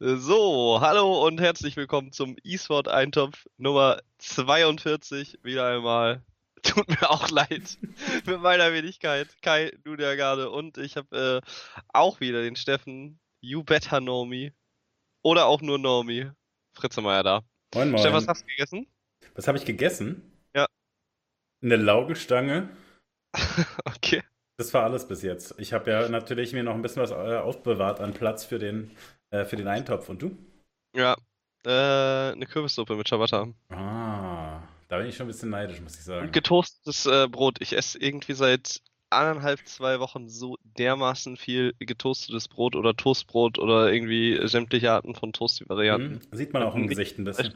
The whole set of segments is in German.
So, hallo und herzlich willkommen zum eSport Eintopf Nummer 42. Wieder einmal. Tut mir auch leid mit meiner Wenigkeit. Kai, du der gerade. Und ich habe äh, auch wieder den Steffen. You better know me. Oder auch nur know me. Fritze Meier da. Moin, moin. Steffen, was hast du gegessen? Was habe ich gegessen? Ja. Eine Laugenstange. okay. Das war alles bis jetzt. Ich habe ja natürlich mir noch ein bisschen was äh, aufbewahrt an Platz für den, äh, für den Eintopf. Und du? Ja. Äh, eine Kürbissuppe mit Ciabatta. Ah, da bin ich schon ein bisschen neidisch, muss ich sagen. Getoastetes äh, Brot. Ich esse irgendwie seit anderthalb, zwei Wochen so dermaßen viel getoastetes Brot oder Toastbrot oder irgendwie sämtliche Arten von Toasty-Varianten. Hm, sieht man auch im Gesicht ein bisschen.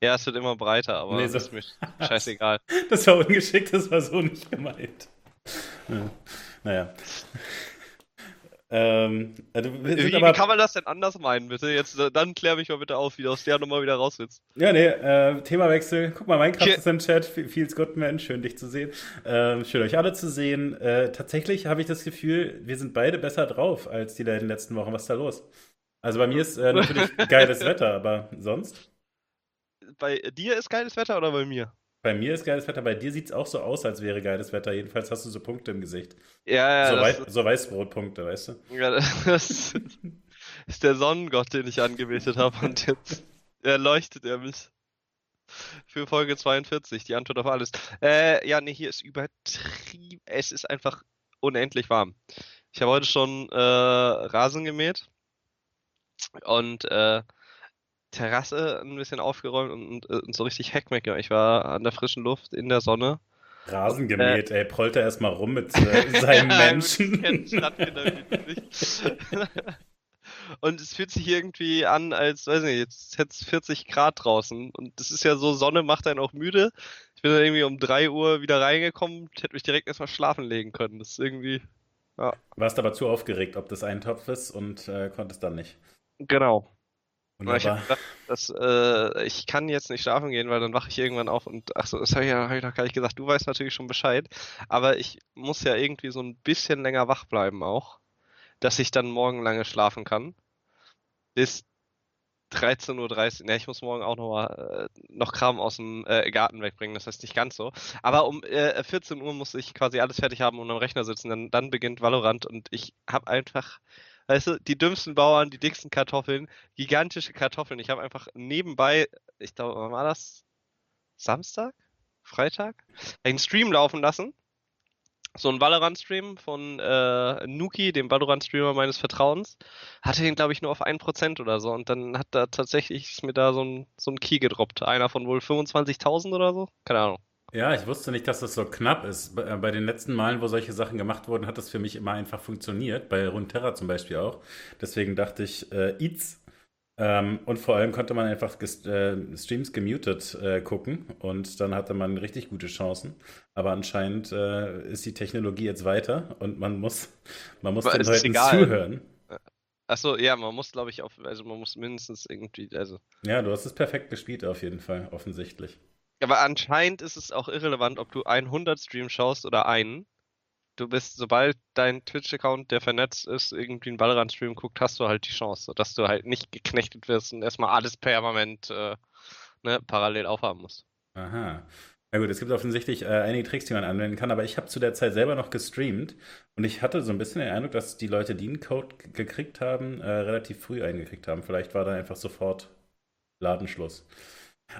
Ja, es wird immer breiter, aber Nee, so- ist mir scheißegal. Das war ungeschickt, das war so nicht gemeint. Ja. Naja. Ähm, also Wie, aber, wie kann man das denn anders meinen, bitte? Jetzt, äh, dann klär mich mal bitte auf, wie du aus der Nummer wieder raus willst. Ja, nee, äh, Themawechsel. Guck mal, Minecraft Hier- ist im Chat. Fe- Feels good, man. Schön, dich zu sehen. Ähm, schön, euch alle zu sehen. Äh, tatsächlich habe ich das Gefühl, wir sind beide besser drauf als die da in den letzten Wochen. Was ist da los? Also bei mir ist äh, natürlich geiles Wetter, aber sonst? Bei dir ist geiles Wetter oder bei mir? Bei mir ist geiles Wetter. Bei dir sieht es auch so aus, als wäre geiles Wetter. Jedenfalls hast du so Punkte im Gesicht. Ja, ja, so, Wei so Weißbrotpunkte, weißt du? ja, das ist der Sonnengott, den ich angebetet habe und jetzt erleuchtet er mich. Für Folge 42, die Antwort auf alles. Äh, ja, nee, hier ist übertrieben. Es ist einfach unendlich warm. Ich habe heute schon äh, Rasen gemäht und äh, Terrasse ein bisschen aufgeräumt und, und, und so richtig Heckmeck. Ich war an der frischen Luft in der Sonne. Rasen gemäht, ey. Prollt er erstmal rum mit äh, seinem Ja, Menschen. Und es fühlt sich irgendwie an, als, weiß nicht, jetzt hätte es 40 Grad draußen. Und das ist ja so, Sonne macht einen auch müde. Ich bin dann irgendwie um 3 Uhr wieder reingekommen, hätte mich direkt erstmal schlafen legen können. Das ist irgendwie, Warst aber zu aufgeregt, ob das ein Topf ist und äh, konntest dann nicht. genau. Aber ich Wunderbar. gedacht, dass, äh, ich kann jetzt nicht schlafen gehen, weil dann wache ich irgendwann auf und ach so, das habe ich hab ich noch gar nicht gesagt. Du weißt natürlich schon Bescheid, aber ich muss ja irgendwie so ein bisschen länger wach bleiben auch, dass ich dann morgen lange schlafen kann. Bis 13.30 Uhr. Ja, ich muss morgen auch noch mal, äh, noch Kram aus dem äh, Garten wegbringen, das heißt nicht ganz so. Aber um äh, 14 Uhr muss ich quasi alles fertig haben und am Rechner sitzen. Dann, dann beginnt Valorant und ich habe einfach, weißt du, die dümmsten Bauern, die dicksten Kartoffeln, gigantische Kartoffeln. Ich habe einfach nebenbei, ich glaube, wann war das? Samstag? Freitag? Einen Stream laufen lassen. So ein Valorant-Stream von äh, Nuki, dem Valorant-Streamer meines Vertrauens. Hatte ihn, glaube ich, nur auf 1% oder so. Und dann hat da tatsächlich mir da so ein, so ein Key gedroppt. Einer von wohl 25.000 oder so. Keine Ahnung. Ja, ich wusste nicht, dass das so knapp ist. Bei, äh, bei den letzten Malen, wo solche Sachen gemacht wurden, hat das für mich immer einfach funktioniert. Bei Runeterra zum Beispiel auch. Deswegen dachte ich, äh, Eats. Ähm, und vor allem konnte man einfach äh, Streams gemutet äh, gucken und dann hatte man richtig gute Chancen. Aber anscheinend äh, ist die Technologie jetzt weiter und man muss, man muss Aber den Leuten egal. zuhören. Achso, ja, man muss, glaube ich, auf, also man muss mindestens irgendwie, also. Ja, du hast es perfekt gespielt auf jeden Fall, offensichtlich. Aber anscheinend ist es auch irrelevant, ob du 100 Stream schaust oder einen. Du bist, sobald dein Twitch-Account, der vernetzt ist, irgendwie einen Valorant-Stream guckt, hast du halt die Chance, dass du halt nicht geknechtet wirst und erstmal alles permanent äh, ne, parallel aufhaben musst. Aha. Na gut, es gibt offensichtlich äh, einige Tricks, die man anwenden kann, aber ich habe zu der Zeit selber noch gestreamt und ich hatte so ein bisschen den Eindruck, dass die Leute, die einen Code gekriegt haben, äh, relativ früh eingekriegt haben. Vielleicht war da einfach sofort Ladenschluss.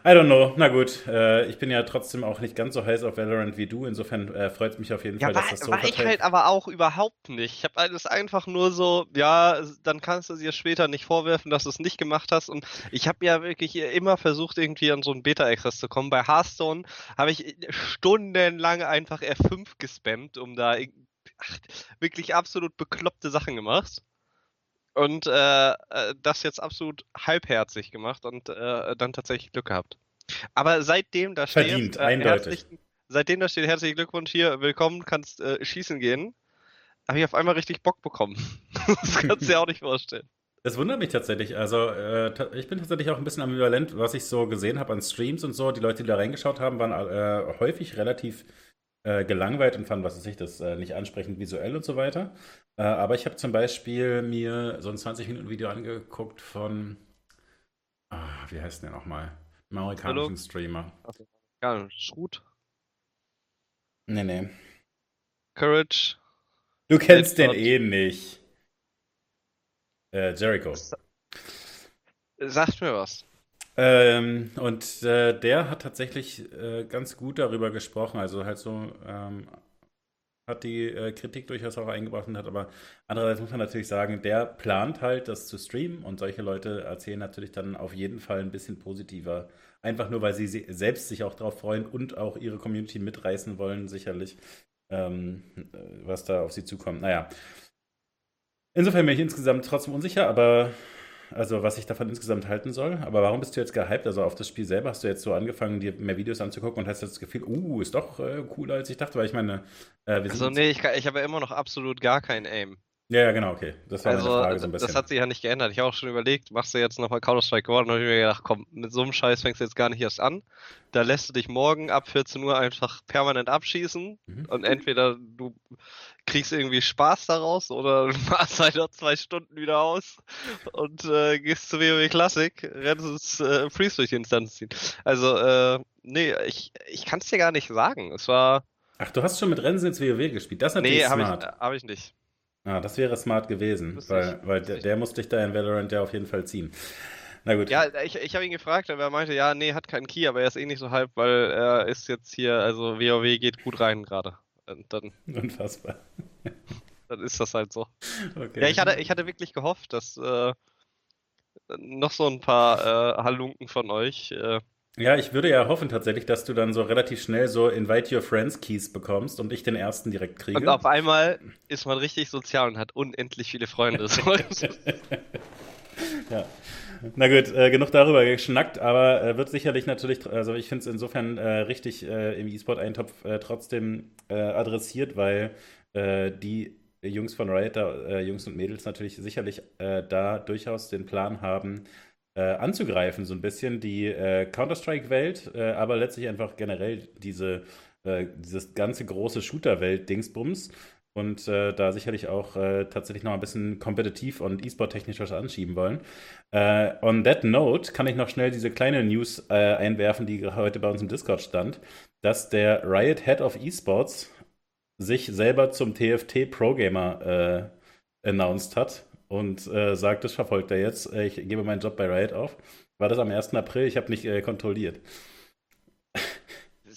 I don't know. Na gut, äh, ich bin ja trotzdem auch nicht ganz so heiß auf Valorant wie du. Insofern äh, freut es mich auf jeden Ja, Fall, war, dass das so war ich halt aber auch überhaupt nicht. Ich habe alles einfach nur so, ja, dann kannst du dir später nicht vorwerfen, dass du es nicht gemacht hast. Und ich habe ja wirklich immer versucht, irgendwie an so einen Beta-Access zu kommen. Bei Hearthstone habe ich stundenlang einfach R5 gespammt, um da ach, wirklich absolut bekloppte Sachen gemacht. Und äh, äh, das jetzt absolut halbherzig gemacht und äh, dann tatsächlich Glück gehabt. Aber seitdem da steht, Verdient, äh, eindeutig. seitdem da steht, herzlichen Glückwunsch hier, willkommen, kannst äh, schießen gehen, habe ich auf einmal richtig Bock bekommen. das kannst du dir auch nicht vorstellen. Das wundert mich tatsächlich. Also, äh, ich bin tatsächlich auch ein bisschen ambivalent, was ich so gesehen habe an Streams und so. Die Leute, die da reingeschaut haben, waren äh, häufig relativ äh, gelangweilt und fand, was weiß ich, das äh, nicht ansprechend visuell und so weiter. Äh, aber ich habe zum Beispiel mir so ein 20-Minuten-Video angeguckt von, ah, wie heißt der nochmal? Einem amerikanischen Hallo? Streamer. Ja, Schrut, Nee, nee. Courage. Du kennst den eh nicht. Äh, Jericho. Sagt mir was. Ähm, und äh, der hat tatsächlich äh, ganz gut darüber gesprochen. Also halt so ähm, hat die äh, Kritik durchaus auch eingebracht und hat aber andererseits muss man natürlich sagen, der plant halt, das zu streamen und solche Leute erzählen natürlich dann auf jeden Fall ein bisschen positiver. Einfach nur, weil sie se- selbst sich auch darauf freuen und auch ihre Community mitreißen wollen, sicherlich, ähm, äh, was da auf sie zukommt. Naja. Insofern bin ich insgesamt trotzdem unsicher, aber also was ich davon insgesamt halten soll. Aber warum bist du jetzt gehypt? Also auf das Spiel selber hast du jetzt so angefangen, dir mehr Videos anzugucken und hast jetzt das Gefühl, uh, ist doch äh, cooler als ich dachte, weil ich meine, äh, wir Also nee, ich, kann- ich habe ja immer noch absolut gar kein Aim. Ja, ja, genau, okay. Das war meine Also Frage so ein bisschen. das hat sich ja nicht geändert. Ich habe auch schon überlegt, machst du jetzt nochmal Counter-Strike geworden? Und hab ich mir gedacht, komm, mit so einem Scheiß fängst du jetzt gar nicht erst an. Da lässt du dich morgen ab 14 Uhr einfach permanent abschießen. Mhm. Und entweder du kriegst irgendwie Spaß daraus oder du machst halt noch zwei Stunden wieder aus und äh, gehst zu WoW Classic, rennst äh, Freeze durch die Instanz ziehen. Also, äh, nee, ich, ich kann es dir gar nicht sagen. Es war. Ach, du hast schon mit Rennen ins WoW gespielt. Das ist natürlich Nee, habe ich, smart. hab ich nicht. Ah, das wäre smart gewesen, weil, weil der, der muss dich da in Valorant ja auf jeden Fall ziehen. Na gut. Ja, ich, ich habe ihn gefragt, aber er meinte, ja, nee, hat keinen Key, aber er ist eh nicht so hype, weil er ist jetzt hier, also WoW geht gut rein gerade. Und dann, Unfassbar. dann ist das halt so. Okay. Ja, ich hatte, ich hatte wirklich gehofft, dass äh, noch so ein paar äh, Halunken von euch. Äh, Ja, ich würde ja hoffen tatsächlich, dass du dann so relativ schnell so Invite Your Friends Keys bekommst und ich den ersten direkt kriege. und auf einmal ist man richtig sozial und hat unendlich viele Freunde. Ja. Na gut, äh, genug darüber geschnackt, aber äh, wird sicherlich natürlich, also ich finde es insofern äh, richtig äh, im E-Sport-Eintopf äh, trotzdem äh, adressiert, weil die Jungs von Riot, Jungs und Mädels natürlich sicherlich da durchaus den Plan haben, anzugreifen, so ein bisschen die Counter-Strike-Welt, aber letztlich einfach generell diese, dieses ganze große Shooter-Welt-Dingsbums und äh, da sicherlich auch äh, tatsächlich noch ein bisschen kompetitiv und E-Sport-technisch was anschieben wollen. Äh, on that note kann ich noch schnell diese kleine News äh, einwerfen, die heute bei uns im Discord stand, dass der Riot Head of Esports sich selber zum TFT Pro Gamer äh, announced hat und äh, sagt, das verfolgt er jetzt. Ich gebe meinen Job bei Riot auf. War das am 1. April? Ich habe nicht kontrolliert.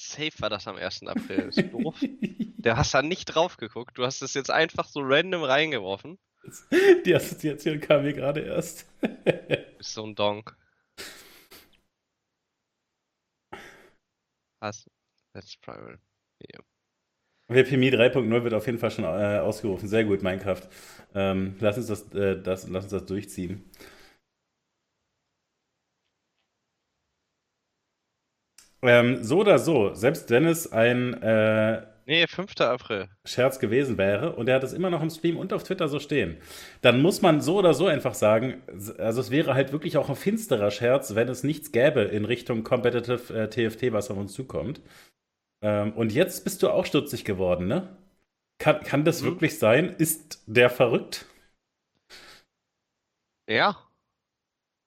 Safe war das am 1. April. Ist doof. Du hast da nicht drauf geguckt. Du hast es jetzt einfach so random reingeworfen. Die Assoziation kam mir gerade erst. Bist so ein Donk. Hast That's Primal. WPMI 3.0 wird auf jeden Fall schon äh, ausgerufen. Sehr gut, Minecraft. Ähm, lass, uns das, äh, das, lass uns das durchziehen. Ähm, so oder so, selbst wenn es ein äh, Nee, 5. April. Scherz gewesen wäre und er hat es immer noch im Stream und auf Twitter so stehen, dann muss man so oder so einfach sagen, also es wäre halt wirklich auch ein finsterer Scherz, wenn es nichts gäbe in Richtung Competitive äh, TFT, was auf uns zukommt. Ähm, und jetzt bist du auch stutzig geworden, ne? Kann, kann das Mhm. wirklich sein? Ist der verrückt? Ja.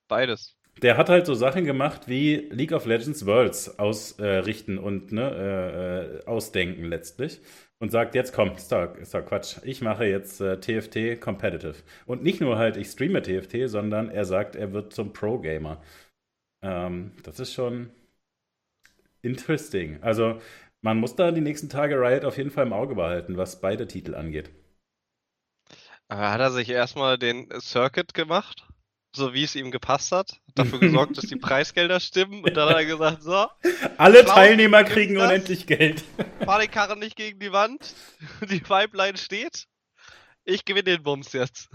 Beides. Der hat halt so Sachen gemacht wie League of Legends Worlds ausrichten und ne, äh, äh, ausdenken letztlich. Und sagt, jetzt komm, ist doch, ist doch Quatsch. Ich mache jetzt äh, TFT Competitive. Und nicht nur halt, ich streame TFT, sondern er sagt, er wird zum Pro-Gamer. Ähm, das ist schon interesting. Also, man muss da die nächsten Tage Riot auf jeden Fall im Auge behalten, was beide Titel angeht. Aber hat er sich erstmal den Circuit gemacht? So wie es ihm gepasst hat? Dafür gesorgt, dass die Preisgelder stimmen und dann hat er gesagt, so, Alle Cloud Teilnehmer kriegen das. unendlich Geld. fahr den Karren nicht gegen die Wand, die Pipeline steht, ich gewinne den Bums jetzt.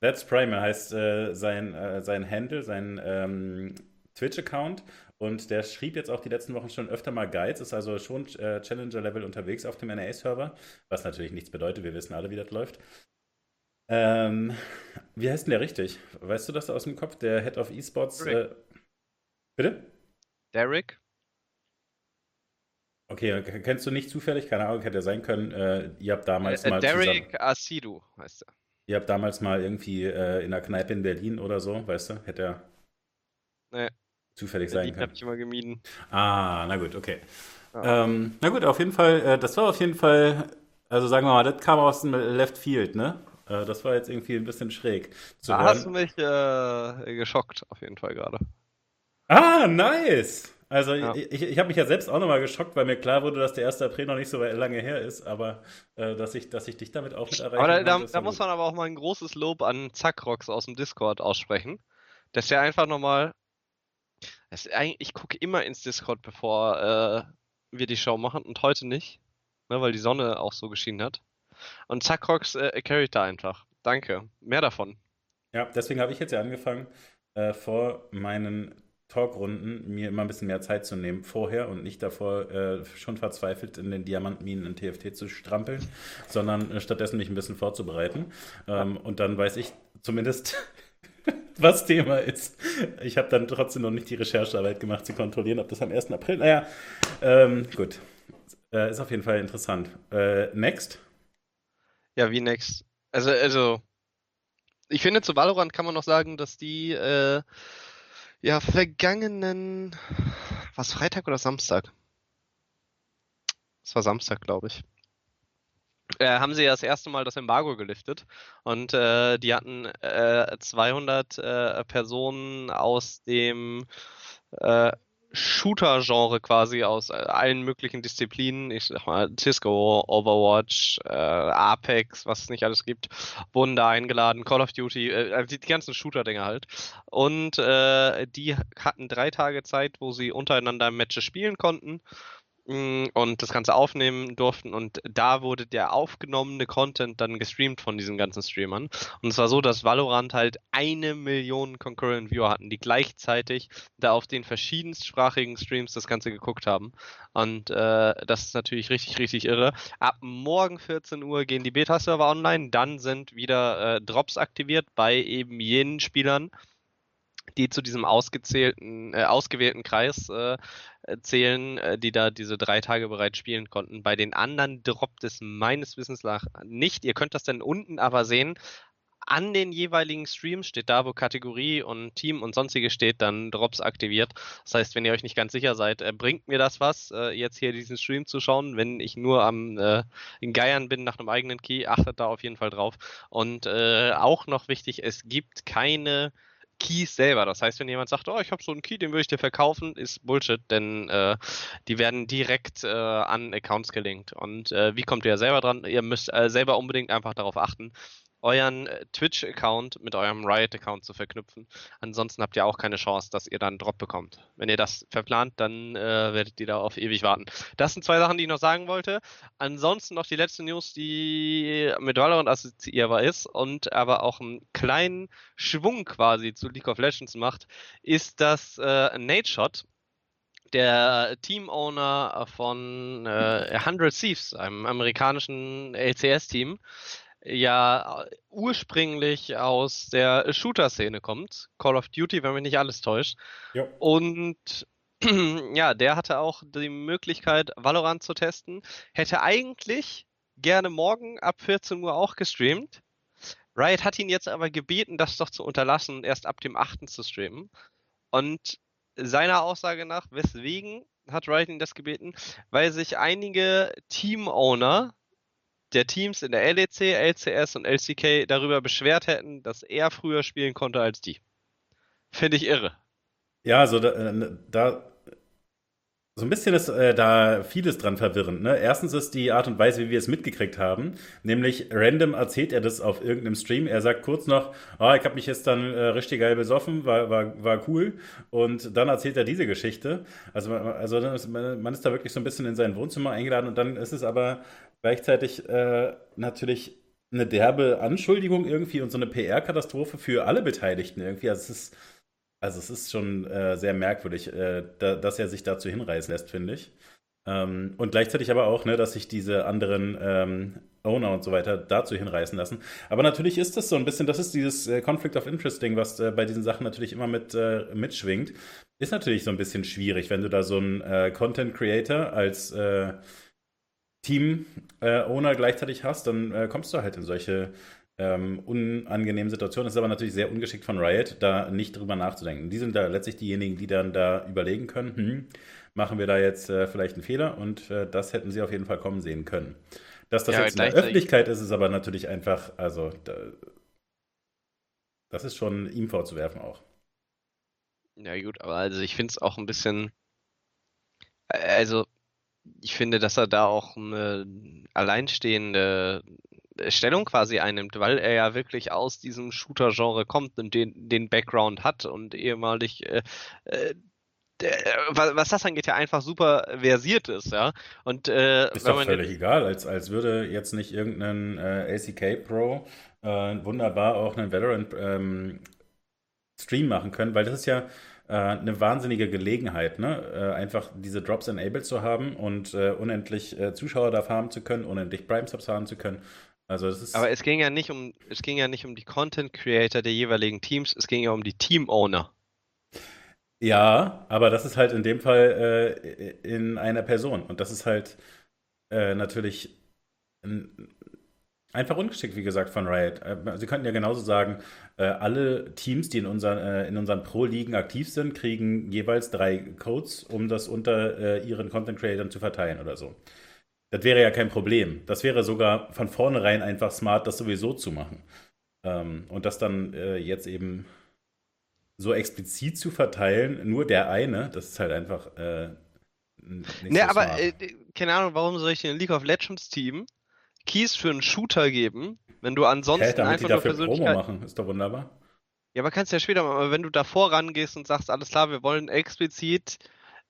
That's Primal heißt äh, sein, äh, sein Handle, sein ähm, Twitch-Account. Und der schrieb jetzt auch die letzten Wochen schon öfter mal Guides, ist also schon äh, Challenger-Level unterwegs auf dem NA-Server, was natürlich nichts bedeutet, wir wissen alle, wie das läuft. Ähm, wie heißt denn der richtig? Weißt du das aus dem Kopf? Der Head of Esports? Äh, bitte? Derek? Okay, kennst du nicht zufällig? Keine Ahnung, hätte ja sein können. Äh, ihr habt damals Äh, mal Derek zusammen, Asidu heißt er. ihr habt damals mal irgendwie äh, in der Kneipe in Berlin oder so, weißt du? Hätte er Nee, zufällig sein Berlin habe können. ich immer gemieden. Ah, na gut, okay. Ja. Ähm, na gut, auf jeden Fall, äh, das war auf jeden Fall, also sagen wir mal, das kam aus dem Left Field, ne? Äh, das war jetzt irgendwie ein bisschen schräg zu Da hast du hören. mich äh, geschockt, auf jeden Fall gerade. Ah, nice! Also Ja. ich, ich, ich habe mich ja selbst auch nochmal geschockt, weil mir klar wurde, dass der 1. April noch nicht so lange her ist, aber äh, dass ich, dass ich dich damit auch mit erreichen Aber da, da, ist da ja muss man aber auch mal ein großes Lob an Zackrox aus dem Discord aussprechen. Dass der einfach nochmal. Ich gucke immer ins Discord, bevor äh, wir die Show machen und heute nicht. Ne, weil die Sonne auch so geschienen hat. Und Zackrox äh, carried da einfach. Danke. Mehr davon. Ja, deswegen habe ich jetzt ja angefangen, äh, vor meinen Talkrunden mir immer ein bisschen mehr Zeit zu nehmen vorher und nicht davor äh, schon verzweifelt in den Diamantminen in TFT zu strampeln, sondern äh, stattdessen mich ein bisschen vorzubereiten. Ähm, und dann weiß ich zumindest, was Thema ist. Ich habe dann trotzdem noch nicht die Recherchearbeit gemacht, zu kontrollieren, ob das am 1. April. Naja, ähm, gut. Äh, ist auf jeden Fall interessant. Äh, next. Ja, wie next? Also, also, ich finde, zu Valorant kann man noch sagen, dass die äh, ja vergangenen, was Freitag oder Samstag? Es war Samstag, glaube ich. Äh, haben sie ja das erste Mal das Embargo geliftet und äh, die hatten äh, 200 äh, Personen aus dem äh, Shooter-Genre quasi aus äh, allen möglichen Disziplinen, ich sag mal Cisco, Overwatch, äh, Apex, was es nicht alles gibt, wurden da eingeladen, Call of Duty, äh, also die, die ganzen Shooter-Dinger halt. Und äh, die hatten drei Tage Zeit, wo sie untereinander Matches spielen konnten und das Ganze aufnehmen durften und da wurde der aufgenommene Content dann gestreamt von diesen ganzen Streamern. Und es war so, dass Valorant halt eine Million Concurrent Viewer hatten, die gleichzeitig da auf den verschiedenstsprachigen Streams das Ganze geguckt haben. Und äh, das ist natürlich richtig, richtig irre. Ab morgen 14 Uhr gehen die Beta-Server online, dann sind wieder äh, Drops aktiviert bei eben jenen Spielern, die zu diesem ausgezählten, äh, ausgewählten Kreis äh, äh, zählen, äh, die da diese drei Tage bereits spielen konnten. Bei den anderen droppt es meines Wissens nach nicht. Ihr könnt das dann unten aber sehen. An den jeweiligen Streams steht da, wo Kategorie und Team und sonstige steht, dann Drops aktiviert. Das heißt, wenn ihr euch nicht ganz sicher seid, äh, bringt mir das was, äh, jetzt hier diesen Stream zu schauen. Wenn ich nur am äh, in Geiern bin nach einem eigenen Key, achtet da auf jeden Fall drauf. Und auch noch wichtig, es gibt keine Keys selber. Das heißt, wenn jemand sagt, oh, ich habe so einen Key, den würde ich dir verkaufen, ist Bullshit, denn äh, die werden direkt äh, an Accounts gelinkt. Und äh, wie kommt ihr selber dran? Ihr müsst äh, selber unbedingt einfach darauf achten, euren äh, Twitch-Account mit eurem Riot-Account zu verknüpfen. Ansonsten habt ihr auch keine Chance, dass ihr dann einen Drop bekommt. Wenn ihr das verplant, dann äh, werdet ihr da auf ewig warten. Das sind zwei Sachen, die ich noch sagen wollte. Ansonsten noch die letzte News, die mit Valorant assoziierbar ist und aber auch einen kleinen Schwung quasi zu League of Legends macht, ist das äh, Nate Shot, der Team-Owner von äh, 100 Thieves, einem amerikanischen LCS-Team, ja ursprünglich aus der Shooter-Szene kommt. Call of Duty, wenn mich nicht alles täuscht. Jo. Und ja, der hatte auch die Möglichkeit, Valorant zu testen. Hätte eigentlich gerne morgen ab 14 Uhr auch gestreamt. Riot hat ihn jetzt aber gebeten, das doch zu unterlassen erst ab dem 8. zu streamen. Und seiner Aussage nach, weswegen hat Riot ihn das gebeten? Weil sich einige Team-Owner der Teams in der LEC, LCS und LCK darüber beschwert hätten, dass er früher spielen konnte als die. Finde ich irre. Ja, also da, äh, da so ein bisschen ist äh, da vieles dran verwirrend. Ne? Erstens ist die Art und Weise, wie wir es mitgekriegt haben, nämlich random erzählt er das auf irgendeinem Stream. Er sagt kurz noch, oh, ich habe mich jetzt dann äh, richtig geil besoffen, war, war, war cool. Und dann erzählt er diese Geschichte. Also, also man ist da wirklich so ein bisschen in sein Wohnzimmer eingeladen und dann ist es aber gleichzeitig äh, natürlich eine derbe Anschuldigung irgendwie und so eine PR-Katastrophe für alle Beteiligten irgendwie. Also es ist also es ist schon äh, sehr merkwürdig, äh, da, dass er sich dazu hinreißen lässt, finde ich. Ähm, und gleichzeitig aber auch, ne, dass sich diese anderen ähm, Owner und so weiter dazu hinreißen lassen. Aber natürlich ist das so ein bisschen, das ist dieses äh, Conflict of Interest Ding, was äh, bei diesen Sachen natürlich immer mit äh, mitschwingt. Ist natürlich so ein bisschen schwierig, wenn du da so einen äh, Content Creator als äh, Team-Owner gleichzeitig hast, dann kommst du halt in solche ähm, unangenehmen Situationen. Es ist aber natürlich sehr ungeschickt von Riot, da nicht drüber nachzudenken. Die sind da letztlich diejenigen, die dann da überlegen können, hm, machen wir da jetzt äh, vielleicht einen Fehler und äh, das hätten sie auf jeden Fall kommen sehen können. Dass das ja, jetzt in der Öffentlichkeit ist, ist aber natürlich einfach, also da, das ist schon ihm vorzuwerfen auch. Ja gut, aber also ich finde es auch ein bisschen, äh, also ich finde, dass er da auch eine alleinstehende Stellung quasi einnimmt, weil er ja wirklich aus diesem Shooter-Genre kommt und den, den Background hat und ehemalig äh, äh, was das angeht, ja einfach super versiert ist, ja. Und, äh, ist doch völlig egal, als, als würde jetzt nicht irgendein äh, ACK Pro äh, wunderbar auch einen Valorant ähm, Stream machen können, weil das ist ja äh, eine wahnsinnige Gelegenheit, ne? Äh, einfach diese Drops enabled zu haben und äh, unendlich Zuschauer da haben zu können, unendlich Prime Subs haben zu können. Also es ist Aber es ging ja nicht um, es ging ja nicht um die Content Creator der jeweiligen Teams, es ging ja um die Team Owner. Ja, aber das ist halt in dem Fall äh, in einer Person. Und das ist halt äh, natürlich ein, einfach ungeschickt, wie gesagt, von Riot. Äh, sie könnten ja genauso sagen, äh, alle Teams, die in unseren, äh, in unseren Pro-Ligen aktiv sind, kriegen jeweils drei Codes, um das unter ihren Content-Creatern zu verteilen oder so. Das wäre ja kein Problem. Das wäre sogar von vornherein einfach smart, das sowieso zu machen. Ähm, und das dann jetzt eben so explizit zu verteilen, nur der eine, das ist halt einfach. Äh, ne, so aber äh, keine Ahnung, warum soll ich in League of Legends Team Keys für einen Shooter geben, wenn du ansonsten hey, damit einfach die dafür nur Promo machen, ist doch wunderbar. Ja, aber kannst ja später mal, wenn du davor rangehst und sagst, alles klar, wir wollen explizit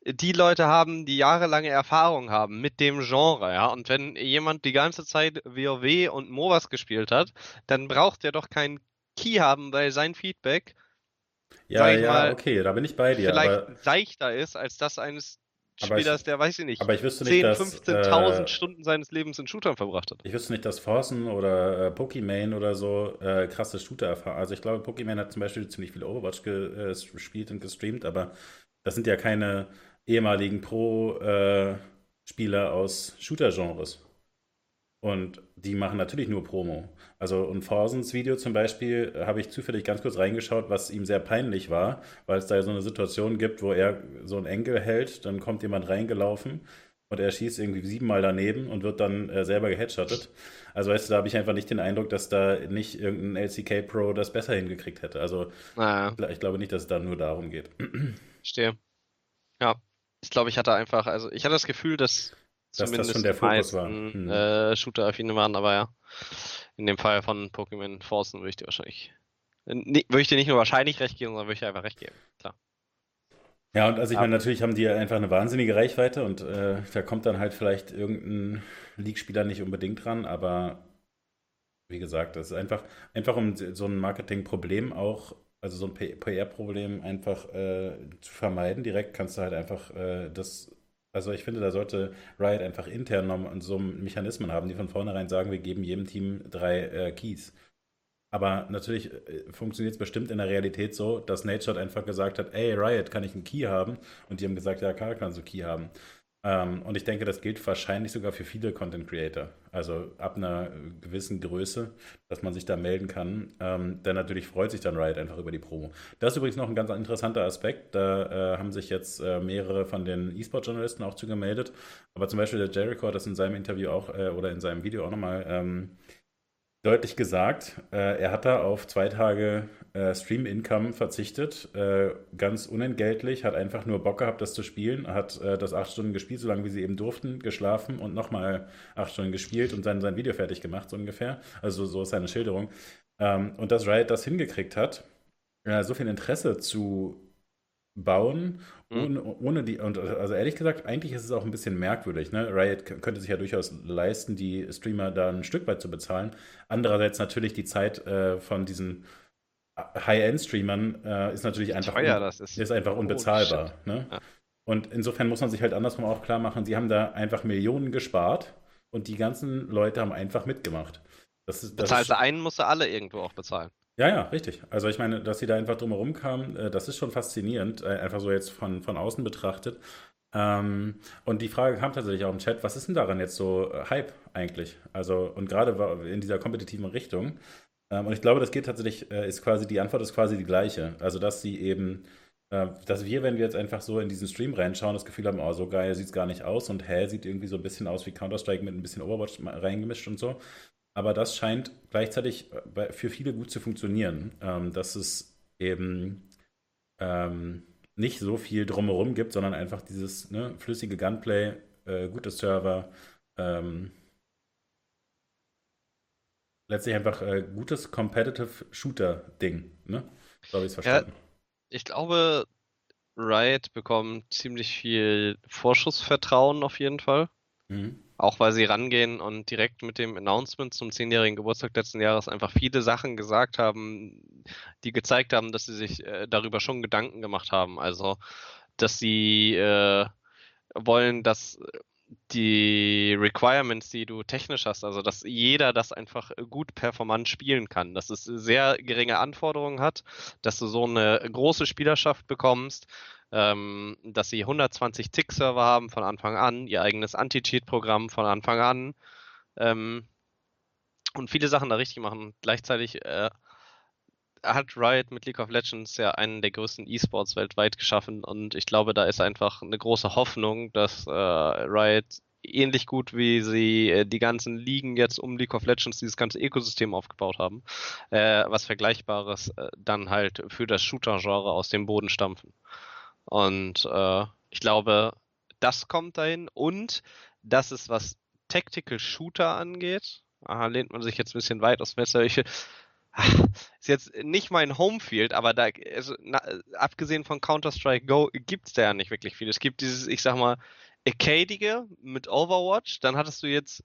die Leute haben, die jahrelange Erfahrung haben mit dem Genre, ja. Und wenn jemand die ganze Zeit WoW und MOBAs gespielt hat, dann braucht er doch keinen Key haben, weil sein Feedback, ja, ja, mal, okay, da bin ich bei dir. Vielleicht aber, seichter ist als das eines Spielers, ich, der, weiß ich nicht, aber ich wüsste 10, 15.000 äh, Stunden seines Lebens in Shootern verbracht hat. Ich wüsste nicht, dass Forsen oder äh, Pokimane oder so äh, krasse Shooter erfahren. Also ich glaube, Pokimane hat zum Beispiel ziemlich viel Overwatch gespielt und gestreamt, aber das sind ja keine ehemaligen Pro-Spieler aus Shooter-Genres. Und die machen natürlich nur Promo. Also und Forsens Video zum Beispiel habe ich zufällig ganz kurz reingeschaut, was ihm sehr peinlich war, weil es da so eine Situation gibt, wo er so einen Enkel hält, dann kommt jemand reingelaufen und er schießt irgendwie siebenmal daneben und wird dann äh, selber geheadshottet. Also weißt du, da habe ich einfach nicht den Eindruck, dass da nicht irgendein LCK Pro das besser hingekriegt hätte. Also naja. ich glaube nicht, dass es da nur darum geht. Stehe. Ja, ich glaube, ich hatte einfach, also ich hatte das Gefühl, dass, dass zumindest das schon der Fokus war. Hm. Äh, Shooter-affine waren, aber ja, in dem Fall von Pokémon Forcen würde ich dir wahrscheinlich, nee, würde ich dir nicht nur wahrscheinlich recht geben, sondern würde ich dir einfach recht geben, klar. Ja, und also ich meine, natürlich haben die einfach eine wahnsinnige Reichweite und äh, da kommt dann halt vielleicht irgendein League-Spieler nicht unbedingt dran, aber wie gesagt, das ist einfach, einfach um so ein Marketingproblem auch also so ein PR-Problem einfach äh, zu vermeiden. Direkt kannst du halt einfach äh, das, also ich finde, da sollte Riot einfach intern so Mechanismen haben, die von vornherein sagen, wir geben jedem Team drei äh, Keys. Aber natürlich äh, funktioniert es bestimmt in der Realität so, dass Nate einfach gesagt hat, ey, Riot, kann ich einen Key haben? Und die haben gesagt, ja, Karl kann so Key haben. Ähm, und ich denke, das gilt wahrscheinlich sogar für viele Content Creator. Also ab einer gewissen Größe, dass man sich da melden kann. Ähm, denn natürlich freut sich dann Riot einfach über die Promo. Das ist übrigens noch ein ganz interessanter Aspekt. Da äh, haben sich jetzt äh, mehrere von den E-Sport-Journalisten auch zugemeldet. Aber zum Beispiel der Jericho hat das in seinem Interview auch äh, oder in seinem Video auch nochmal ähm, deutlich gesagt, äh, er hat da auf zwei Tage äh, Stream-Income verzichtet, äh, ganz unentgeltlich, hat einfach nur Bock gehabt, das zu spielen, hat äh, das acht Stunden gespielt, so lange wie sie eben durften, geschlafen und nochmal acht Stunden gespielt und dann sein Video fertig gemacht, so ungefähr. Also so ist seine Schilderung. Ähm, und dass Riot das hingekriegt hat, so viel Interesse zu bauen. Ohne, ohne, die, und also ehrlich gesagt, eigentlich ist es auch ein bisschen merkwürdig. Ne? Riot könnte sich ja durchaus leisten, die Streamer da ein Stück weit zu bezahlen. Andererseits natürlich die Zeit äh, von diesen High-End-Streamern äh, ist natürlich einfach, teuer, das ist, ist einfach unbezahlbar. Oh, ne? ja. Und insofern muss man sich halt andersrum auch klar machen, sie haben da einfach Millionen gespart und die ganzen Leute haben einfach mitgemacht. Das ist, das Bezahlst du einen, musst du alle irgendwo auch bezahlen. Ja, ja, richtig. Also ich meine, dass sie da einfach drumherum kamen, äh, das ist schon faszinierend, äh, einfach so jetzt von, von außen betrachtet. Ähm, und die Frage kam tatsächlich auch im Chat, was ist denn daran jetzt so äh, Hype eigentlich? Also, und gerade in dieser kompetitiven Richtung. Ähm, und ich glaube, das geht tatsächlich, ist quasi, die Antwort ist quasi die gleiche. Also, dass sie eben, dass wir, wenn wir jetzt einfach so in diesen Stream reinschauen, das Gefühl haben, oh, so geil sieht es gar nicht aus und hä, sieht irgendwie so ein bisschen aus wie Counter-Strike mit ein bisschen Overwatch reingemischt und so. Aber das scheint gleichzeitig für viele gut zu funktionieren, ähm, dass es eben ähm, nicht so viel drumherum gibt, sondern einfach dieses ne, flüssige Gunplay, äh, gute Server, ähm, letztlich einfach äh, gutes Competitive Shooter-Ding. Ne? So habe ich es verstanden. Ja, ich glaube, Riot bekommt ziemlich viel Vorschussvertrauen auf jeden Fall. Mhm. Auch weil sie rangehen und direkt mit dem Announcement zum zehnjährigen Geburtstag letzten Jahres einfach viele Sachen gesagt haben, die gezeigt haben, dass sie sich äh, darüber schon Gedanken gemacht haben. Also, dass sie äh, wollen, dass die Requirements, die du technisch hast, also dass jeder das einfach gut performant spielen kann, dass es sehr geringe Anforderungen hat, dass du so eine große Spielerschaft bekommst, ähm, dass sie 120 Tick-Server haben von Anfang an, ihr eigenes Anti-Cheat-Programm von Anfang an ähm, und viele Sachen da richtig machen. Gleichzeitig äh, hat Riot mit League of Legends ja einen der größten E-Sports weltweit geschaffen und ich glaube, da ist einfach eine große Hoffnung, dass äh, Riot ähnlich gut wie sie äh, die ganzen Ligen jetzt um League of Legends dieses ganze Ökosystem aufgebaut haben, äh, was Vergleichbares äh, dann halt für das Shooter-Genre aus dem Boden stampfen. Und äh, ich glaube, das kommt dahin und das ist, was Tactical Shooter angeht. Aha, lehnt man sich jetzt ein bisschen weit aus Messer. Ich, ist jetzt nicht mein Homefield, aber da, also, na, abgesehen von Counter-Strike Go, gibt es da ja nicht wirklich viel. Es gibt dieses, ich sag mal, Arcadige mit Overwatch. Dann hattest du jetzt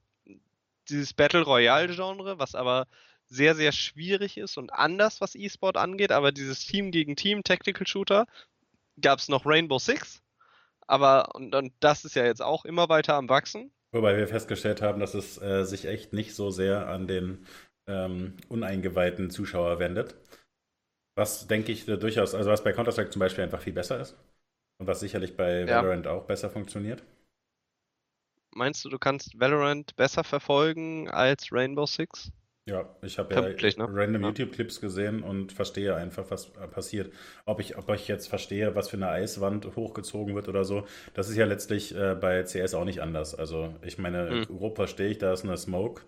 dieses Battle Royale-Genre, was aber sehr, sehr schwierig ist und anders, was E-Sport angeht, aber dieses Team gegen Team Tactical Shooter gab es noch Rainbow Six, aber und, und, das ist ja jetzt auch immer weiter am Wachsen. Wobei wir festgestellt haben, dass es äh, sich echt nicht so sehr an den ähm, uneingeweihten Zuschauer wendet. Was denke ich äh, durchaus, also was bei Counter-Strike zum Beispiel einfach viel besser ist. Und was sicherlich bei ja. Valorant auch besser funktioniert. Meinst du, du kannst Valorant besser verfolgen als Rainbow Six? Ja, ich habe ja ne? random ja. YouTube-Clips gesehen und verstehe einfach, was passiert. Ob ich, ob ich jetzt verstehe, was für eine Eiswand hochgezogen wird oder so, das ist ja letztlich äh, bei CS auch nicht anders. Also ich meine, mhm. grob verstehe ich, da ist eine Smoke.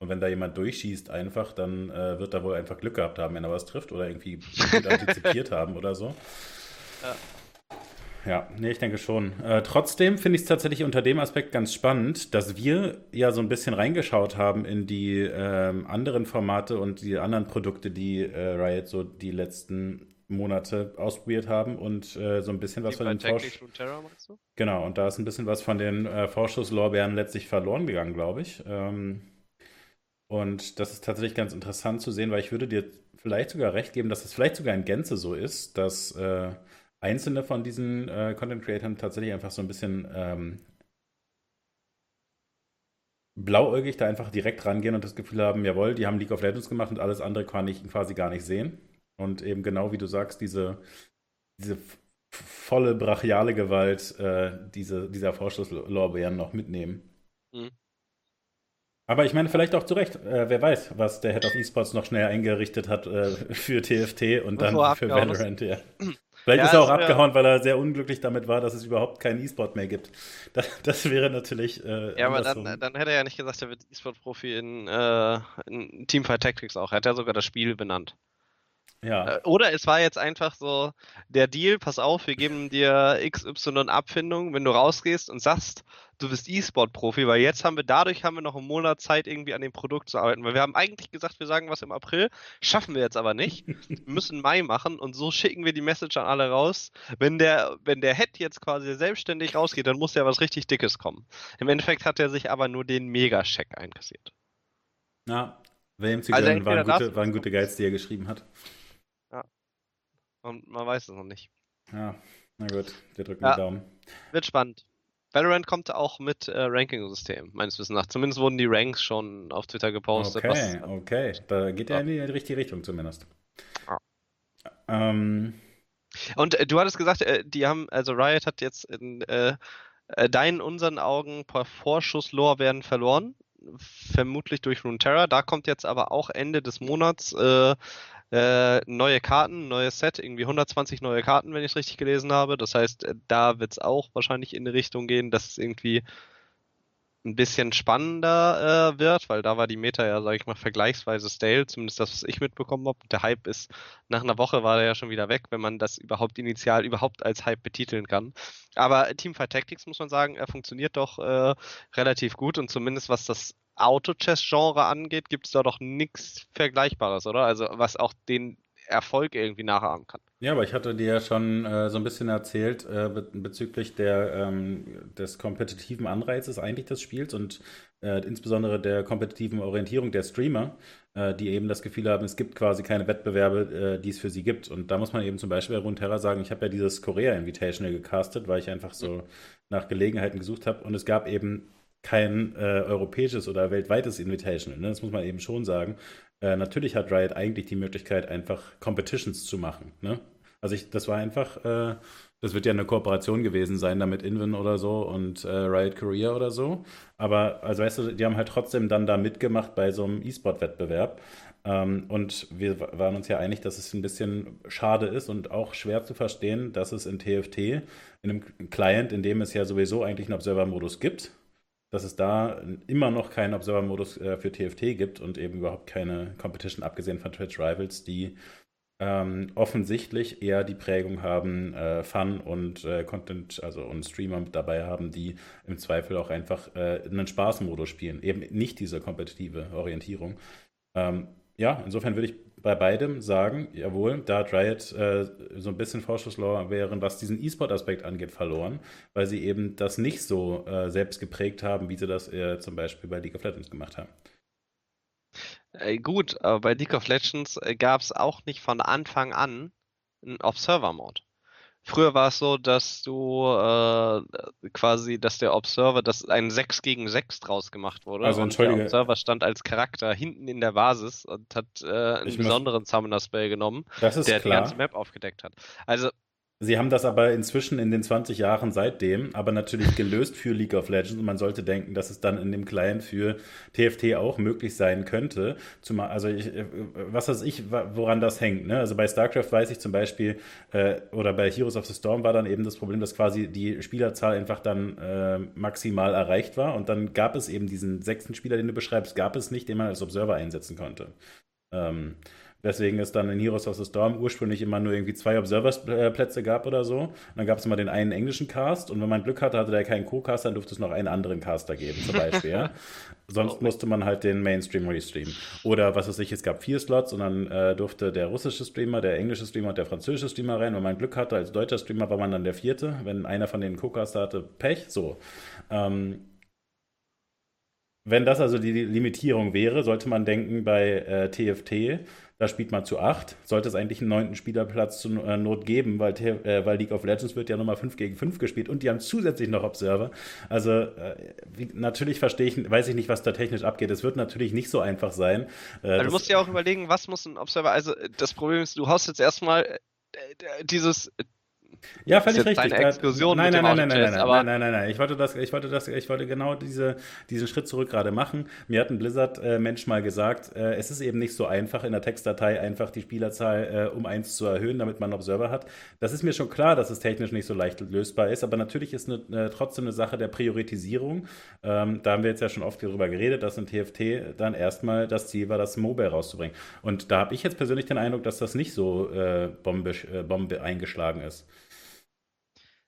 Und wenn da jemand durchschießt einfach, dann äh, wird er wohl einfach Glück gehabt haben, wenn er was trifft oder irgendwie gut antizipiert haben oder so. Ja. Ja, nee, ich denke schon. Äh, trotzdem finde ich es tatsächlich unter dem Aspekt ganz spannend, dass wir ja so ein bisschen reingeschaut haben in die ähm, anderen Formate und die anderen Produkte, die äh, Riot so die letzten Monate ausprobiert haben und äh, so ein bisschen was die von den Forsch Genau, und da ist ein bisschen was von den äh, Vorschusslorbeeren letztlich verloren gegangen, glaube ich. Ähm, und das ist tatsächlich ganz interessant zu sehen, weil ich würde dir vielleicht sogar recht geben, dass es das vielleicht sogar in Gänze so ist, dass äh, einzelne von diesen äh, Content Creators tatsächlich einfach so ein bisschen ähm, blauäugig da einfach direkt rangehen und das Gefühl haben, jawohl, die haben League of Legends gemacht und alles andere kann ich quasi gar nicht sehen. Und eben genau wie du sagst, diese, diese volle brachiale Gewalt äh, diese, dieser Vorschusslorbeeren noch mitnehmen. Mhm. Aber ich meine, vielleicht auch zu Recht. Äh, wer weiß, was der Head of Esports noch schnell eingerichtet hat äh, für TFT und dann für Valorant. Ja. Vielleicht ja, ist er auch abgehauen, weil er sehr unglücklich damit war, dass es überhaupt keinen E-Sport mehr gibt. Das, das wäre natürlich. Äh, ja, aber dann, dann, hätte er ja nicht gesagt, er wird E-Sport-Profi in, äh, in Teamfight Tactics auch. Er hat ja sogar das Spiel benannt. Ja. Äh, oder es war jetzt einfach so der Deal, pass auf, wir geben dir XY Abfindung, wenn du rausgehst und sagst, du bist E-Sport-Profi, weil jetzt haben wir, dadurch haben wir noch einen Monat Zeit, irgendwie an dem Produkt zu arbeiten. Weil wir haben eigentlich gesagt, wir sagen was im April, schaffen wir jetzt aber nicht. wir müssen Mai machen und so schicken wir die Message an alle raus. Wenn der, wenn der Head jetzt quasi selbstständig rausgeht, dann muss ja was richtig Dickes kommen. Im Endeffekt hat er sich aber nur den Mega-Check einkassiert. Ja, William Zigeuner also waren, gute, waren gute Guides, die er geschrieben hat. Und man weiß es noch nicht. Ja, Na gut, wir drücken ja, die Daumen. Wird spannend. Valorant kommt auch mit äh, Ranking-System, meines Wissens nach. Zumindest wurden die Ranks schon auf Twitter gepostet. Okay, was, okay. Da geht er ja. in die richtige Richtung zumindest. Ja. Ähm, Und äh, du hattest gesagt, äh, die haben, also Riot hat jetzt in äh, äh, deinen, unseren Augen per Vorschusslorbeeren verloren. Vermutlich durch Runeterra. Da kommt jetzt aber auch Ende des Monats äh, äh, neue Karten, neues Set, irgendwie 120 neue Karten, wenn ich es richtig gelesen habe. Das heißt, äh, da wird es auch wahrscheinlich in eine Richtung gehen, dass es irgendwie ein bisschen spannender äh, wird, weil da war die Meta ja, sage ich mal, vergleichsweise stale, zumindest das, was ich mitbekommen habe. Der Hype ist, nach einer Woche war der ja schon wieder weg, wenn man das überhaupt initial überhaupt als Hype betiteln kann. Aber Teamfight Tactics, muss man sagen, er funktioniert doch äh, relativ gut und zumindest was das Auto-Chess-Genre angeht, gibt es da doch nichts Vergleichbares, oder? Also was auch den Erfolg irgendwie nachahmen kann. Ja, aber ich hatte dir ja schon äh, so ein bisschen erzählt äh, be bezüglich der, ähm, des kompetitiven Anreizes eigentlich des Spiels und äh, insbesondere der kompetitiven Orientierung der Streamer, äh, die eben das Gefühl haben, es gibt quasi keine Wettbewerbe, äh, die es für sie gibt. Und da muss man eben zum Beispiel bei Runeterra sagen, ich habe ja dieses Korea Invitational gecastet, weil ich einfach so nach Gelegenheiten gesucht habe und es gab eben kein äh, europäisches oder weltweites Invitational. Ne? Das muss man eben schon sagen. Äh, natürlich hat Riot eigentlich die Möglichkeit, einfach Competitions zu machen. Ne? Also ich, das war einfach, äh, das wird ja eine Kooperation gewesen sein, da mit Inven oder so und äh, Riot Korea oder so. Aber, also weißt du, die haben halt trotzdem dann da mitgemacht bei so einem E-Sport-Wettbewerb. Ähm, und wir waren uns ja einig, dass es ein bisschen schade ist und auch schwer zu verstehen, dass es in TFT, in einem Client, in dem es ja sowieso eigentlich einen Observer-Modus gibt, dass es da immer noch keinen Observer-Modus äh, für TFT gibt und eben überhaupt keine Competition, abgesehen von Twitch Rivals, die ähm, offensichtlich eher die Prägung haben, äh, Fun und äh, Content, also und Streamer mit dabei haben, die im Zweifel auch einfach äh, einen Spaßmodus spielen, eben nicht diese kompetitive Orientierung. Ähm, ja, insofern würde ich bei beidem sagen, jawohl, da hat Riot äh, so ein bisschen Vorschusslorbeeren, was diesen E-Sport-Aspekt angeht, verloren, weil sie eben das nicht so äh, selbst geprägt haben, wie sie das äh, zum Beispiel bei League of Legends gemacht haben. Äh, gut, aber bei League of Legends äh, gab es auch nicht von Anfang an einen Observer-Mode. Früher war es so, dass du äh, quasi, dass der Observer, dass ein 6 gegen 6 draus gemacht wurde. Also und der Observer stand als Charakter hinten in der Basis und hat äh, einen ich besonderen Summoner Spell genommen, der klar. die ganze Map aufgedeckt hat. Also Sie haben das aber inzwischen in den 20 Jahren seitdem, aber natürlich gelöst für League of Legends und man sollte denken, dass es dann in dem Client für TFT auch möglich sein könnte. Zumal, also ich, äh, was weiß ich, woran das hängt. Ne? Also bei StarCraft weiß ich zum Beispiel, äh, oder bei Heroes of the Storm war dann eben das Problem, dass quasi die Spielerzahl einfach dann äh, maximal erreicht war und dann gab es eben diesen sechsten Spieler, den du beschreibst, gab es nicht, den man als Observer einsetzen konnte. Ähm, Weswegen es dann in Heroes of the Storm ursprünglich immer nur irgendwie zwei Observers-Plätze gab oder so. Und dann gab es immer den einen englischen Cast und wenn man Glück hatte, hatte der keinen Co-Caster, dann durfte es noch einen anderen Caster geben, zum Beispiel. Sonst oh. musste man halt den Mainstream restreamen. Oder was weiß ich, es gab vier Slots und dann äh, durfte der russische Streamer, der englische Streamer und der französische Streamer rein. Wenn man Glück hatte, als deutscher Streamer war man dann der vierte. Wenn einer von den Co-Caster hatte, Pech. So. Ähm, wenn das also die Limitierung wäre, sollte man denken bei äh, TFT, da spielt man zu acht. Sollte es eigentlich einen neunten Spielerplatz zur äh, Not geben, weil, äh, weil League of Legends wird ja nochmal 5 gegen 5 gespielt und die haben zusätzlich noch Observer. Also äh, wie, natürlich verstehe ich, weiß ich nicht, was da technisch abgeht. Es wird natürlich nicht so einfach sein. Äh, du musst ja auch überlegen, was muss ein Observer, also das Problem ist, du hast jetzt erstmal äh, dieses ja, völlig richtig. Eine Exkursion nein, nein, nein, nein, nein, nein, nein, nein, nein, nein. Ich wollte das, ich wollte das, ich wollte genau diese, diesen Schritt zurück gerade machen. Mir hat ein Blizzard-Mensch mal gesagt, äh, es ist eben nicht so einfach, in der Textdatei einfach die Spielerzahl äh, um eins zu erhöhen, damit man einen Observer hat. Das ist mir schon klar, dass es technisch nicht so leicht lösbar ist, aber natürlich ist eine, trotzdem eine Sache der Priorisierung. Ähm, da haben wir jetzt ja schon oft darüber geredet, dass in TFT dann erstmal das Ziel war, das Mobile rauszubringen. Und da habe ich jetzt persönlich den Eindruck, dass das nicht so äh, Bombe, äh, Bombe eingeschlagen ist.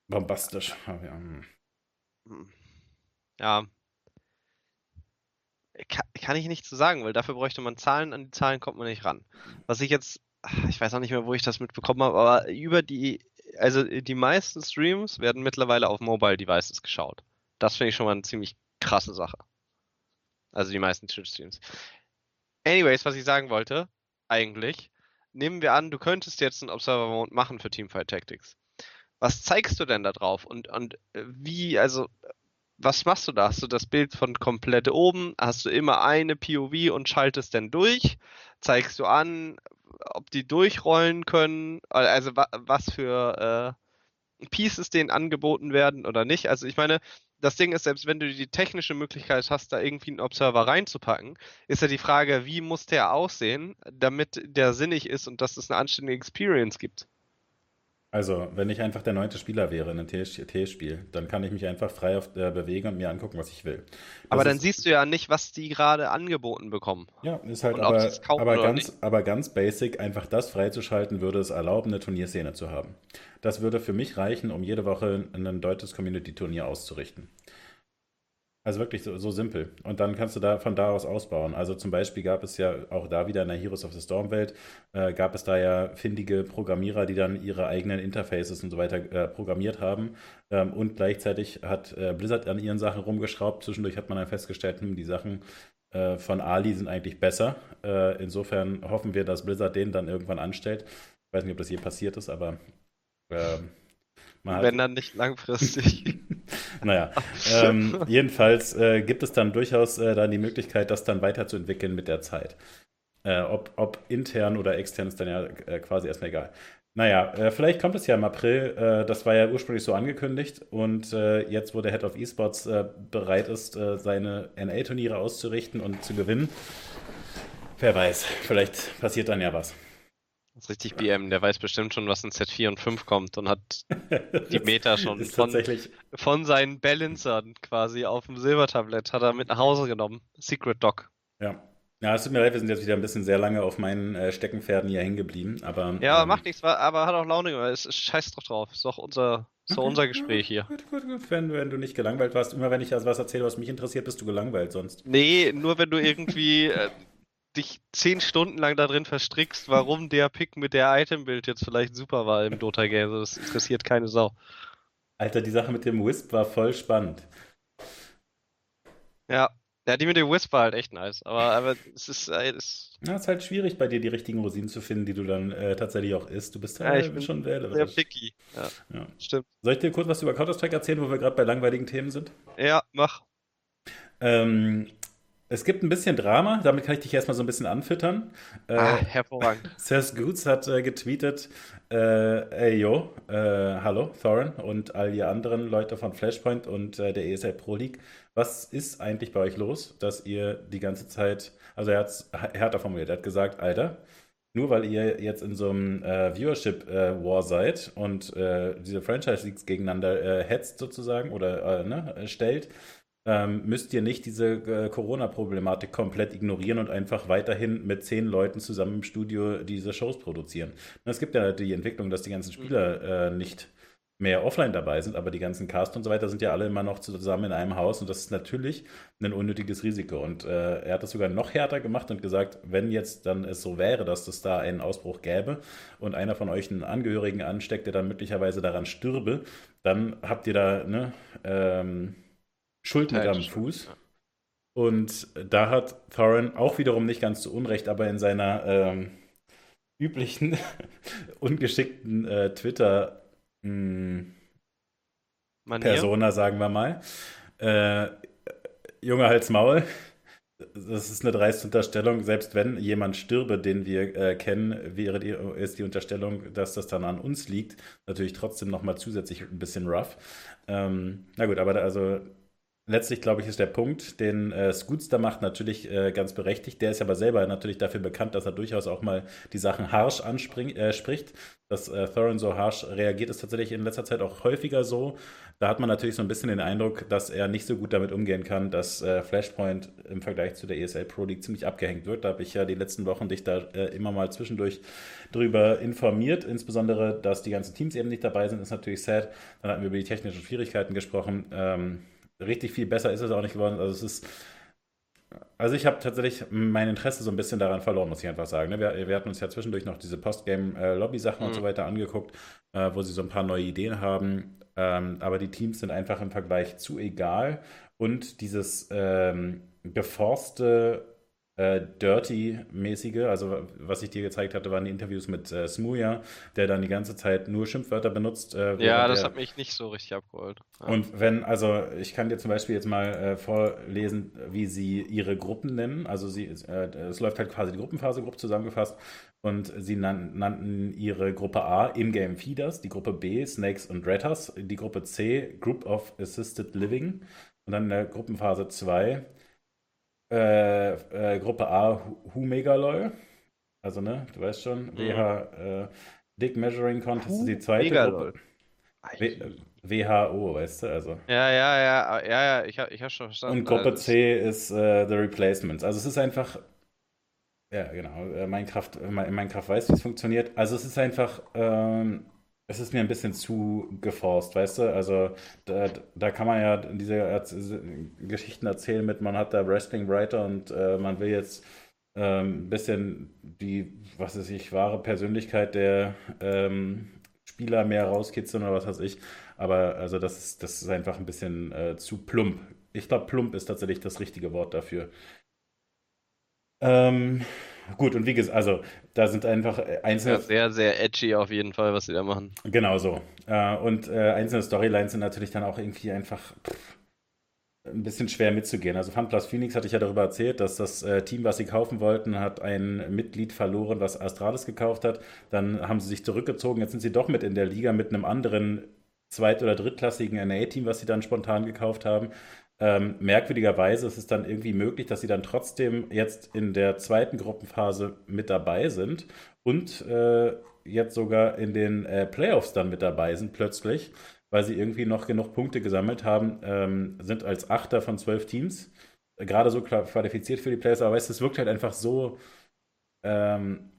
Bombastisch. Ja. Hm. ja. Kann, kann ich nicht zu sagen, weil dafür bräuchte man Zahlen, an die Zahlen kommt man nicht ran. Was ich jetzt, ich weiß auch nicht mehr, wo ich das mitbekommen habe, aber über die, also die meisten Streams werden mittlerweile auf Mobile Devices geschaut. Das finde ich schon mal eine ziemlich krasse Sache. Also die meisten Twitch-Streams. Anyways, was ich sagen wollte, eigentlich, nehmen wir an, du könntest jetzt einen Observer-Mode machen für Teamfight Tactics was zeigst du denn da drauf? Und, und äh, wie, also, was machst du da? Hast du das Bild von komplett oben? Hast du immer eine POV und schaltest dann durch? Zeigst du an, ob die durchrollen können? Also, was für äh, Pieces denen angeboten werden oder nicht? Also, ich meine, das Ding ist, selbst wenn du die technische Möglichkeit hast, da irgendwie einen Observer reinzupacken, ist ja die Frage, wie muss der aussehen, damit der sinnig ist und dass es eine anständige Experience gibt. Also, wenn ich einfach der neunte Spieler wäre in einem TS-Spiel, dann kann ich mich einfach frei auf, äh, bewegen und mir angucken, was ich will. Das aber dann siehst du ja nicht, was die gerade angeboten bekommen. Ja, ist halt aber, aber, ganz, aber ganz basic, einfach das freizuschalten, würde es erlauben, eine Turnierszene zu haben. Das würde für mich reichen, um jede Woche ein deutsches Community-Turnier auszurichten. Also wirklich so, so, simpel. Und dann kannst du da von da aus ausbauen. Also zum Beispiel gab es ja auch da wieder in der Heroes of the Storm Welt, äh, gab es da ja findige Programmierer, die dann ihre eigenen Interfaces und so weiter äh, programmiert haben. Ähm, und gleichzeitig hat äh, Blizzard an ihren Sachen rumgeschraubt. Zwischendurch hat man dann festgestellt, hm, die Sachen äh, von Ali sind eigentlich besser. Äh, insofern hoffen wir, dass Blizzard den dann irgendwann anstellt. Ich weiß nicht, ob das je passiert ist, aber ähm, wenn dann nicht langfristig. naja, ähm, jedenfalls äh, gibt es dann durchaus äh, dann die Möglichkeit, das dann weiterzuentwickeln mit der Zeit. Äh, ob, ob, intern oder extern ist dann ja äh, quasi erstmal egal. Naja, äh, vielleicht kommt es ja im April. Äh, das war ja ursprünglich so angekündigt. Und jetzt, wo der Head of Esports bereit ist, seine NA-Turniere auszurichten und zu gewinnen, wer weiß, vielleicht passiert dann ja was. Ist richtig BM, der weiß bestimmt schon, was in Z4 und 5 kommt und hat die Meta schon von, von seinen Balancern quasi auf dem Silbertablett hat er mit nach Hause genommen. Secret Doc. Ja. Ja, es tut mir leid, wir sind jetzt wieder ein bisschen sehr lange auf meinen äh, Steckenpferden hier hängen geblieben. Aber, ja, ähm, macht nichts, aber hat auch Laune gemacht. Es ist scheiß doch drauf. Ist doch unser, ist okay, unser Gespräch hier. Gut, gut, gut. Wenn, wenn, du nicht gelangweilt warst, immer wenn ich also was erzähle, was mich interessiert, bist du gelangweilt sonst. Nee, nur wenn du irgendwie äh, dich zehn Stunden lang da drin verstrickst, warum der Pick mit der Item-Bild jetzt vielleicht super war im Dota-Game. Das interessiert keine Sau. Alter, die Sache mit dem Wisp war voll spannend. Ja, ja, die mit dem Wisp war halt echt nice. Aber, aber es ist. Äh, es ja, es ist halt schwierig bei dir, die richtigen Rosinen zu finden, die du dann äh, tatsächlich auch isst. Du bist halt ja, ich bin schon wählerisch. Sehr picky. Ja, ja, stimmt. Soll ich dir kurz was über Counter-Strike erzählen, wo wir gerade bei langweiligen Themen sind? Ja, mach. Ähm, es gibt ein bisschen Drama, damit kann ich dich erstmal so ein bisschen anfüttern. Äh, ah, äh, hervorragend. Seth Goods hat äh, getweetet, äh, ey yo, äh, hallo Thorin und all ihr anderen Leute von Flashpoint und äh, der ESL Pro League. Was ist eigentlich bei euch los, dass ihr die ganze Zeit, also er hat es härter formuliert, er hat gesagt, Alter, nur weil ihr jetzt in so einem äh, Viewership-War seid und diese Franchise-Leagues gegeneinander hetzt sozusagen oder ne, stellt, ähm, müsst ihr nicht diese äh, Corona-Problematik komplett ignorieren und einfach weiterhin mit zehn Leuten zusammen im Studio diese Shows produzieren. Und es gibt ja die Entwicklung, dass die ganzen mhm. Spieler äh, nicht mehr offline dabei sind, aber die ganzen Cast und so weiter sind ja alle immer noch zusammen in einem Haus und das ist natürlich ein unnötiges Risiko. Und äh, er hat das sogar noch härter gemacht und gesagt, wenn jetzt dann es so wäre, dass es da einen Ausbruch gäbe und einer von euch einen Angehörigen ansteckt, der dann möglicherweise daran stürbe, dann habt ihr da ne, ähm, Schuld mit am Fuß. Und da hat Thorin auch wiederum nicht ganz zu Unrecht, aber in seiner ähm, üblichen, ungeschickten äh, Twitter- hm, sagen wir mal. Äh, Junge Hals Maul. Das ist eine dreiste Unterstellung. Selbst wenn jemand stürbe, den wir äh, kennen, wäre die, ist die Unterstellung, dass das dann an uns liegt. Natürlich trotzdem nochmal zusätzlich ein bisschen rough. Ähm, na gut, aber da, also letztlich, glaube ich, ist der Punkt, den äh, Scoots da macht, natürlich äh, ganz berechtigt. Der ist aber selber natürlich dafür bekannt, dass er durchaus auch mal die Sachen harsh anspricht. Äh, dass äh, Thorin so harsh reagiert, ist tatsächlich in letzter Zeit auch häufiger so. Da hat man natürlich so ein bisschen den Eindruck, dass er nicht so gut damit umgehen kann, dass äh, Flashpoint im Vergleich zu der ESL Pro League ziemlich abgehängt wird. Da habe ich ja die letzten Wochen dich da äh, immer mal zwischendurch drüber informiert. Insbesondere, dass die ganzen Teams eben nicht dabei sind, ist natürlich sad. Dann hatten wir über die technischen Schwierigkeiten gesprochen. Ähm, richtig viel besser ist es auch nicht geworden. Also es ist. Also ich habe tatsächlich mein Interesse so ein bisschen daran verloren, muss ich einfach sagen. Ne? Wir, wir hatten uns ja zwischendurch noch diese Postgame-Lobby-Sachen mhm. und so mhm. weiter angeguckt, äh, wo sie so ein paar neue Ideen haben. Ähm, aber die Teams sind einfach im Vergleich zu egal. Und dieses ähm, geforste äh, Dirty-mäßige. Also was ich dir gezeigt hatte, waren die Interviews mit äh, Smooya, der dann die ganze Zeit nur Schimpfwörter benutzt. Äh, ja, das der... hat mich nicht so richtig abgeholt. Ja. Und wenn, also ich kann dir zum Beispiel jetzt mal äh, vorlesen, wie sie ihre Gruppen nennen. Also sie, äh, es läuft halt quasi die Gruppenphase, grob zusammengefasst. Und sie nan nannten ihre Gruppe A In-Game Feeders, die Gruppe B Snakes und Retters, die Gruppe C Group of Assisted Living und dann in der Gruppenphase 2 äh, äh, Gruppe A Humegaloy. Also, ne, du weißt schon, mhm. WH äh, Dick Measuring Contest ist die zweite Megalol. Gruppe. W WHO, weißt du, also. Ja, ja, ja, ja, ja, ich, ich habe schon verstanden. Und Gruppe C ist äh, The Replacements. Also es ist einfach, ja, genau, äh, Minecraft, Minecraft weiß, wie es funktioniert. Also es ist einfach, ähm, es ist mir ein bisschen zu geforst, weißt du? Also da, da kann man ja diese Erz Geschichten erzählen mit, man hat da Wrestling Writer und äh, man will jetzt ähm, ein bisschen die, was weiß ich, wahre Persönlichkeit der ähm, Spieler mehr rauskitzeln oder was weiß ich. Aber also das ist, das ist einfach ein bisschen äh, zu plump. Ich glaube, plump ist tatsächlich das richtige Wort dafür. Ähm, Gut, und wie gesagt, also da sind einfach äh, einzelne. Ja, sehr, sehr edgy auf jeden Fall, was sie da machen. Genau so. Äh, und äh, einzelne Storylines sind natürlich dann auch irgendwie einfach pff, ein bisschen schwer mitzugehen. Also FunPlus Phoenix hatte ich ja darüber erzählt, dass das Team, was sie kaufen wollten, hat ein Mitglied verloren, was Astralis gekauft hat. Dann haben sie sich zurückgezogen. Jetzt sind sie doch mit in der Liga mit einem anderen zweit- oder drittklassigen NA-Team, was sie dann spontan gekauft haben. Ähm, merkwürdigerweise ist es dann irgendwie möglich, dass sie dann trotzdem jetzt in der zweiten Gruppenphase mit dabei sind und äh, jetzt sogar in den äh, Playoffs dann mit dabei sind plötzlich, weil sie irgendwie noch genug Punkte gesammelt haben, ähm, sind als Achter von zwölf Teams äh, gerade so qualifiziert für die Playoffs, aber weißt, es wirkt halt einfach so ähm,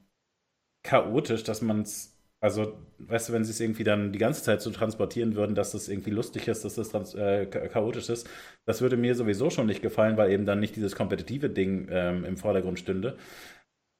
chaotisch, dass man es also, weißt du, wenn sie es irgendwie dann die ganze Zeit so transportieren würden, dass das irgendwie lustig ist, dass das trans äh, chaotisch ist, das würde mir sowieso schon nicht gefallen, weil eben dann nicht dieses kompetitive Ding ähm, im Vordergrund stünde.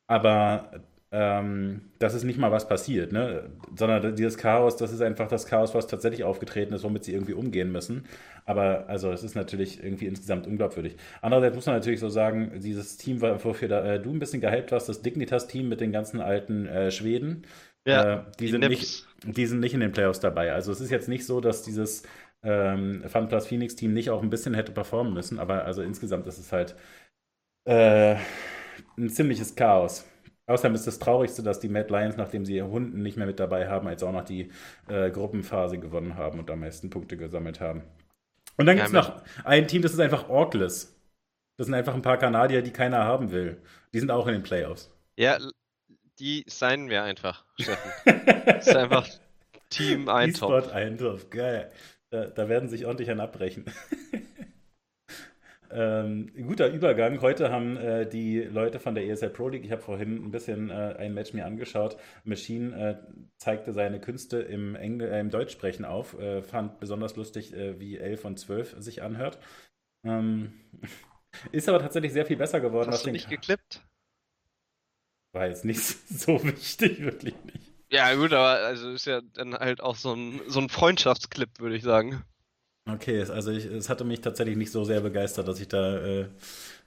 Aber ähm, das ist nicht mal was passiert, ne? Sondern dieses Chaos, das ist einfach das Chaos, was tatsächlich aufgetreten ist, womit sie irgendwie umgehen müssen. Aber also es ist natürlich irgendwie insgesamt unglaubwürdig. Andererseits muss man natürlich so sagen, dieses Team, wofür da, äh, du ein bisschen gehypt hast, das Dignitas-Team mit den ganzen alten äh, Schweden, ja, äh, die, die, sind nicht, die sind nicht in den Playoffs dabei. Also es ist jetzt nicht so, dass dieses ähm, Fun Plus Phoenix Team nicht auch ein bisschen hätte performen müssen, aber also insgesamt ist es halt äh, ein ziemliches Chaos. Außerdem ist das Traurigste, dass die Mad Lions, nachdem sie ihr Hunden nicht mehr mit dabei haben, als auch noch die äh, Gruppenphase gewonnen haben und am meisten Punkte gesammelt haben. Und dann gibt es ja, noch ein Team, das ist einfach Orkless. Das sind einfach ein paar Kanadier, die keiner haben will. Die sind auch in den Playoffs. Ja, die signen wir einfach, Steffen. das ist einfach Team Eintopf. E-Sport Eintopf, geil. Da, da, werden sich ordentlich ein abbrechen. ähm, guter Übergang. Heute haben äh, die Leute von der ESL Pro League, ich habe vorhin ein bisschen äh, ein Match mir angeschaut, Machine äh, zeigte seine Künste im, Engl äh, im Deutschsprechen auf, äh, fand besonders lustig, äh, wie 11 und 12 sich anhört. Ähm, ist aber tatsächlich sehr viel besser geworden. Hast du nicht geklippt? War jetzt nicht so wichtig, wirklich nicht. Ja, gut, aber also ist ja dann halt auch so ein, so ein Freundschaftsclip, würde ich sagen. Okay, also ich, es hatte mich tatsächlich nicht so sehr begeistert, dass ich da äh,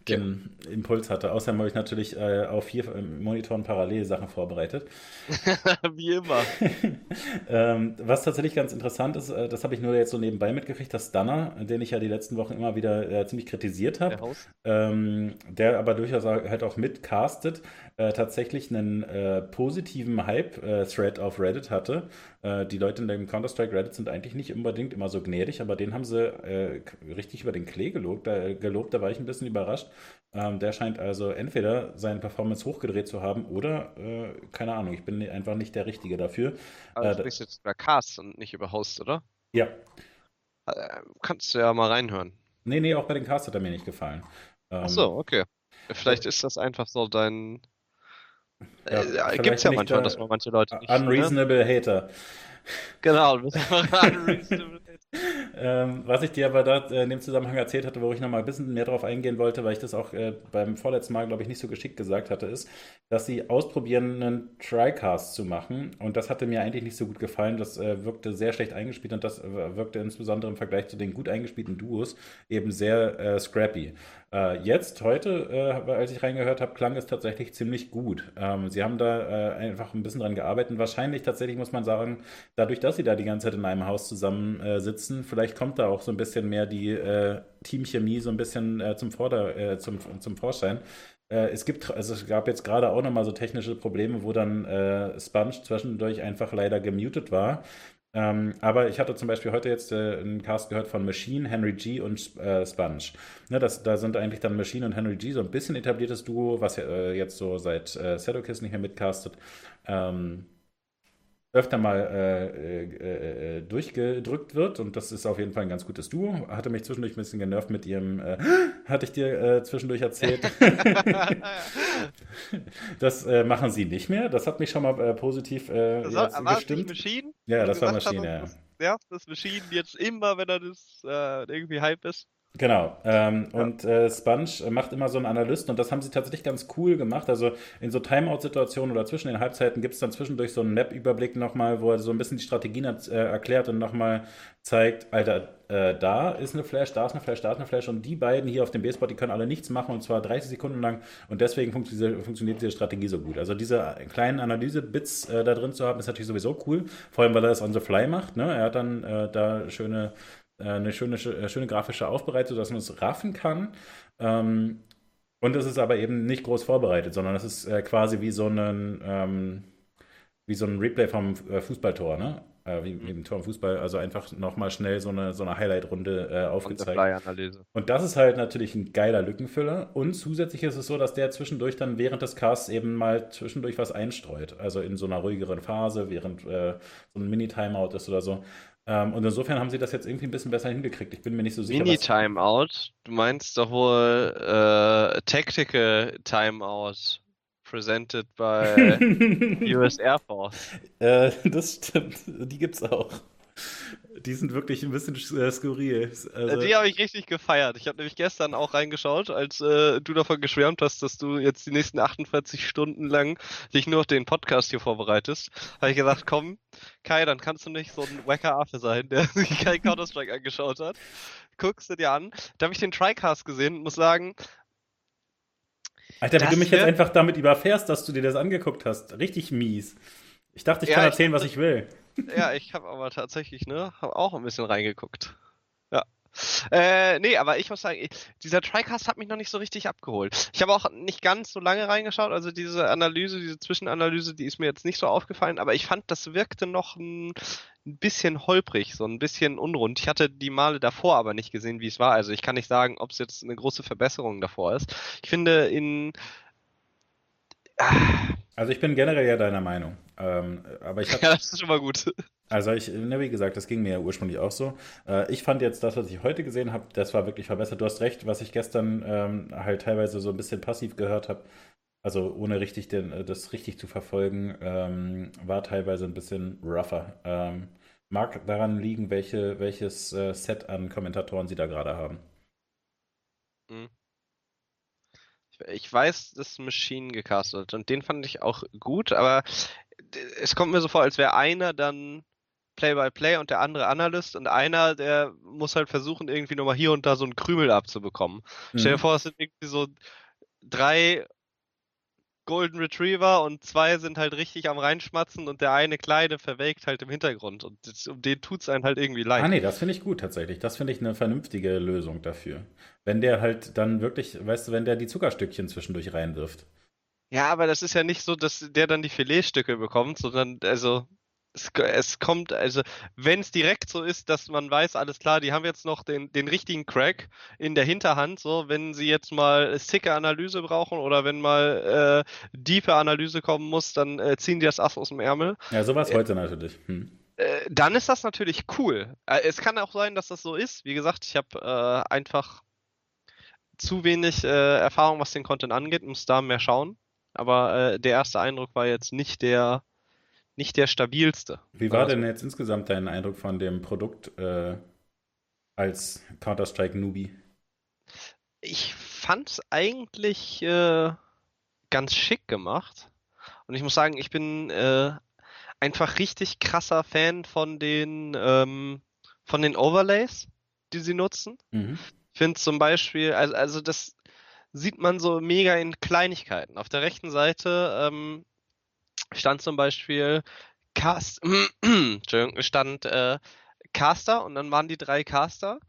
den ja. Impuls hatte. Außerdem habe ich natürlich äh, auf vier äh, Monitoren parallel Sachen vorbereitet. Wie immer. ähm, was tatsächlich ganz interessant ist, äh, das habe ich nur jetzt so nebenbei mitgekriegt, dass Stunner, den ich ja die letzten Wochen immer wieder äh, ziemlich kritisiert habe, der, ähm, der aber durchaus halt auch mitcastet, äh, tatsächlich einen äh, positiven Hype-Thread auf Reddit hatte. die Leute in dem Counter-Strike Reddit sind eigentlich nicht unbedingt immer so gnädig, aber den haben sie richtig über den Klee gelobt. gelobt. Da war ich ein bisschen überrascht. Ähm, der scheint also entweder seine Performance hochgedreht zu haben oder, äh, keine Ahnung, ich bin einfach nicht der Richtige dafür. Aber du äh, sprichst jetzt über Cast und nicht über Host, oder? Ja. Äh, kannst du ja mal reinhören. Nee, nee, auch bei den Cast hat er mir nicht gefallen. Ähm, Ach so, okay. Vielleicht ist das einfach so dein. Ja, äh, Gibt es ja manchmal, dass man manche Leute nicht. Unreasonable ne? Hater. Genau, du bist einfach unreasonable ähm, was ich dir aber da äh, in dem Zusammenhang erzählt hatte, wo ich noch mal ein bisschen mehr drauf eingehen wollte, weil ich das auch äh, beim vorletzten Mal, glaube ich, nicht so geschickt gesagt hatte, ist, dass sie ausprobieren, einen Tricast zu machen. Und das hatte mir eigentlich nicht so gut gefallen. Das äh, wirkte sehr schlecht eingespielt und das äh, wirkte insbesondere im Vergleich zu den gut eingespielten Duos eben sehr äh, scrappy. Äh, jetzt, heute, äh, als ich reingehört habe, klang es tatsächlich ziemlich gut. Ähm, sie haben da äh, einfach ein bisschen dran gearbeitet. Wahrscheinlich tatsächlich muss man sagen, dadurch, dass sie da die ganze Zeit in einem Haus zusammensitzen, vielleicht kommt da auch so ein bisschen mehr die äh, Teamchemie so ein bisschen äh, zum, Vorder-, zum, zum Vorschein. es gibt, also es gab jetzt gerade auch nochmal so technische Probleme, wo dann Sponge zwischendurch einfach leider gemutet war. Ähm, aber ich hatte zum Beispiel heute jetzt äh, einen Cast gehört von Machine, Henry G und äh, Sponge. Ne, das, da sind eigentlich dann Machine und Henry G so ein bisschen etabliertes Duo, was äh, jetzt so seit äh, Sadokist nicht mehr mitcastet. Ähm, öfter mal äh, äh, äh, durchgedrückt wird und das ist auf jeden Fall ein ganz gutes Duo. Hatte mich zwischendurch ein bisschen genervt mit ihrem, äh, hatte ich dir äh, zwischendurch erzählt. das äh, machen sie nicht mehr. Das hat mich schon mal positiv das war, war gestimmt. Das Machine? Ja, das war Maschine, ja. Ja, das Machine jetzt immer, wenn er das irgendwie Hype ist. Genau. Ähm, ja. Und äh, Sponge macht immer so einen Analysten und das haben sie tatsächlich ganz cool gemacht. Also in so Timeout-Situationen oder zwischen den Halbzeiten gibt es dann zwischendurch so einen Map-Überblick nochmal, wo er so ein bisschen die Strategien äh, erklärt und nochmal zeigt, Alter, äh, da ist eine Flash, da ist eine Flash, da ist eine Flash und die beiden hier auf dem B-Spot, die können alle nichts machen und zwar 30 Sekunden lang und deswegen funkt diese, funktioniert diese Strategie so gut. Also diese kleinen Analyse-Bits äh, da drin zu haben, ist natürlich sowieso cool, vor allem weil er das on the fly macht. Ne? Er hat dann äh, da schöne äh, eine schöne, äh, schöne grafische Aufbereitung, dass man es raffen kann. Ähm, und es ist aber eben nicht groß vorbereitet, sondern es ist äh, quasi wie so ein, ähm, wie so ein Replay vom äh, Fußballtor, ne? Äh, wie, wie, ein Tor im Fußball, also einfach nochmal schnell so eine, so eine Highlight-Runde äh, aufgezeigt. Und das ist halt natürlich ein geiler Lückenfüller. Und zusätzlich ist es so, dass der zwischendurch dann während des Casts eben mal zwischendurch was einstreut. Also in so einer ruhigeren Phase, während äh, so ein Mini-Timeout ist oder so. Ähm, und insofern haben sie das jetzt irgendwie ein bisschen besser hingekriegt. Ich bin mir nicht so sicher. Mini-Timeout? Du meinst doch wohl äh, Tactical Timeout presented by US Air Force. Äh, das stimmt. Die gibt's auch. Die sind wirklich ein bisschen äh, skurril. Also, die habe ich richtig gefeiert. Ich habe nämlich gestern auch reingeschaut, als äh, du davon geschwärmt hast, dass du jetzt die nächsten 48 Stunden lang dich nur auf den Podcast hier vorbereitest. Habe ich gesagt, komm, Kai, dann kannst du nicht so ein wacker Affe sein, der sich kein Counter-Strike angeschaut hat. Guckst du dir an. Da habe ich den Tricast gesehen und muss sagen, Alter, wie du mich jetzt einfach damit überfährst, dass du dir das angeguckt hast. Richtig mies. Ich dachte, ich ja, kann erzählen, ich, was ich will. Ja, ich habe aber tatsächlich, ne, habe auch ein bisschen reingeguckt. Ja. Äh, nee, aber ich muss sagen, dieser Tricast hat mich noch nicht so richtig abgeholt. Ich habe auch nicht ganz so lange reingeschaut, also diese Analyse, diese Zwischenanalyse, die ist mir jetzt nicht so aufgefallen, aber ich fand, das wirkte noch ein, ein bisschen holprig, so ein bisschen unrund. Ich hatte die Male davor aber nicht gesehen, wie es war. Also ich kann nicht sagen, ob es jetzt eine große Verbesserung davor ist. Ich finde in also ich bin generell ja deiner Meinung. Ähm, aber ich hab, ja, das ist schon mal gut. Also ich, ne, wie gesagt, das ging mir ja ursprünglich auch so. Äh, ich fand jetzt das, was ich heute gesehen habe, das war wirklich verbessert. Du hast recht, was ich gestern ähm, halt teilweise so ein bisschen passiv gehört habe, also ohne richtig den, äh, das richtig zu verfolgen, ähm, war teilweise ein bisschen rougher. Ähm, mag daran liegen, welche, welches äh, Set an Kommentatoren sie da gerade haben. Mhm ich weiß, dass Machine gecastet hat und den fand ich auch gut, aber es kommt mir so vor, als wäre einer dann Play-by-Play -play und der andere Analyst und einer, der muss halt versuchen, irgendwie nochmal hier und da so einen Krümel abzubekommen. Mhm. Stell dir vor, es sind irgendwie so drei Golden Retriever und zwei sind halt richtig am reinschmatzen und der eine kleine verwelkt halt im Hintergrund und das, um den tut es einen halt irgendwie leid. Ah nee, das finde ich gut tatsächlich. Das finde ich eine vernünftige Lösung dafür. Wenn der halt dann wirklich, weißt du, wenn der die Zuckerstückchen zwischendurch reinwirft. Ja, aber das ist ja nicht so, dass der dann die Filetstücke bekommt, sondern also es, es kommt, also wenn es direkt so ist, dass man weiß, alles klar, die haben jetzt noch den, den richtigen Crack in der Hinterhand, so wenn sie jetzt mal sicke Analyse brauchen oder wenn mal äh, diepe Analyse kommen muss, dann äh, ziehen die das Ass aus dem Ärmel. Ja, sowas äh, heute natürlich. Hm. Äh, dann ist das natürlich cool. Äh, es kann auch sein, dass das so ist. Wie gesagt, ich habe äh, einfach zu wenig Erfahrung, was den Content angeht, muss da mehr schauen. Aber der erste Eindruck war jetzt nicht der nicht der stabilste. Wie war also, denn jetzt insgesamt dein Eindruck von dem Produkt äh, als Counter-Strike-Newbie? Ich fand es eigentlich äh, ganz schick gemacht. Und ich muss sagen, ich bin äh, einfach richtig krasser Fan von den, ähm, von den Overlays, die sie nutzen. Mhm. Ich finde zum Beispiel, also, also das, sieht man so mega in Kleinigkeiten. Auf der rechten Seite ähm, stand zum Beispiel Cast, stand äh, Caster und dann waren die drei Caster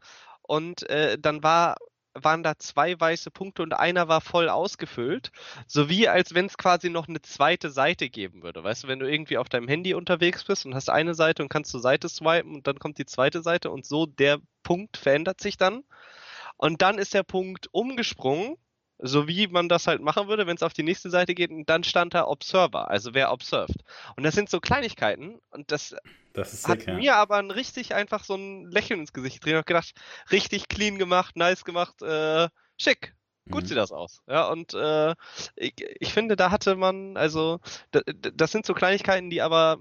und äh, dann war waren da zwei weiße Punkte und einer war voll ausgefüllt. So wie als wenn es quasi noch eine zweite Seite geben würde. Weißt du, wenn du irgendwie auf deinem Handy unterwegs bist und hast eine Seite und kannst zur Seite swipen und dann kommt die zweite Seite und so der Punkt verändert sich dann. Und dann ist der Punkt umgesprungen so wie man das halt machen würde, wenn es auf die nächste Seite geht und dann stand da Observer, also wer observed. Und das sind so Kleinigkeiten und das, das sick, hat ja. mir aber ein richtig einfach so ein Lächeln ins Gesicht gedreht und gedacht, richtig clean gemacht, nice gemacht, äh, schick. Gut mhm. sieht das aus. Ja, und äh, ich, ich finde, da hatte man, also, das sind so Kleinigkeiten, die aber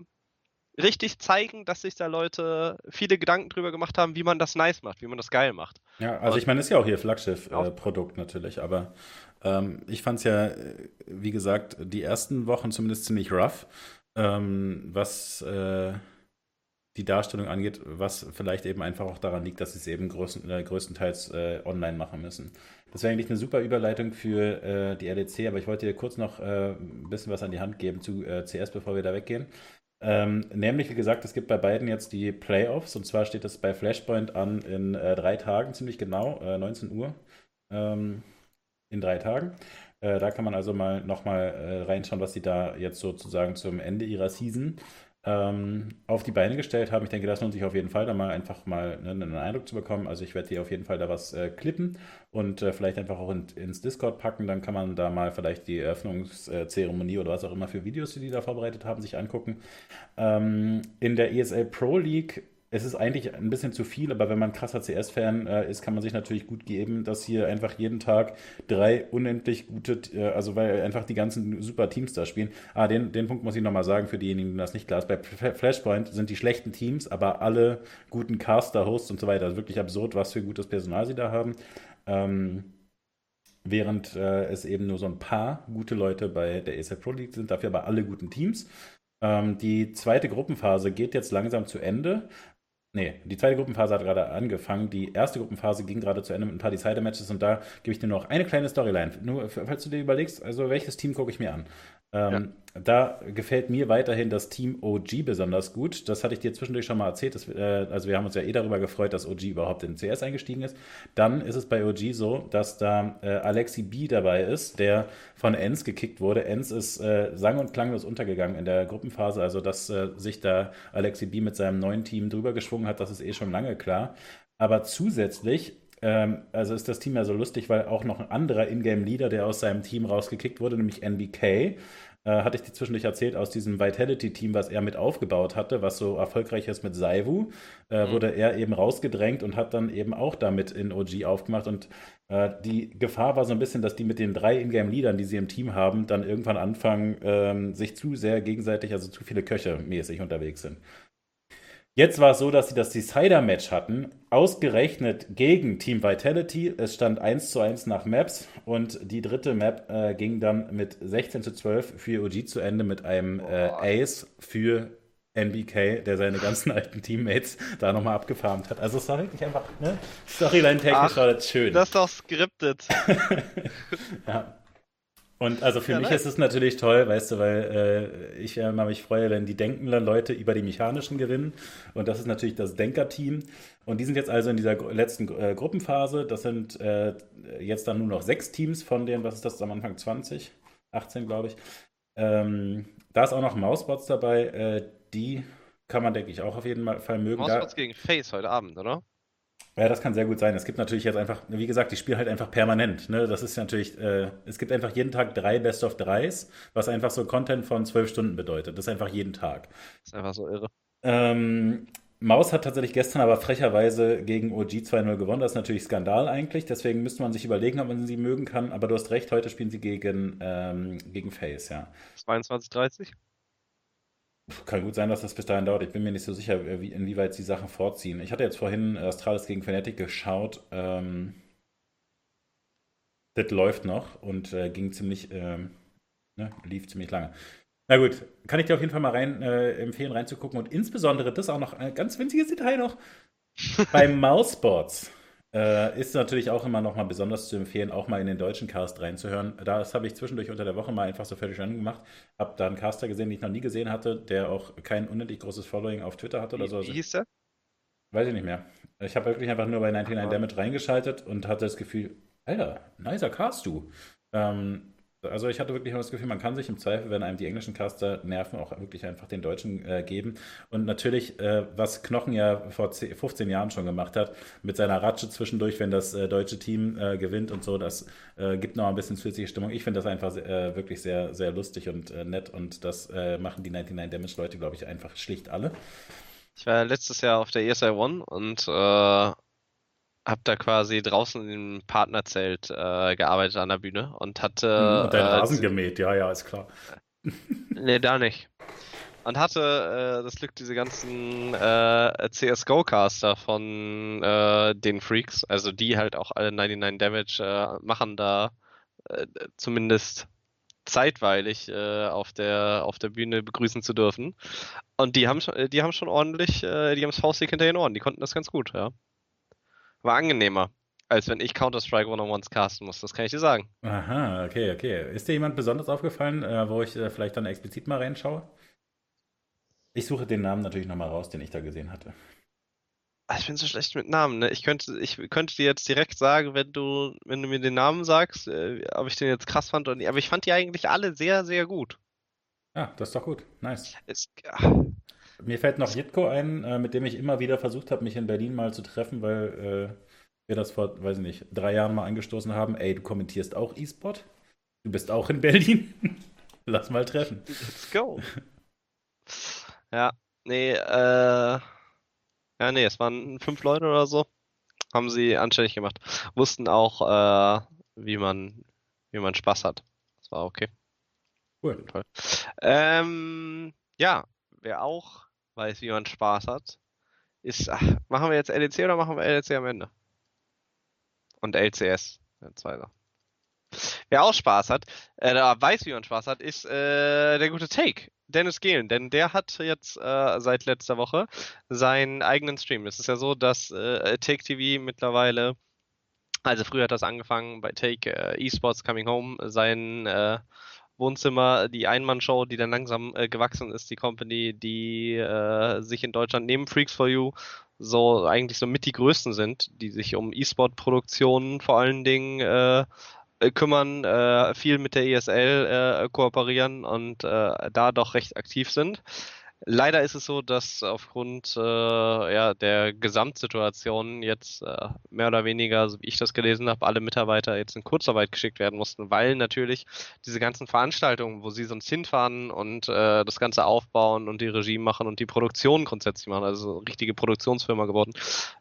richtig zeigen, dass sich da Leute viele Gedanken drüber gemacht haben, wie man das nice macht, wie man das geil macht. Ja, also ich meine, ist ja auch hier Flaggschiff-Produkt äh, natürlich, aber ähm, ich fand es ja, äh, wie gesagt, die ersten Wochen zumindest ziemlich rough, ähm, was äh, die Darstellung angeht, was vielleicht eben einfach auch daran liegt, dass sie es eben größten, äh, größtenteils äh, online machen müssen. Das wäre eigentlich eine super Überleitung für äh, die LEC, aber ich wollte dir kurz noch ein bisschen was an die Hand geben zu CS, bevor wir da weggehen. Ähm, nämlich, wie gesagt, es gibt bei beiden jetzt die Playoffs und zwar steht das bei Flashpoint an in äh, drei Tagen, ziemlich genau, äh, 19 Uhr ähm, in drei Tagen. Äh, da kann man also mal nochmal äh, reinschauen, was sie da jetzt sozusagen zum Ende ihrer Season auf die Beine gestellt haben. Ich denke, das lohnt sich auf jeden Fall, da mal einfach mal ne, einen Eindruck zu bekommen. Also ich werde hier auf jeden Fall da was äh, klippen und äh, vielleicht einfach auch in, ins Discord packen. Dann kann man da mal vielleicht die Eröffnungszeremonie oder was auch immer für Videos, die die da vorbereitet haben, sich angucken. Ähm, in der ESL Pro League es ist eigentlich ein bisschen zu viel, aber wenn man krasser CS-Fan äh, ist, kann man sich natürlich gut geben, dass hier einfach jeden Tag drei unendlich gute, äh, also weil einfach die ganzen super Teams da spielen. Ah, den, den Punkt muss ich nochmal sagen, für diejenigen, die das nicht klar ist. Bei Flashpoint sind die schlechten Teams, aber alle guten Caster, Hosts und so weiter. Also wirklich absurd, was für gutes Personal sie da haben. Ähm, während äh, es eben nur so ein paar gute Leute bei der ESL Pro League sind, dafür aber alle guten Teams. Ähm, die zweite Gruppenphase geht jetzt langsam zu Ende. Nee, die zweite Gruppenphase hat gerade angefangen. Die erste Gruppenphase ging gerade zu Ende mit ein paar Decider-Matches und da gebe ich dir noch eine kleine Storyline. Nur, falls du dir überlegst, also welches Team gucke ich mir an? Ähm. Da gefällt mir weiterhin das Team OG besonders gut. Das hatte ich dir zwischendurch schon mal erzählt. Dass, äh, also wir haben uns ja eh darüber gefreut, dass OG überhaupt in CS eingestiegen ist. Dann ist es bei OG so, dass da äh, Alexi B dabei ist, der von Enz gekickt wurde. Enz ist äh, sang- und klanglos untergegangen in der Gruppenphase. Also dass äh, sich da Alexi B mit seinem neuen Team drüber geschwungen hat, das ist eh schon lange klar. Aber zusätzlich ähm, also ist das Team ja so lustig, weil auch noch ein anderer Ingame-Leader, der aus seinem Team rausgekickt wurde, nämlich NBK, äh, hatte ich dir zwischendurch erzählt, aus diesem Vitality-Team, was er mit aufgebaut hatte, was so erfolgreich ist mit Saivu, äh, mhm. wurde er eben rausgedrängt und hat dann eben auch damit in OG aufgemacht. Und äh, die Gefahr war so ein bisschen, dass die mit den drei Ingame-Leadern, die sie im Team haben, dann irgendwann anfangen, ähm, sich zu sehr gegenseitig, also zu viele Köche mäßig unterwegs sind. Jetzt war es so, dass sie das Decider-Match hatten, ausgerechnet gegen Team Vitality. Es stand 1 zu 1 nach Maps und die dritte Map äh, ging dann mit 16 zu 12 für OG zu Ende mit einem äh, Ace für NBK, der seine ganzen alten Teammates da nochmal abgefarmt hat. Also es war wirklich einfach, ne? Storyline-technisch war das schön. Das ist doch skriptet. ja. Und also für ja, mich nice. ist es natürlich toll, weißt du, weil äh, ich immer mich freue, wenn die denkenden Leute über die mechanischen gewinnen. Und das ist natürlich das Denker-Team. Und die sind jetzt also in dieser letzten äh, Gruppenphase. Das sind äh, jetzt dann nur noch sechs Teams von denen, was ist das am Anfang 20? 18, glaube ich. Ähm, da ist auch noch Mausbots dabei. Äh, die kann man, denke ich, auch auf jeden Fall mögen. Mausbots gegen Face heute Abend, oder? Ja, das kann sehr gut sein. Es gibt natürlich jetzt einfach, wie gesagt, die spielen halt einfach permanent. Ne? Das ist natürlich, äh, es gibt einfach jeden Tag drei Best of Dreis, was einfach so Content von zwölf Stunden bedeutet. Das ist einfach jeden Tag. Das ist einfach so irre. Ähm, Maus hat tatsächlich gestern aber frecherweise gegen OG 2-0 gewonnen. Das ist natürlich Skandal eigentlich. Deswegen müsste man sich überlegen, ob man sie mögen kann. Aber du hast recht, heute spielen sie gegen, ähm, gegen Face, ja. 22-30? Kann gut sein, dass das bis dahin dauert. Ich bin mir nicht so sicher, wie, inwieweit sie Sachen vorziehen. Ich hatte jetzt vorhin Astralis gegen Fnatic geschaut. Ähm, das läuft noch und äh, ging ziemlich, ähm, ne, lief ziemlich lange. Na gut, kann ich dir auf jeden Fall mal rein äh, empfehlen, reinzugucken. Und insbesondere das auch noch ein ganz winziges Detail noch. Beim Mousebots Äh, ist natürlich auch immer noch mal besonders zu empfehlen, auch mal in den deutschen Cast reinzuhören. Das habe ich zwischendurch unter der Woche mal einfach so völlig angemacht. Habe da einen Caster gesehen, den ich noch nie gesehen hatte, der auch kein unendlich großes Following auf Twitter hatte oder so. Wie hieß der? Weiß ich nicht mehr. Ich habe wirklich einfach nur bei 99 Damage reingeschaltet und hatte das Gefühl, Alter, nicer Cast du. Ähm, also ich hatte wirklich das Gefühl, man kann sich im Zweifel, wenn einem die englischen Caster nerven, auch wirklich einfach den deutschen äh, geben. Und natürlich, äh, was Knochen ja vor 10, 15 Jahren schon gemacht hat, mit seiner Ratsche zwischendurch, wenn das äh, deutsche Team äh, gewinnt und so, das äh, gibt noch ein bisschen zusätzliche Stimmung. Ich finde das einfach äh, wirklich sehr, sehr lustig und nett und das machen die 99 Damage Leute, glaube ich, einfach schlicht alle. Ich war letztes Jahr auf der ESI One und habe da quasi draußen im Partnerzelt äh, gearbeitet an der Bühne und hatte. Mhm, und deinen äh, Rasen gemäht, ja, ja, ist klar. nee, da nicht. Und hatte äh, das Glück, diese ganzen äh, CSGO-Caster von äh, den Freaks, also die halt auch alle 99 Damage äh, machen, da äh, zumindest zeitweilig äh, auf, der, auf der Bühne begrüßen zu dürfen. Und die haben, die haben schon ordentlich, äh, die haben das Faustdick hinter den Ohren, die konnten das ganz gut, ja. War angenehmer, als wenn ich Counter-Strike One-on-Ones casten muss, das kann ich dir sagen. Aha, okay, okay. Ist dir jemand besonders aufgefallen, äh, wo ich äh, vielleicht dann explizit mal reinschaue? Ich suche den Namen natürlich nochmal raus, den ich da gesehen hatte. Ah, ich bin so schlecht mit Namen, ne? Ich könnte, ich könnte dir jetzt direkt sagen, wenn du, wenn du mir den Namen sagst, äh, ob ich den jetzt krass fand oder nicht. Aber ich fand die eigentlich alle sehr, sehr gut. Ja, das ist doch gut. Nice. Es, ja. Mir fällt noch Jitko ein, äh, mit dem ich immer wieder versucht habe, mich in Berlin mal zu treffen, weil äh, wir das vor, weiß ich nicht, drei Jahren mal angestoßen haben. Ey, du kommentierst auch E-Sport? Du bist auch in Berlin? Lass mal treffen. Let's go. ja, nee, äh, ja, nee, es waren fünf Leute oder so. Haben sie anständig gemacht. Wussten auch, äh, wie man, wie man Spaß hat. Das war okay. Cool. Ähm, ja, wer auch weiß, wie man Spaß hat, ist, ach, machen wir jetzt LEC oder machen wir LEC am Ende? Und LCS, der zweite. Wer auch Spaß hat, äh, weiß, wie man Spaß hat, ist äh, der gute Take. Dennis Gehlen, denn der hat jetzt äh, seit letzter Woche seinen eigenen Stream. Es ist ja so, dass äh, Take TV mittlerweile, also früher hat das angefangen bei Take äh, Esports Coming Home, sein äh, Wohnzimmer, die Einmannshow, die dann langsam äh, gewachsen ist, die Company, die äh, sich in Deutschland neben Freaks for You so eigentlich so mit die größten sind, die sich um E-Sport-Produktionen vor allen Dingen äh, äh kümmern, äh, viel mit der ESL äh, kooperieren und äh, da doch recht aktiv sind. Leider ist es so, dass aufgrund äh, ja, der Gesamtsituation jetzt äh, mehr oder weniger, so wie ich das gelesen habe, alle Mitarbeiter jetzt in Kurzarbeit geschickt werden mussten, weil natürlich diese ganzen Veranstaltungen, wo sie sonst hinfahren und äh, das Ganze aufbauen und die Regie machen und die Produktion grundsätzlich machen, also richtige Produktionsfirma geworden,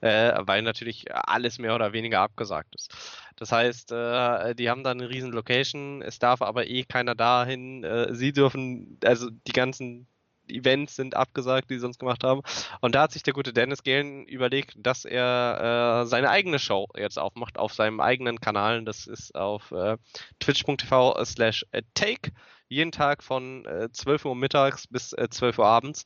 äh, weil natürlich alles mehr oder weniger abgesagt ist. Das heißt, äh, die haben da eine riesen Location, es darf aber eh keiner dahin. Äh, sie dürfen, also die ganzen Events sind abgesagt, die sie sonst gemacht haben. Und da hat sich der gute Dennis Galen überlegt, dass er äh, seine eigene Show jetzt aufmacht auf seinem eigenen Kanal. Das ist auf äh, twitch.tv slash take. Jeden Tag von äh, 12 Uhr mittags bis äh, 12 Uhr abends.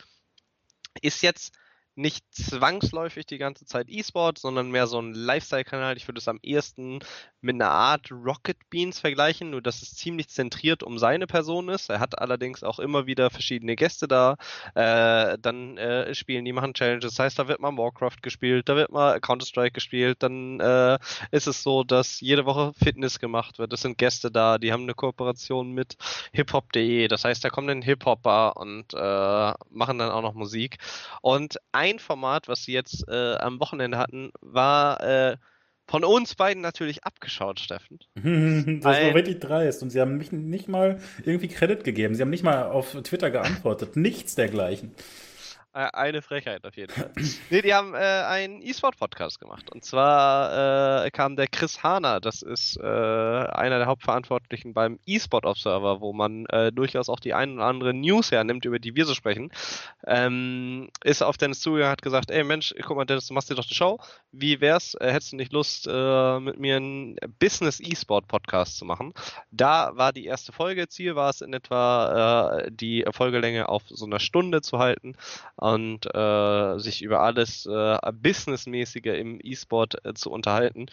Ist jetzt nicht zwangsläufig die ganze Zeit E-Sport, sondern mehr so ein Lifestyle-Kanal. Ich würde es am ehesten mit einer Art Rocket Beans vergleichen, nur dass es ziemlich zentriert um seine Person ist. Er hat allerdings auch immer wieder verschiedene Gäste da. Äh, dann äh, spielen die, machen Challenges. Das heißt, da wird mal Warcraft gespielt, da wird mal Counter-Strike gespielt. Dann äh, ist es so, dass jede Woche Fitness gemacht wird. Es sind Gäste da, die haben eine Kooperation mit hiphop.de. Das heißt, da kommen dann Hip-Hopper und äh, machen dann auch noch Musik. Und ein Format, was sie jetzt äh, am Wochenende hatten, war äh, von uns beiden natürlich abgeschaut, Steffen. das war wirklich dreist. Und sie haben mich nicht mal irgendwie Credit gegeben. Sie haben nicht mal auf Twitter geantwortet. Nichts dergleichen. Äh, eine Frechheit auf jeden Fall. nee, die haben äh, einen E-Sport-Podcast gemacht. Und zwar äh, kam der Chris Hahner, das ist äh, einer der Hauptverantwortlichen beim E-Sport Observer, wo man äh, durchaus auch die ein oder andere News hernimmt, über die wir so sprechen. Ähm, ist auf Dennis zugegangen, hat gesagt, ey Mensch, guck mal Dennis, du machst dir doch die Show. Wie wär's, äh, hättest du nicht Lust, mit mir einen Business E-Sport Podcast zu machen? Da war die erste Folge. Ziel war es in etwa, die Folgelänge auf so einer Stunde zu halten und äh, sich über alles äh, Businessmäßige im E-Sport äh, zu unterhalten.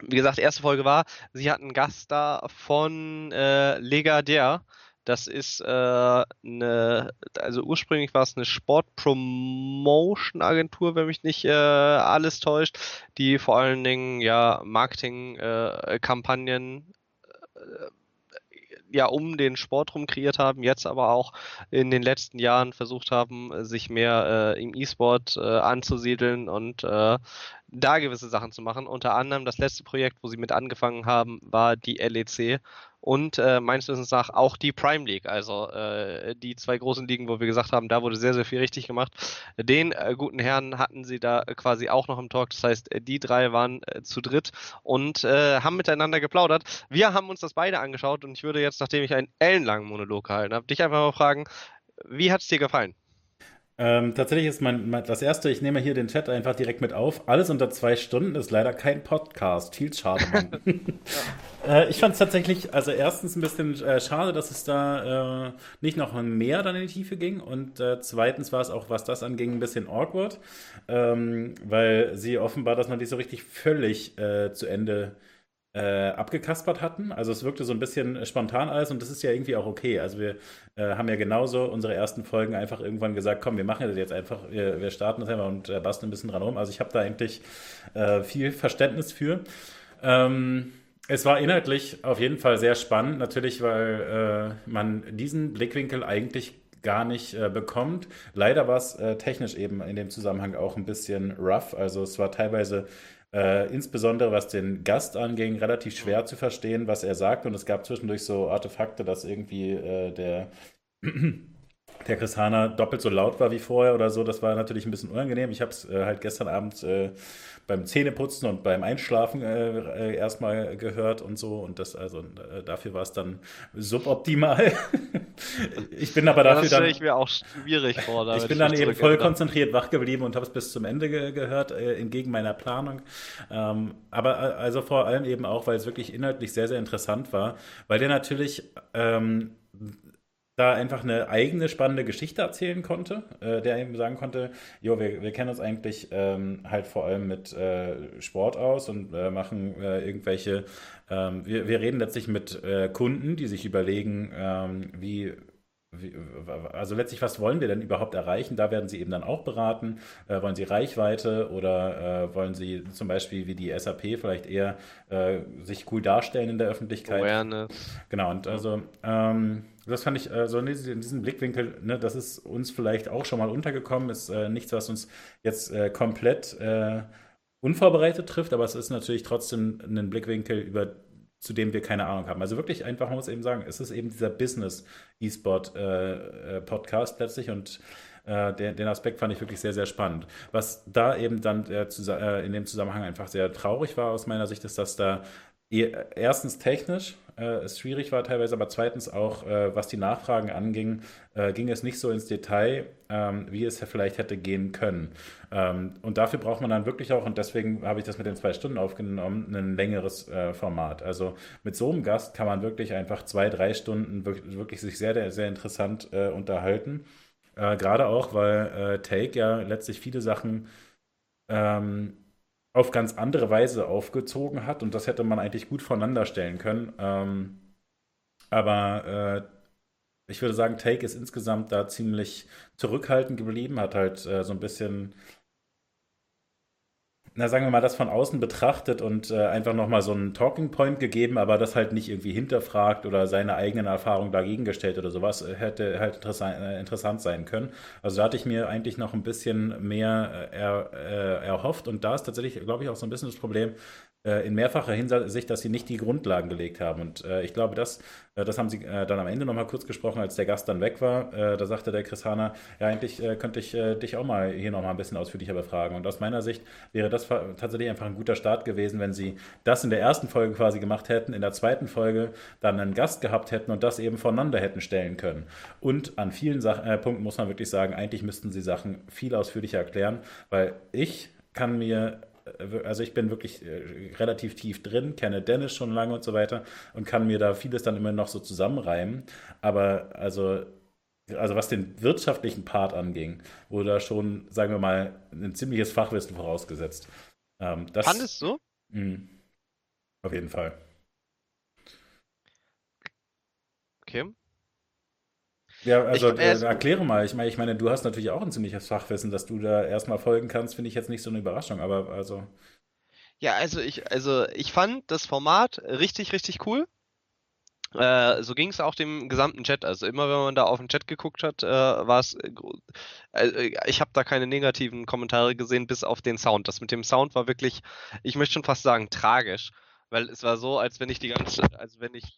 Wie gesagt, erste Folge war, sie hatten Gast da von äh, Legadier. Das ist äh, eine, also ursprünglich war es eine Sport-Promotion-Agentur, wenn mich nicht äh, alles täuscht, die vor allen Dingen ja Marketing-Kampagnen äh, ja um den Sport rum kreiert haben, jetzt aber auch in den letzten Jahren versucht haben, sich mehr äh, im E-Sport äh, anzusiedeln und äh, da gewisse Sachen zu machen. Unter anderem das letzte Projekt, wo sie mit angefangen haben, war die LEC und äh, meines Wissens nach auch die Prime League, also äh, die zwei großen Ligen, wo wir gesagt haben, da wurde sehr, sehr viel richtig gemacht. Den äh, guten Herren hatten sie da quasi auch noch im Talk, das heißt, die drei waren äh, zu dritt und äh, haben miteinander geplaudert. Wir haben uns das beide angeschaut und ich würde jetzt, nachdem ich einen ellenlangen Monolog gehalten habe, dich einfach mal fragen, wie hat es dir gefallen? Ähm, tatsächlich ist mein, mein, das erste, ich nehme hier den Chat einfach direkt mit auf. Alles unter zwei Stunden ist leider kein Podcast. Viel schade, Mann. ja. äh, ich fand es tatsächlich, also erstens ein bisschen äh, schade, dass es da äh, nicht noch mehr dann in die Tiefe ging. Und äh, zweitens war es auch, was das anging, ein bisschen awkward, ähm, weil sie offenbar, dass man die so richtig völlig äh, zu Ende äh, abgekaspert hatten. Also es wirkte so ein bisschen spontan alles und das ist ja irgendwie auch okay. Also wir äh, haben ja genauso unsere ersten Folgen einfach irgendwann gesagt, komm, wir machen das jetzt einfach, wir, wir starten das einfach und äh, basteln ein bisschen dran rum. Also ich habe da eigentlich äh, viel Verständnis für. Ähm, es war inhaltlich auf jeden Fall sehr spannend, natürlich, weil äh, man diesen Blickwinkel eigentlich gar nicht äh, bekommt. Leider war es äh, technisch eben in dem Zusammenhang auch ein bisschen rough. Also es war teilweise äh, insbesondere was den Gast anging, relativ schwer zu verstehen, was er sagt. Und es gab zwischendurch so Artefakte, dass irgendwie äh, der der Chris Hahner doppelt so laut war wie vorher oder so. Das war natürlich ein bisschen unangenehm. Ich habe es äh, halt gestern Abend äh, beim Zähneputzen und beim Einschlafen äh, äh erstmal gehört und so. Und das, also äh, dafür war es dann suboptimal. ich bin aber dafür ja, das dann. ich mir auch schwierig vor. ich bin dann eben voll konzentriert wach geblieben und habe es bis zum Ende ge gehört, äh, entgegen meiner Planung. Ähm, aber also vor allem eben auch, weil es wirklich inhaltlich sehr, sehr interessant war, weil der natürlich ähm, da einfach eine eigene spannende Geschichte erzählen konnte, äh, der eben sagen konnte, jo, wir, wir kennen uns eigentlich ähm, halt vor allem mit äh, Sport aus und äh, machen äh, irgendwelche, ähm, wir, wir reden letztlich mit äh, Kunden, die sich überlegen, ähm, wie also letztlich, was wollen wir denn überhaupt erreichen? Da werden Sie eben dann auch beraten. Äh, wollen Sie Reichweite oder äh, wollen Sie zum Beispiel wie die SAP vielleicht eher äh, sich cool darstellen in der Öffentlichkeit? Awareness. Genau, und also ähm, das fand ich äh, so in diesem Blickwinkel, ne, das ist uns vielleicht auch schon mal untergekommen, ist äh, nichts, was uns jetzt äh, komplett unvorbereitet trifft, aber es ist natürlich trotzdem ein Blickwinkel, über zu dem wir keine Ahnung haben. Also wirklich einfach, man muss eben sagen, es ist eben dieser Business-E-Sport-Podcast äh, äh, letztlich und äh, den, den, Aspekt fand ich wirklich sehr, sehr spannend. Was da eben dann äh, in dem Zusammenhang einfach sehr traurig war aus meiner Sicht, ist, dass da erstens technisch äh, es schwierig war teilweise, aber zweitens auch, äh, was die Nachfragen anging, äh, ging es nicht so ins Detail, ähm, wie es vielleicht hätte gehen können. Ähm, und dafür braucht man dann wirklich auch, und deswegen habe ich das mit den zwei Stunden aufgenommen, ein längeres äh, Format. Also mit so einem Gast kann man wirklich einfach zwei, drei Stunden wirklich, wirklich sich sehr, sehr interessant äh, unterhalten. Äh, gerade auch, weil Take ja letztlich viele Sachen ähm, auf ganz andere Weise aufgezogen hat und das hätte man eigentlich gut voneinander stellen können. Ähm, aber äh, ich würde sagen, Take ist insgesamt da ziemlich zurückhaltend geblieben, hat halt äh, so ein bisschen na sagen wir mal, das von außen betrachtet und äh, einfach nochmal so einen Talking Point gegeben, aber das halt nicht irgendwie hinterfragt oder seine eigenen Erfahrungen dagegen gestellt oder sowas, äh, hätte halt interessant, äh, interessant sein können. Also da hatte ich mir eigentlich noch ein bisschen mehr äh, er, äh, erhofft und da ist tatsächlich, glaube ich, auch so ein bisschen das Problem, in mehrfacher Hinsicht, dass sie nicht die Grundlagen gelegt haben. Und äh, ich glaube, das, äh, das haben sie äh, dann am Ende nochmal kurz gesprochen, als der Gast dann weg war. Äh, da sagte der Chris Hahner, ja, eigentlich äh, könnte ich dich auch mal hier nochmal ein bisschen ausführlicher befragen. Und aus meiner Sicht wäre das tatsächlich einfach ein guter Start gewesen, wenn sie das in der ersten Folge quasi gemacht hätten, in der zweiten Folge dann einen Gast gehabt hätten und das eben voneinander hätten stellen können. Und an vielen Sach Punkten muss man wirklich sagen, eigentlich müssten sie Sachen viel ausführlicher erklären, weil ich kann mir äh, also ich bin wirklich äh, relativ tief drin, kenne Dennis schon lange und so weiter und kann mir da vieles dann immer noch so zusammenreimen. Aber also also was den wirtschaftlichen Part anging, wurde da schon, sagen wir mal, ein ziemliches Fachwissen vorausgesetzt. Ähm, das, Fandest du? Mh, auf jeden Fall. Okay. Ja, also ich, äh, erkläre mal. Ich meine, ich meine, du hast natürlich auch ein ziemliches Fachwissen, dass du da erstmal folgen kannst, finde ich jetzt nicht so eine Überraschung, aber also. Ja, also ich, also ich fand das Format richtig, richtig cool. Äh, so ging es auch dem gesamten Chat. Also immer wenn man da auf den Chat geguckt hat, äh, war es. Äh, ich habe da keine negativen Kommentare gesehen, bis auf den Sound. Das mit dem Sound war wirklich, ich möchte schon fast sagen, tragisch. Weil es war so, als wenn ich die ganze, also wenn ich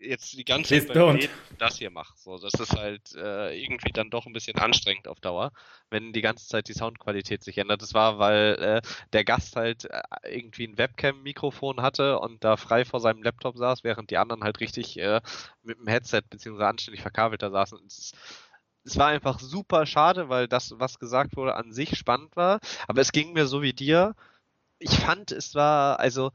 jetzt die ganze Zeit beim das hier mache. So, das ist halt äh, irgendwie dann doch ein bisschen anstrengend auf Dauer, wenn die ganze Zeit die Soundqualität sich ändert. Das war, weil äh, der Gast halt äh, irgendwie ein Webcam-Mikrofon hatte und da frei vor seinem Laptop saß, während die anderen halt richtig äh, mit dem Headset bzw. anständig verkabelt da saßen. Es, es war einfach super schade, weil das, was gesagt wurde, an sich spannend war. Aber es ging mir so wie dir. Ich fand, es war, also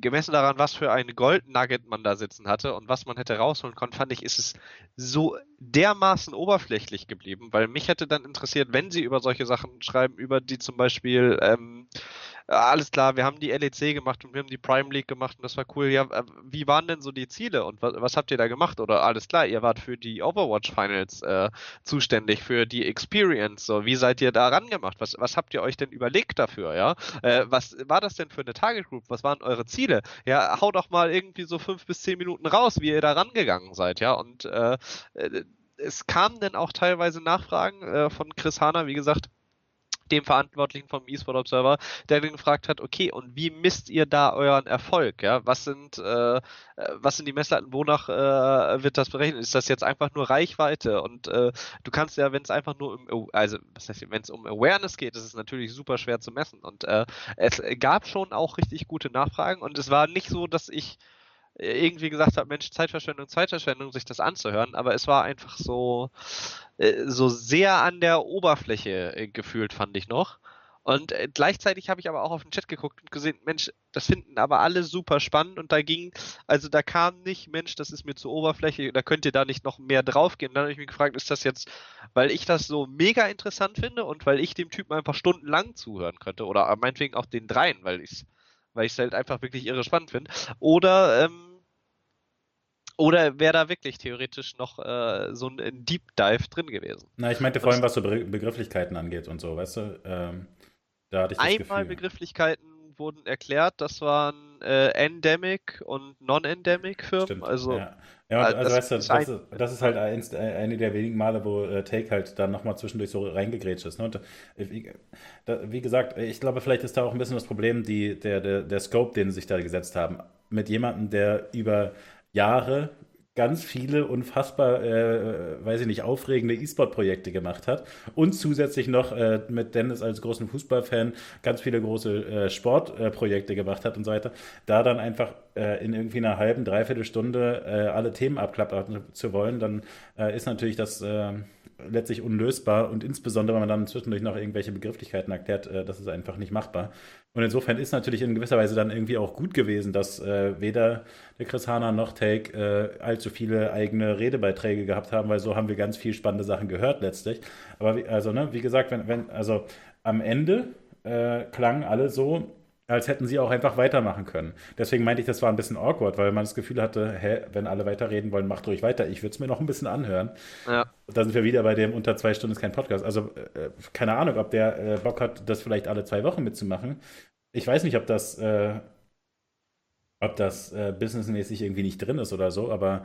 gemessen daran, was für ein Gold Nugget man da sitzen hatte und was man hätte rausholen können, fand ich, ist es so dermaßen oberflächlich geblieben, weil mich hätte dann interessiert, wenn sie über solche Sachen schreiben, über die zum Beispiel ähm, alles klar, wir haben die LEC gemacht und wir haben die Prime League gemacht und das war cool. Ja, äh, wie waren denn so die Ziele und was, was habt ihr da gemacht? Oder alles klar, ihr wart für die Overwatch Finals äh, zuständig, für die Experience. So, wie seid ihr da rangemacht? Was, was habt ihr euch denn überlegt dafür? Ja, äh, was war das denn für eine Target Group? Was waren eure Ziele? Ja, hau doch mal irgendwie so fünf bis zehn Minuten raus, wie ihr da rangegangen seid. Ja, und äh, äh es kamen dann auch teilweise Nachfragen äh, von Chris Hahner, wie gesagt, dem Verantwortlichen vom eSport Observer, der den gefragt hat, okay, und wie misst ihr da euren Erfolg? Ja, was sind, äh, was sind die Messlatten, wonach äh, wird das berechnet? Ist das jetzt einfach nur Reichweite? Und äh, du kannst ja, wenn es einfach nur um, also was heißt, wenn es um Awareness geht, ist es natürlich super schwer zu messen. Und äh, es gab schon auch richtig gute Nachfragen und es war nicht so, dass ich irgendwie gesagt habe, Mensch, Zeitverschwendung, Zeitverschwendung, sich das anzuhören, aber es war einfach so, äh, so sehr an der Oberfläche äh, gefühlt, fand ich noch. Und äh, gleichzeitig habe ich aber auch auf den Chat geguckt und gesehen, Mensch, das finden aber alle super spannend und da ging, also da kam nicht, Mensch, das ist mir zu oberflächlich, da könnt ihr da nicht noch mehr draufgehen. Dann habe ich mich gefragt, ist das jetzt, weil ich das so mega interessant finde und weil ich dem Typen einfach stundenlang zuhören könnte oder meinetwegen auch den dreien, weil ich es weil ich es halt einfach wirklich irre spannend finde. Oder ähm, oder wäre da wirklich theoretisch noch äh, so ein Deep Dive drin gewesen? Na, ich meinte vor allem, was so Begrifflichkeiten angeht und so, weißt du? Ähm, da hatte ich das Einmal Gefühl. Begrifflichkeiten wurden erklärt, das waren äh, Endemic und Non-Endemic Firmen. Stimmt, also, ja. Ja also, also weißt du, das, ist, das ist halt eins, äh, eine der wenigen Male, wo äh, Take halt dann nochmal zwischendurch so reingegrätscht ist. Ne? Und, äh, wie, da, wie, gesagt, ich glaube, vielleicht ist da auch ein bisschen das Problem, die, der, der, der Scope, den sie sich da gesetzt haben. Mit jemandem, der über Jahre ganz viele unfassbar, äh, weiß ich nicht, aufregende E-Sport-Projekte gemacht hat. Und zusätzlich noch äh, mit Dennis als großen Fußballfan ganz viele große äh, Sportprojekte gemacht hat und so weiter, da dann einfach äh, in irgendwie einer halben, dreiviertel Stunde äh, alle Themen abklappern zu wollen, dann äh, ist natürlich das letztlich unlösbar und insbesondere, wenn man dann zwischendurch noch irgendwelche Begrifflichkeiten erklärt, äh, das ist einfach nicht machbar. Und insofern ist natürlich in gewisser Weise dann irgendwie auch gut gewesen, dass äh, weder der Chris Hahner noch Take äh, allzu viele eigene Redebeiträge gehabt haben, weil so haben wir ganz viel spannende Sachen gehört letztlich. Aber wie, also, ne, wie gesagt, wenn, wenn, also am Ende äh, klangen alle so, als hätten sie auch einfach weitermachen können. Deswegen meinte ich, das war ein bisschen awkward, weil man das Gefühl hatte, hä, wenn alle weiterreden wollen, macht ruhig weiter. Ich würde es mir noch ein bisschen anhören. Ja. Da sind wir wieder bei dem unter zwei Stunden ist kein Podcast. Also äh, keine Ahnung, ob der äh, Bock hat, das vielleicht alle zwei Wochen mitzumachen. Ich weiß nicht, ob das äh, ob das äh, businessmäßig irgendwie nicht drin ist oder so, aber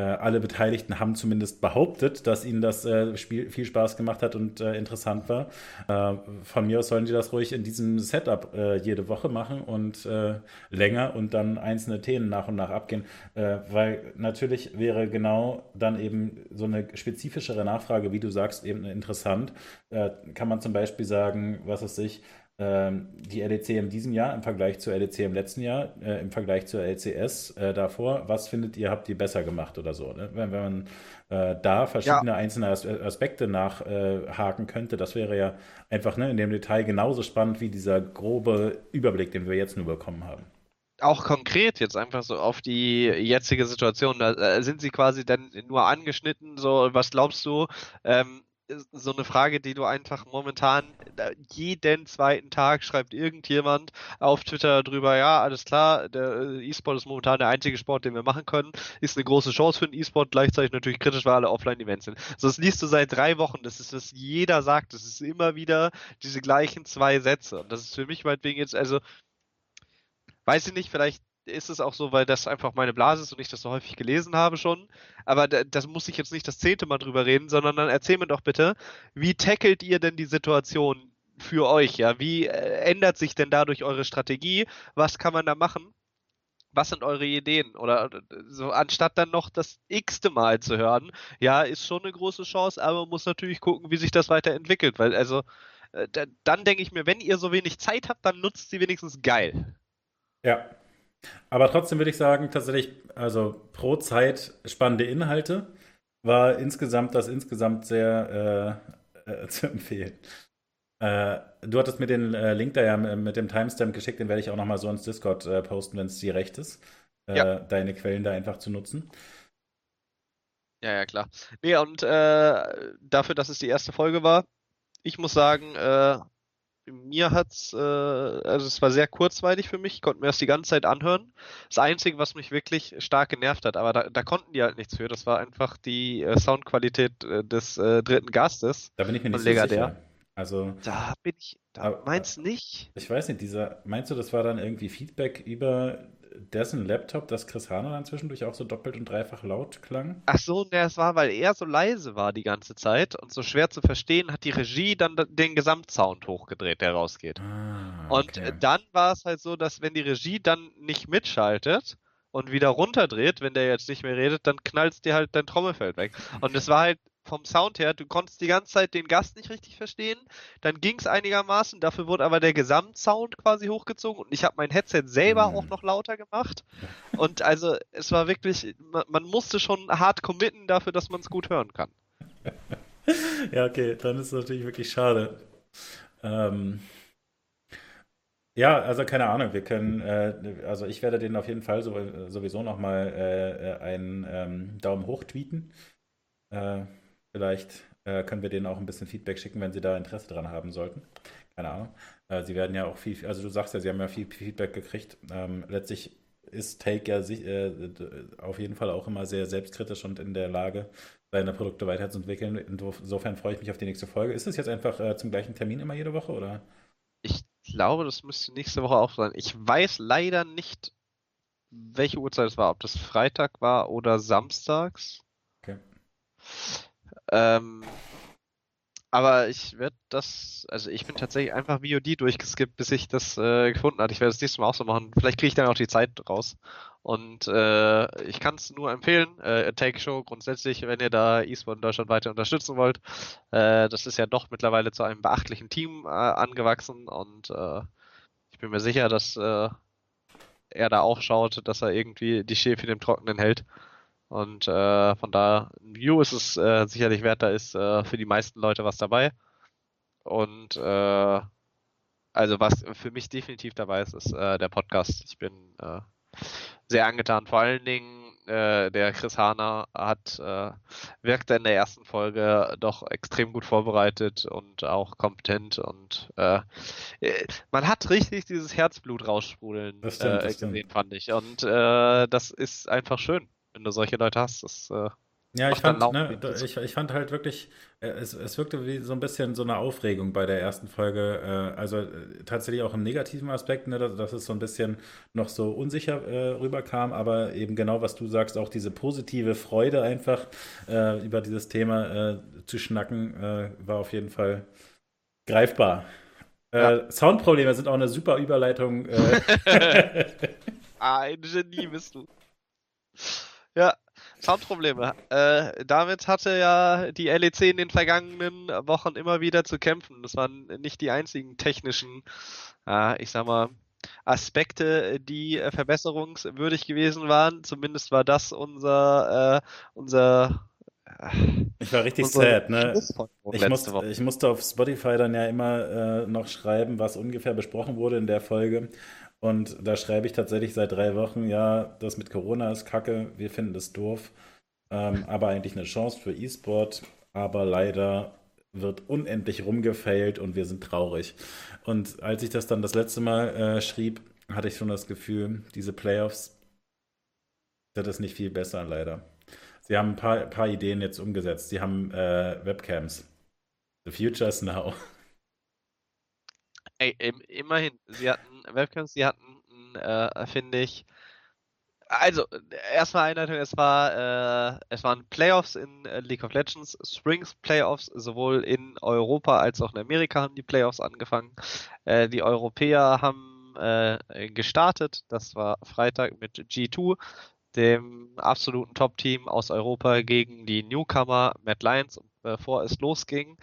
alle Beteiligten haben zumindest behauptet, dass ihnen das äh, Spiel viel Spaß gemacht hat und äh, interessant war. Äh, von mir aus sollen die das ruhig in diesem Setup äh, jede Woche machen und länger und dann einzelne Themen nach und nach abgehen, weil natürlich wäre genau dann eben so eine spezifischere Nachfrage, wie du sagst, eben interessant. kann man zum Beispiel sagen, was es sich die LEC in diesem Jahr im Vergleich zur LEC im letzten Jahr, äh, im Vergleich zur LCS äh, davor, was findet ihr, habt ihr besser gemacht oder so? Ne? Wenn, wenn man äh, da verschiedene ja. einzelne As Aspekte nachhaken könnte, das wäre ja einfach ne, in dem Detail genauso spannend wie dieser grobe Überblick, den wir jetzt nur bekommen haben. auch konkret jetzt einfach so auf die jetzige Situation, da äh, sind sie quasi dann nur angeschnitten, so was glaubst du, ähm, so eine Frage, die du einfach momentan jeden zweiten Tag schreibt irgendjemand auf Twitter drüber, ja, alles klar, der äh, E-Sport ist momentan der einzige Sport, den wir machen können, ist eine große Chance für den E-Sport, gleichzeitig natürlich kritisch, weil alle Offline-Events sind. So, das liest du seit drei Wochen, das ist, was jeder sagt, das ist immer wieder diese gleichen zwei Sätze und das ist für mich meinetwegen jetzt, also, weiß ich nicht, vielleicht ist es auch so, weil das einfach meine Blase ist und ich das so häufig gelesen habe schon. Aber da, das muss ich jetzt nicht das zehnte Mal drüber reden, sondern dann erzähl mir doch bitte, wie tackelt ihr denn die Situation für euch? Ja, wie äh, ändert sich denn dadurch eure Strategie? Was kann man da machen? Was sind eure Ideen? Oder äh, so anstatt dann noch das x-te Mal zu hören, ja, ist schon eine große Chance, aber man muss natürlich gucken, wie sich das weiterentwickelt, weil also äh, dann denke ich mir, wenn ihr so wenig Zeit habt, dann nutzt sie wenigstens geil. Ja, aber trotzdem würde ich sagen, tatsächlich, also pro Zeit spannende Inhalte war insgesamt das insgesamt sehr äh, äh, zu empfehlen. Äh, du hattest mir den äh, Link da ja mit dem Timestamp geschickt, den werde ich auch nochmal so ins Discord äh, posten, wenn es dir recht ist, äh, ja. deine Quellen da einfach zu nutzen. Ja, ja, klar. Nee, und dafür, dass es die erste Folge war, ich muss sagen, mir hat's, äh, also es war sehr kurzweilig für mich, ich konnte mir das die ganze Zeit anhören. Das Einzige, was mich wirklich stark genervt hat, aber da, da konnten die halt nichts für, das war einfach die äh, Soundqualität äh, des äh, dritten Gastes. Da bin ich mir nicht so sicher. Also, da bin ich, da meinst du nicht? Ich weiß nicht, dieser, meinst du, das war dann irgendwie Feedback über dessen Laptop, dass Chris Hahner dann zwischendurch auch so doppelt und dreifach laut klang? Ach so, ne, es war, weil er so leise war die ganze Zeit und so schwer zu verstehen, hat die Regie dann den Gesamtsound hochgedreht, der rausgeht. Ah, okay. Und äh, dann war es halt so, dass wenn die Regie dann nicht mitschaltet, und wieder runterdreht, wenn der jetzt nicht mehr redet, dann knallst dir halt dein Trommelfeld weg. Und es war halt vom Sound her, du konntest die ganze Zeit den Gast nicht richtig verstehen, dann ging es einigermaßen, dafür wurde aber der Gesamtsound quasi hochgezogen und ich habe mein Headset selber mhm. auch noch lauter gemacht und also es war wirklich, man, man musste schon hart committen dafür, dass man es gut hören kann. ja, okay, dann ist es natürlich wirklich schade. Ähm, ja, also keine Ahnung, wir können, äh, also ich werde den auf jeden Fall so, sowieso nochmal äh, äh, einen ähm, Daumen hoch tweeten. Äh, Vielleicht äh, können wir denen auch ein bisschen Feedback schicken, wenn sie da Interesse dran haben sollten. Keine Ahnung. Äh, sie werden ja auch viel, also du sagst ja, sie haben ja viel Feedback gekriegt. Ähm, letztlich ist Take ja sich, äh, auf jeden Fall auch immer sehr selbstkritisch und in der Lage, seine Produkte weiterzuentwickeln. Insofern freue ich mich auf die nächste Folge. Ist es jetzt einfach äh, zum gleichen Termin immer jede Woche oder? Ich glaube, das müsste nächste Woche auch sein. Ich weiß leider nicht, welche Uhrzeit es war, ob das Freitag war oder samstags. Okay. Ähm, aber ich werde das, also ich bin tatsächlich einfach VOD durchgeskippt, bis ich das äh, gefunden habe. Ich werde das nächste Mal auch so machen. Vielleicht kriege ich dann auch die Zeit raus. Und äh, ich kann es nur empfehlen, äh, Take Show grundsätzlich, wenn ihr da E-Sport in Deutschland weiter unterstützen wollt. Äh, das ist ja doch mittlerweile zu einem beachtlichen Team äh, angewachsen und äh, ich bin mir sicher, dass äh, er da auch schaut, dass er irgendwie die Schäfe dem Trockenen hält. Und äh, von da, View ist es äh, sicherlich wert, da ist äh, für die meisten Leute was dabei. Und äh, also was für mich definitiv dabei ist, ist äh, der Podcast. Ich bin äh, sehr angetan. Vor allen Dingen äh, der Chris Hahner hat äh, wirkte in der ersten Folge doch extrem gut vorbereitet und auch kompetent und äh, äh man hat richtig dieses Herzblut raussprudeln das stimmt, das gesehen, stimmt. fand ich. Und äh, das ist einfach schön wenn du solche Leute hast. Das, äh, ja, ich fand, ne, ich, ich, fand halt wirklich, äh, es, es wirkte wie so ein bisschen so eine Aufregung bei der ersten Folge. Äh, also äh, tatsächlich auch im negativen Aspekt, ne, dass, dass, es so ein bisschen noch so unsicher äh, rüberkam, aber eben genau, was du sagst, auch diese positive Freude einfach über dieses Thema zu schnacken, war auf jeden Fall greifbar. Ja. Soundprobleme sind auch eine super Überleitung. Ein Genie bist du. Ja, Soundprobleme. Äh, damit hatte ja die LEC in den vergangenen Wochen immer wieder zu kämpfen. Das waren nicht die einzigen technischen, äh, ich sag mal, Aspekte, die äh, verbesserungswürdig gewesen waren. Zumindest war das unser, äh, unser Ich war richtig sad, ne? Ich musste, ich musste auf Spotify dann ja immer äh, noch schreiben, was ungefähr besprochen wurde in der Folge. Und da schreibe ich tatsächlich seit drei Wochen, ja, das mit Corona ist kacke, wir finden das doof, ähm, aber eigentlich eine Chance für E-Sport. Aber leider wird unendlich rumgefailt und wir sind traurig. Und als ich das dann das letzte Mal äh, schrieb, hatte ich schon das Gefühl, diese Playoffs, das ist nicht viel besser, leider. Sie haben ein paar, paar Ideen jetzt umgesetzt. Sie haben äh, Webcams. The future is now. Ey, immerhin, sie hatten Webcams, sie hatten, äh, finde ich, also, erstmal Einleitung, es war, äh, es waren Playoffs in äh, League of Legends, Springs Playoffs, sowohl in Europa als auch in Amerika haben die Playoffs angefangen. Äh, die Europäer haben äh, gestartet, das war Freitag mit G2, dem absoluten Top-Team aus Europa gegen die Newcomer Mad Lions. Bevor es losging,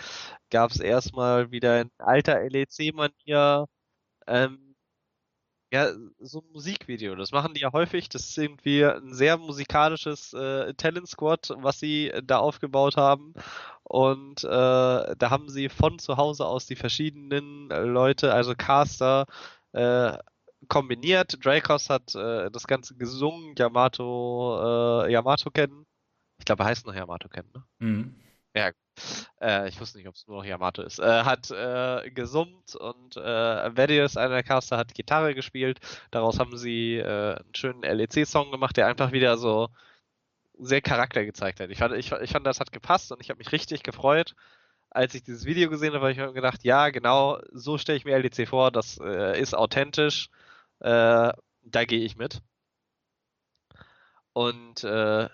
gab es erstmal wieder in alter LEC-Manier ähm, ja, so ein Musikvideo. Das machen die ja häufig. Das ist irgendwie ein sehr musikalisches äh, Talent Squad, was sie da aufgebaut haben. Und äh, da haben sie von zu Hause aus die verschiedenen Leute, also Caster, äh, kombiniert. Dracos hat äh, das Ganze gesungen, Yamato, äh, Yamato kennen. Ich glaube, er heißt noch Yamato kennen, ne? Mhm. Ja, äh, ich wusste nicht, ob es nur noch Yamato ist, äh, hat äh, gesummt und äh, Vedius, einer der Caster, hat Gitarre gespielt. Daraus haben sie äh, einen schönen LEC-Song gemacht, der einfach wieder so sehr Charakter gezeigt hat. Ich fand, ich, ich fand das hat gepasst und ich habe mich richtig gefreut, als ich dieses Video gesehen habe, weil ich mir gedacht, ja, genau, so stelle ich mir LEC vor, das äh, ist authentisch, äh, da gehe ich mit. Und äh,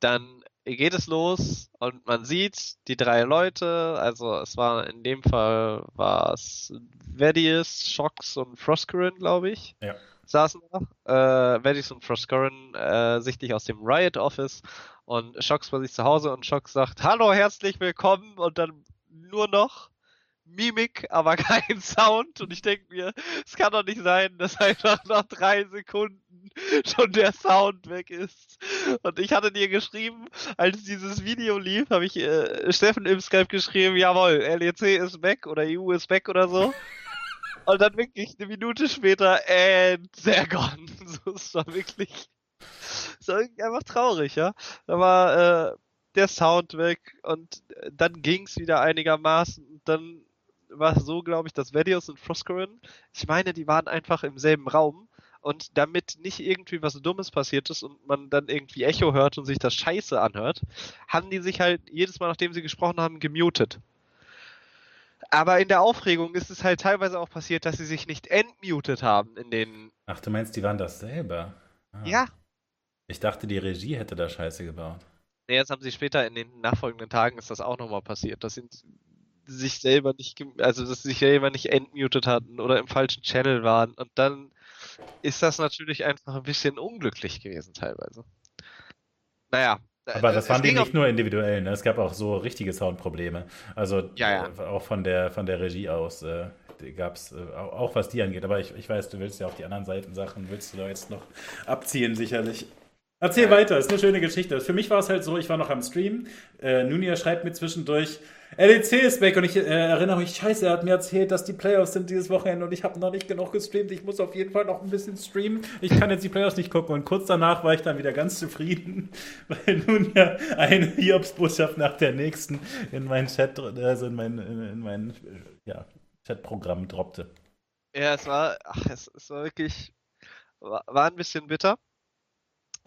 dann geht es los und man sieht die drei Leute, also es war in dem Fall war es Vedius, Shox und Froskurin, glaube ich. Ja. Saßen da. Äh, Vedius und Froskurin äh, sichtlich aus dem Riot Office und Shox war sich zu Hause und Shox sagt, Hallo, herzlich willkommen und dann nur noch Mimik, aber kein Sound. Und ich denke mir, es kann doch nicht sein, dass einfach nach drei Sekunden schon der Sound weg ist. Und ich hatte dir geschrieben, als dieses Video lief, habe ich äh, Steffen im Skype geschrieben, jawohl, LEC ist weg oder EU ist weg oder so. Und dann wirklich eine Minute später, and they're gone. So, es war wirklich, es war einfach traurig, ja. Da war äh, der Sound weg und dann ging's wieder einigermaßen. Und dann war es so, glaube ich, dass Vedios und Froscorin, ich meine, die waren einfach im selben Raum und damit nicht irgendwie was Dummes passiert ist und man dann irgendwie Echo hört und sich das Scheiße anhört, haben die sich halt jedes Mal, nachdem sie gesprochen haben, gemutet. Aber in der Aufregung ist es halt teilweise auch passiert, dass sie sich nicht entmutet haben in den. Ach, du meinst, die waren das selber? Ah. Ja. Ich dachte, die Regie hätte da Scheiße gebaut. Nee, jetzt haben sie später in den nachfolgenden Tagen ist das auch nochmal passiert. Das sind sich selber nicht, also dass sie sich selber nicht entmutet hatten oder im falschen Channel waren. Und dann ist das natürlich einfach ein bisschen unglücklich gewesen teilweise. Naja. Aber das waren die nicht nur individuell, ne? Es gab auch so richtige Soundprobleme. Also ja, ja. Äh, auch von der von der Regie aus äh, gab es äh, auch was die angeht. Aber ich, ich weiß, du willst ja auf die anderen Seiten Sachen, willst du da jetzt noch abziehen, sicherlich. Erzähl ja. weiter, ist eine schöne Geschichte. Für mich war es halt so, ich war noch am Stream. Äh, Nunia schreibt mir zwischendurch, LEC ist weg und ich äh, erinnere mich, scheiße, er hat mir erzählt, dass die Playoffs sind dieses Wochenende und ich habe noch nicht genug gestreamt. Ich muss auf jeden Fall noch ein bisschen streamen. Ich kann jetzt die Playoffs nicht gucken. Und kurz danach war ich dann wieder ganz zufrieden, weil Nunia eine Hiobs-Botschaft nach der nächsten in meinen Chat, also in mein, in mein ja, Chatprogramm droppte. Ja, es war, ach, es, es war wirklich, war, war ein bisschen bitter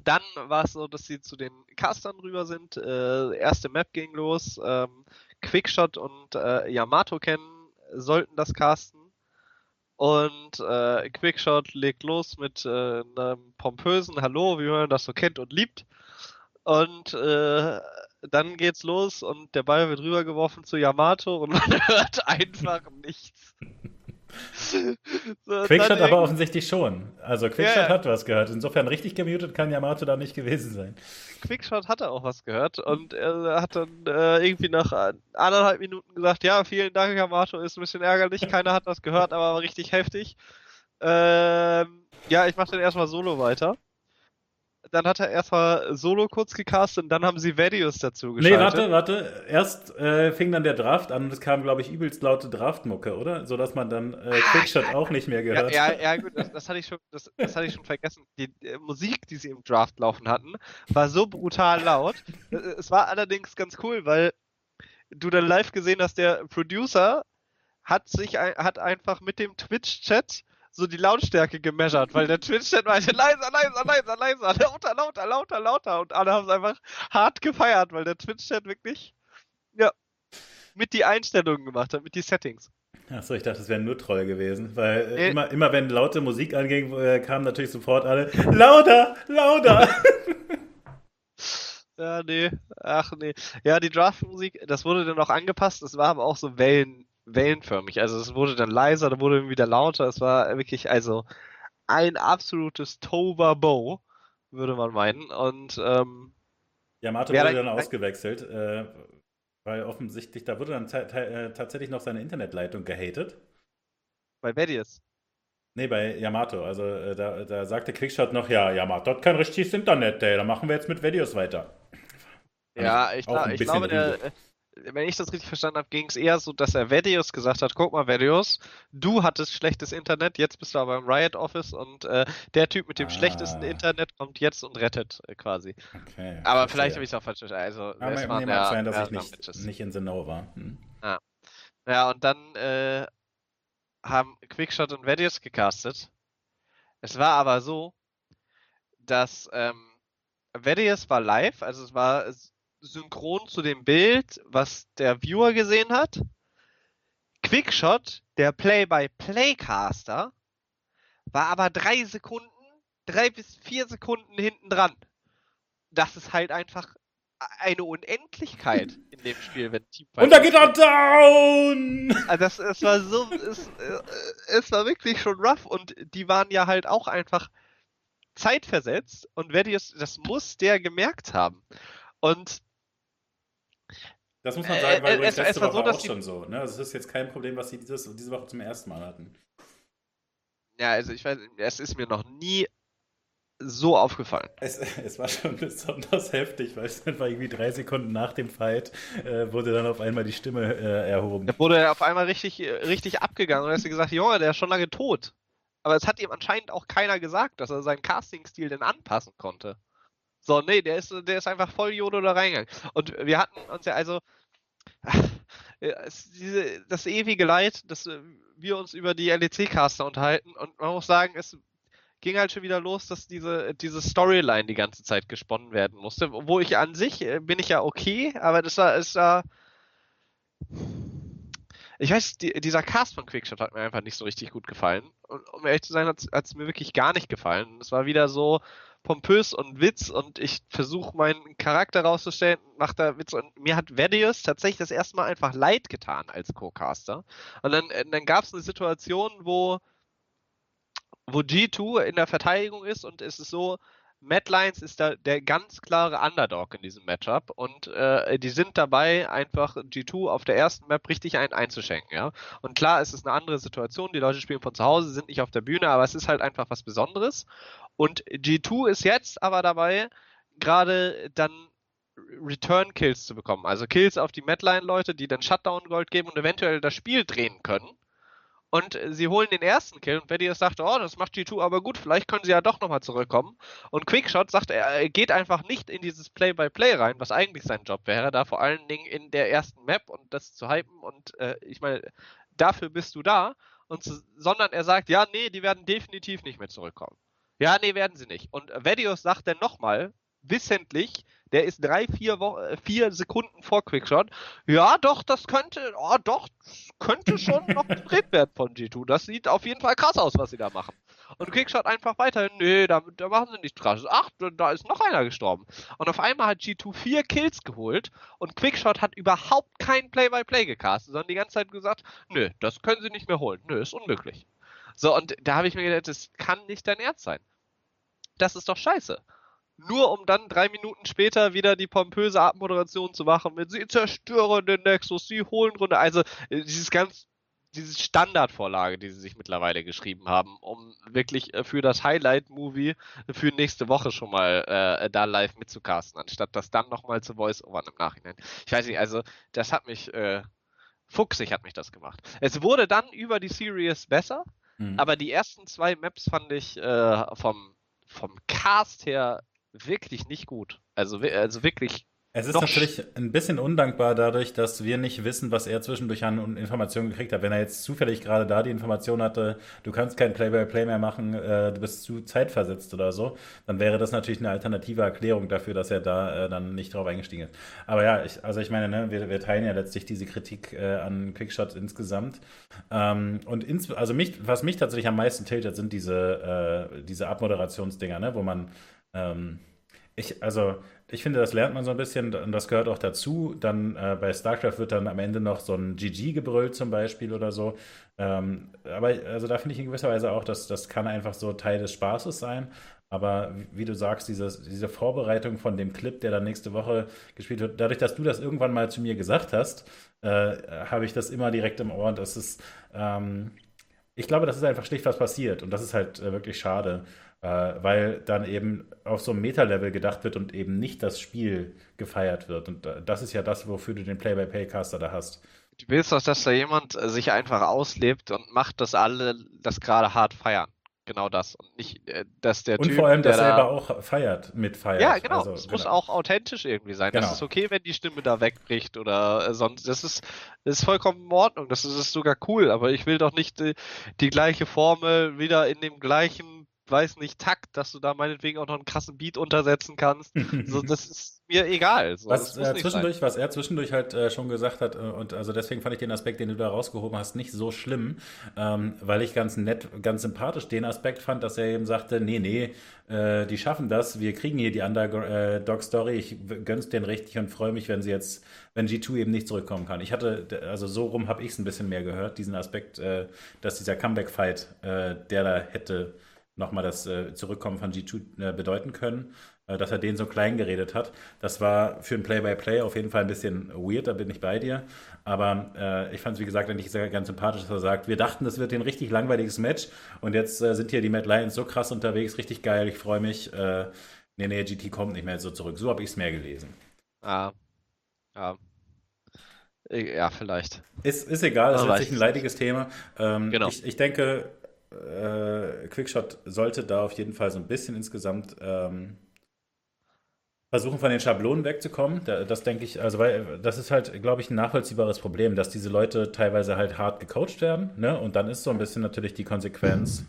dann war es so, dass sie zu den Castern rüber sind. Äh, erste Map ging los. Ähm, Quickshot und äh, Yamato kennen sollten das casten. Und äh, Quickshot legt los mit äh, einem pompösen Hallo, wie man das so kennt und liebt. Und äh, dann geht's los und der Ball wird rübergeworfen zu Yamato und man hört einfach nichts. so, Quickshot aber offensichtlich schon. Also Quickshot ja, ja. hat was gehört. Insofern richtig gemutet kann Yamato da nicht gewesen sein. Quickshot hatte auch was gehört und er hat dann äh, irgendwie nach anderthalb Minuten gesagt, ja, vielen Dank, Yamato, ist ein bisschen ärgerlich, keiner hat was gehört, aber war richtig heftig. Ähm, ja, ich mache dann erstmal solo weiter. Dann hat er erstmal Solo kurz gecastet und dann haben sie Vedius dazu geschaltet. Nee, warte, warte. Erst äh, fing dann der Draft an und es kam, glaube ich, übelst laute Draftmucke, oder? Sodass man dann äh, ah, Quickshot ah, auch nicht mehr gehört ja, ja, ja, gut, das, das, hatte ich schon, das, das hatte ich schon vergessen. Die äh, Musik, die sie im Draft laufen hatten, war so brutal laut. Äh, es war allerdings ganz cool, weil du dann live gesehen hast, der Producer hat sich hat einfach mit dem Twitch-Chat so die Lautstärke gemeasured, weil der Twitch-Chat meinte leiser, leiser, leiser, leiser, lauter, lauter, lauter, lauter und alle haben es einfach hart gefeiert, weil der Twitch-Chat wirklich, ja, mit die Einstellungen gemacht hat, mit die Settings. Achso, ich dachte, es wären nur Troll gewesen, weil äh, äh, immer, immer wenn laute Musik anging, äh, kamen natürlich sofort alle lauter, lauter. ja, nee, ach nee. Ja, die Draft-Musik, das wurde dann auch angepasst, es war aber auch so Wellen, wellenförmig. Also es wurde dann leiser, dann wurde wieder lauter. Es war wirklich also ein absolutes Bow, würde man meinen. Und ähm, Yamato wurde dann ausgewechselt, äh, weil offensichtlich, da wurde dann äh, tatsächlich noch seine Internetleitung gehatet. Bei Vedius. Nee, bei Yamato. Also äh, da, da sagte Quickshot noch, ja, Yamato hat kein richtiges Internet, ey. Da machen wir jetzt mit Videos weiter. Ja, ich, ich, ich glaube, der, wenn ich das richtig verstanden habe, ging es eher so, dass er Vedius gesagt hat, guck mal Vedius, du hattest schlechtes Internet, jetzt bist du aber im Riot Office und äh, der Typ mit dem ah. schlechtesten Internet kommt jetzt und rettet äh, quasi. Okay, aber vielleicht habe ich es auch falsch verstanden. Also, aber es mag ja, sein, dass ja, ich nicht, nicht in the know war. Hm. Ja. ja, und dann äh, haben Quickshot und Vedius gecastet. Es war aber so, dass ähm, Vedius war live, also es war synchron zu dem Bild, was der Viewer gesehen hat. Quickshot, der Play-by-Play-Caster, war aber drei Sekunden, drei bis vier Sekunden hinten dran. Das ist halt einfach eine Unendlichkeit in dem Spiel, wenn Team Und da geht er down! Also das, es war so, es, äh, es war wirklich schon rough und die waren ja halt auch einfach zeitversetzt und wer das, das muss der gemerkt haben. Und das muss man sagen, weil äh, es, letzte es war Woche so, auch schon so. Ne? Das ist jetzt kein Problem, was sie dieses, diese Woche zum ersten Mal hatten. Ja, also ich weiß, es ist mir noch nie so aufgefallen. Es, es war schon besonders heftig, weil es dann war irgendwie drei Sekunden nach dem Fight äh, wurde dann auf einmal die Stimme äh, erhoben. Da wurde auf einmal richtig, richtig abgegangen und hast du gesagt, Junge, der ist schon lange tot. Aber es hat ihm anscheinend auch keiner gesagt, dass er seinen Casting-Stil denn anpassen konnte. So, nee, der ist, der ist einfach voll Yodo da reingegangen. Und wir hatten uns ja also diese, das ewige Leid, dass wir uns über die LEC-Caster unterhalten und man muss sagen, es ging halt schon wieder los, dass diese, diese Storyline die ganze Zeit gesponnen werden musste. Wo ich an sich äh, bin ich ja okay, aber das war, ist da. Ich weiß, die, dieser Cast von Quickshot hat mir einfach nicht so richtig gut gefallen. Und um ehrlich zu sein, hat es mir wirklich gar nicht gefallen. Es war wieder so, pompös und Witz und ich versuche meinen Charakter rauszustellen, macht da Witz und mir hat Vedius tatsächlich das erste Mal einfach leid getan als Co-Caster. Und dann, äh, dann gab es eine Situation, wo, wo G2 in der Verteidigung ist und es ist so, Matt Lyons ist da der ganz klare Underdog in diesem Matchup und äh, die sind dabei, einfach G2 auf der ersten Map richtig einen einzuschenken, ja. Und klar, es ist eine andere Situation, die Leute spielen von zu Hause, sind nicht auf der Bühne, aber es ist halt einfach was Besonderes. Und G2 ist jetzt aber dabei, gerade dann Return Kills zu bekommen. Also Kills auf die Madline-Leute, die dann Shutdown Gold geben und eventuell das Spiel drehen können. Und sie holen den ersten Kill und Vedius sagt, oh, das macht G2 aber gut, vielleicht können sie ja doch nochmal zurückkommen. Und Quickshot sagt, er geht einfach nicht in dieses Play-by-Play -Play rein, was eigentlich sein Job wäre, da vor allen Dingen in der ersten Map und das zu hypen und äh, ich meine, dafür bist du da. Und, sondern er sagt, ja, nee, die werden definitiv nicht mehr zurückkommen. Ja, nee, werden sie nicht. Und Vedios sagt dann nochmal, wissentlich, der ist drei, vier, Wo äh, vier Sekunden vor Quickshot. Ja, doch, das könnte, oh, doch, könnte schon noch gedreht werden von G2. Das sieht auf jeden Fall krass aus, was sie da machen. Und Quickshot einfach weiterhin, nee, da, da machen sie nichts krasses. Ach, da ist noch einer gestorben. Und auf einmal hat G2 vier Kills geholt und Quickshot hat überhaupt kein Play-by-Play -play gecastet, sondern die ganze Zeit gesagt, nö, das können sie nicht mehr holen. Nö, ist unmöglich. So, und da habe ich mir gedacht, das kann nicht dein Ernst sein. Das ist doch scheiße. Nur um dann drei Minuten später wieder die pompöse Abmoderation zu machen mit sie zerstören den Nexus, sie holen Runde. Also dieses ganz diese Standardvorlage, die sie sich mittlerweile geschrieben haben, um wirklich äh, für das Highlight-Movie für nächste Woche schon mal äh, da live mitzucasten, anstatt das dann nochmal zu Voice-Overn im Nachhinein. Ich weiß nicht, also das hat mich, äh, fuchsig hat mich das gemacht. Es wurde dann über die Series besser, mhm. aber die ersten zwei Maps fand ich äh, vom, vom Cast her wirklich nicht gut. Also, also wirklich es ist natürlich ein bisschen undankbar dadurch, dass wir nicht wissen, was er zwischendurch an Informationen gekriegt hat. Wenn er jetzt zufällig gerade da die Information hatte, du kannst kein Play-by-Play -Play mehr machen, äh, du bist zu zeitversetzt oder so, dann wäre das natürlich eine alternative Erklärung dafür, dass er da äh, dann nicht drauf eingestiegen ist. Aber ja, ich, also ich meine, ne, wir, wir, teilen ja letztlich diese Kritik äh, an Quickshot insgesamt. Ähm, und ins, also mich, was mich tatsächlich am meisten tiltet, sind diese, äh, diese Abmoderationsdinger, ne, wo man ähm, ich, also ich finde, das lernt man so ein bisschen und das gehört auch dazu. Dann äh, bei StarCraft wird dann am Ende noch so ein GG gebrüllt zum Beispiel oder so. Ähm, aber also da finde ich in gewisser Weise auch, dass das kann einfach so Teil des Spaßes sein. Aber wie, wie du sagst, dieses, diese Vorbereitung von dem Clip, der dann nächste Woche gespielt wird, dadurch, dass du das irgendwann mal zu mir gesagt hast, äh, habe ich das immer direkt im Ohr. Und das ist, ähm, ich glaube, das ist einfach schlicht was passiert und das ist halt äh, wirklich schade weil dann eben auf so einem Meta-Level gedacht wird und eben nicht das Spiel gefeiert wird. Und äh, das ist ja das, wofür du den Play-by-Play-Caster da hast. Du willst doch, dass da jemand äh, sich einfach auslebt und macht, dass alle das gerade hart feiern. Genau das. Und nicht, äh, dass der und Typ. vor allem, dass er selber auch feiert, mitfeiert. Ja, genau. Also, es genau. muss auch authentisch irgendwie sein. Genau. Das ist okay, wenn die Stimme da wegbricht oder sonst. Das ist, das ist vollkommen in Ordnung. Das ist, das ist sogar cool. Aber ich will doch nicht die, die gleiche Formel wieder in dem gleichen weiß nicht, Takt, dass du da meinetwegen auch noch einen krassen Beat untersetzen kannst. so, das ist mir egal. So, was, äh, zwischendurch, was er zwischendurch halt äh, schon gesagt hat, äh, und also deswegen fand ich den Aspekt, den du da rausgehoben hast, nicht so schlimm, ähm, weil ich ganz nett, ganz sympathisch den Aspekt fand, dass er eben sagte, nee, nee, äh, die schaffen das, wir kriegen hier die Underdog-Story, ich gönn's denen richtig und freue mich, wenn sie jetzt, wenn G2 eben nicht zurückkommen kann. Ich hatte, also so rum habe ich es ein bisschen mehr gehört, diesen Aspekt, äh, dass dieser Comeback-Fight, äh, der da hätte nochmal das äh, Zurückkommen von G2 äh, bedeuten können, äh, dass er den so klein geredet hat. Das war für ein Play-by-Play -play auf jeden Fall ein bisschen weird, da bin ich bei dir. Aber äh, ich fand es, wie gesagt, eigentlich sehr, ganz sympathisch, dass er sagt, wir dachten, das wird ein richtig langweiliges Match und jetzt äh, sind hier die Mad Lions so krass unterwegs, richtig geil, ich freue mich. Äh, nee, nee, GT kommt nicht mehr so zurück. So habe ich es mehr gelesen. Ah, ja. Ja, vielleicht. Ist, ist egal, das ist letztlich ein leidiges Thema. Ähm, genau. ich, ich denke, äh, Quickshot sollte da auf jeden Fall so ein bisschen insgesamt ähm, versuchen, von den Schablonen wegzukommen. Das denke ich, also weil das ist halt, glaube ich, ein nachvollziehbares Problem, dass diese Leute teilweise halt hart gecoacht werden, ne? Und dann ist so ein bisschen natürlich die Konsequenz.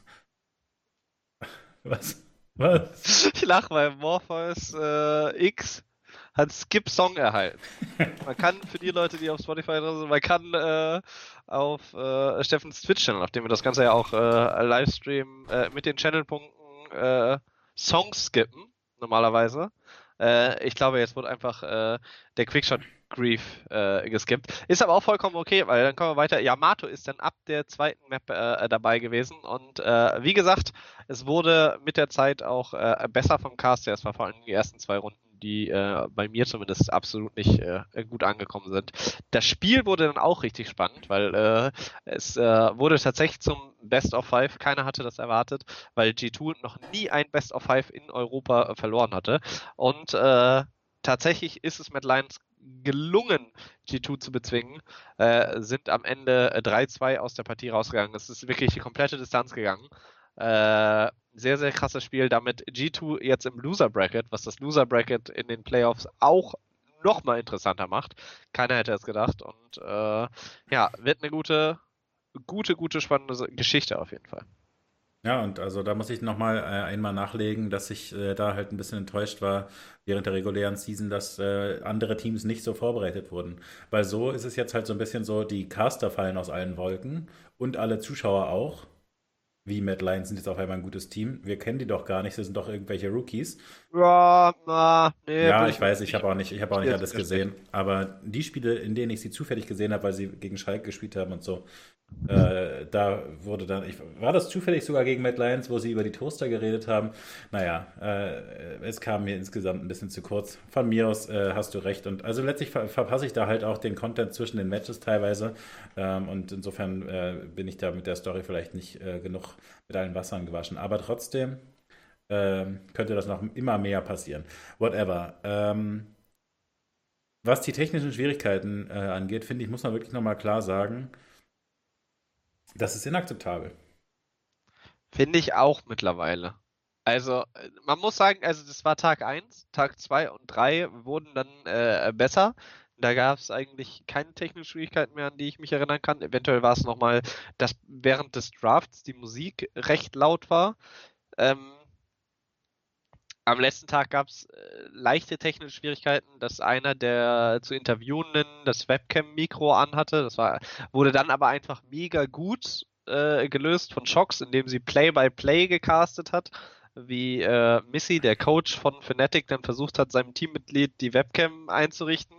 Was? Was? Ich lache, weil Morpheus äh, X hat Skip Song erhalten. Man kann für die Leute, die auf Spotify drin sind, man kann äh, auf äh, Steffens Twitch-Channel, auf dem wir das Ganze ja auch äh, livestreamen, äh, mit den Channelpunkten äh, Songs skippen, normalerweise. Äh, ich glaube, jetzt wird einfach äh, der Quickshot Grief äh, geskippt. Ist aber auch vollkommen okay, weil dann kommen wir weiter. Yamato ist dann ab der zweiten Map äh, dabei gewesen und äh, wie gesagt, es wurde mit der Zeit auch äh, besser vom Cast. Es war vor allem die ersten zwei Runden die äh, bei mir zumindest absolut nicht äh, gut angekommen sind. Das Spiel wurde dann auch richtig spannend, weil äh, es äh, wurde tatsächlich zum Best of Five. Keiner hatte das erwartet, weil G2 noch nie ein Best of Five in Europa äh, verloren hatte. Und äh, tatsächlich ist es mit Lions gelungen, G2 zu bezwingen, sind am Ende 3-2 aus der Partie rausgegangen. Es ist wirklich die komplette Distanz gegangen. Äh, sehr, sehr krasses Spiel. Damit G2 jetzt im Loser Bracket, was das Loser Bracket in den Playoffs auch noch mal interessanter macht. Keiner hätte es gedacht. Und äh, ja, wird eine gute, gute, gute, spannende Geschichte auf jeden Fall. Ja, und also da muss ich nochmal äh, einmal nachlegen, dass ich äh, da halt ein bisschen enttäuscht war während der regulären Season, dass äh, andere Teams nicht so vorbereitet wurden. Weil so ist es jetzt halt so ein bisschen so, die Caster fallen aus allen Wolken und alle Zuschauer auch wie Mad Lions sind jetzt auf einmal ein gutes Team. Wir kennen die doch gar nicht, das sind doch irgendwelche Rookies. Ja, na, nee, ja ich weiß, ich habe auch nicht, ich habe auch nicht alles gesehen. Aber die Spiele, in denen ich sie zufällig gesehen habe, weil sie gegen Schalke gespielt haben und so, Äh, da wurde dann, ich, war das zufällig sogar gegen Matt Lyons, wo sie über die Toaster geredet haben? Naja, äh, es kam mir insgesamt ein bisschen zu kurz. Von mir aus äh, hast du recht. Und also letztlich ver verpasse ich da halt auch den Content zwischen den Matches teilweise. Ähm, und insofern äh, bin ich da mit der Story vielleicht nicht äh, genug mit allen Wassern gewaschen. Aber trotzdem ähm, könnte das noch immer mehr passieren. Whatever. Ähm, was die technischen Schwierigkeiten äh, angeht, finde ich, muss man wirklich nochmal klar sagen, das ist inakzeptabel. Finde ich auch mittlerweile. Also, man muss sagen, also das war Tag 1, Tag 2 und 3 wurden dann äh, besser. Da gab es eigentlich keine technischen Schwierigkeiten mehr, an die ich mich erinnern kann. Eventuell war es nochmal, dass während des Drafts die Musik recht laut war. Ähm, am letzten Tag gab es äh, leichte technische Schwierigkeiten, dass einer der zu Interviewenden das Webcam-Mikro anhatte. Das war, wurde dann aber einfach mega gut äh, gelöst von Shocks, indem sie Play-by-Play -play gecastet hat, wie äh, Missy, der Coach von Fnatic, dann versucht hat, seinem Teammitglied die Webcam einzurichten.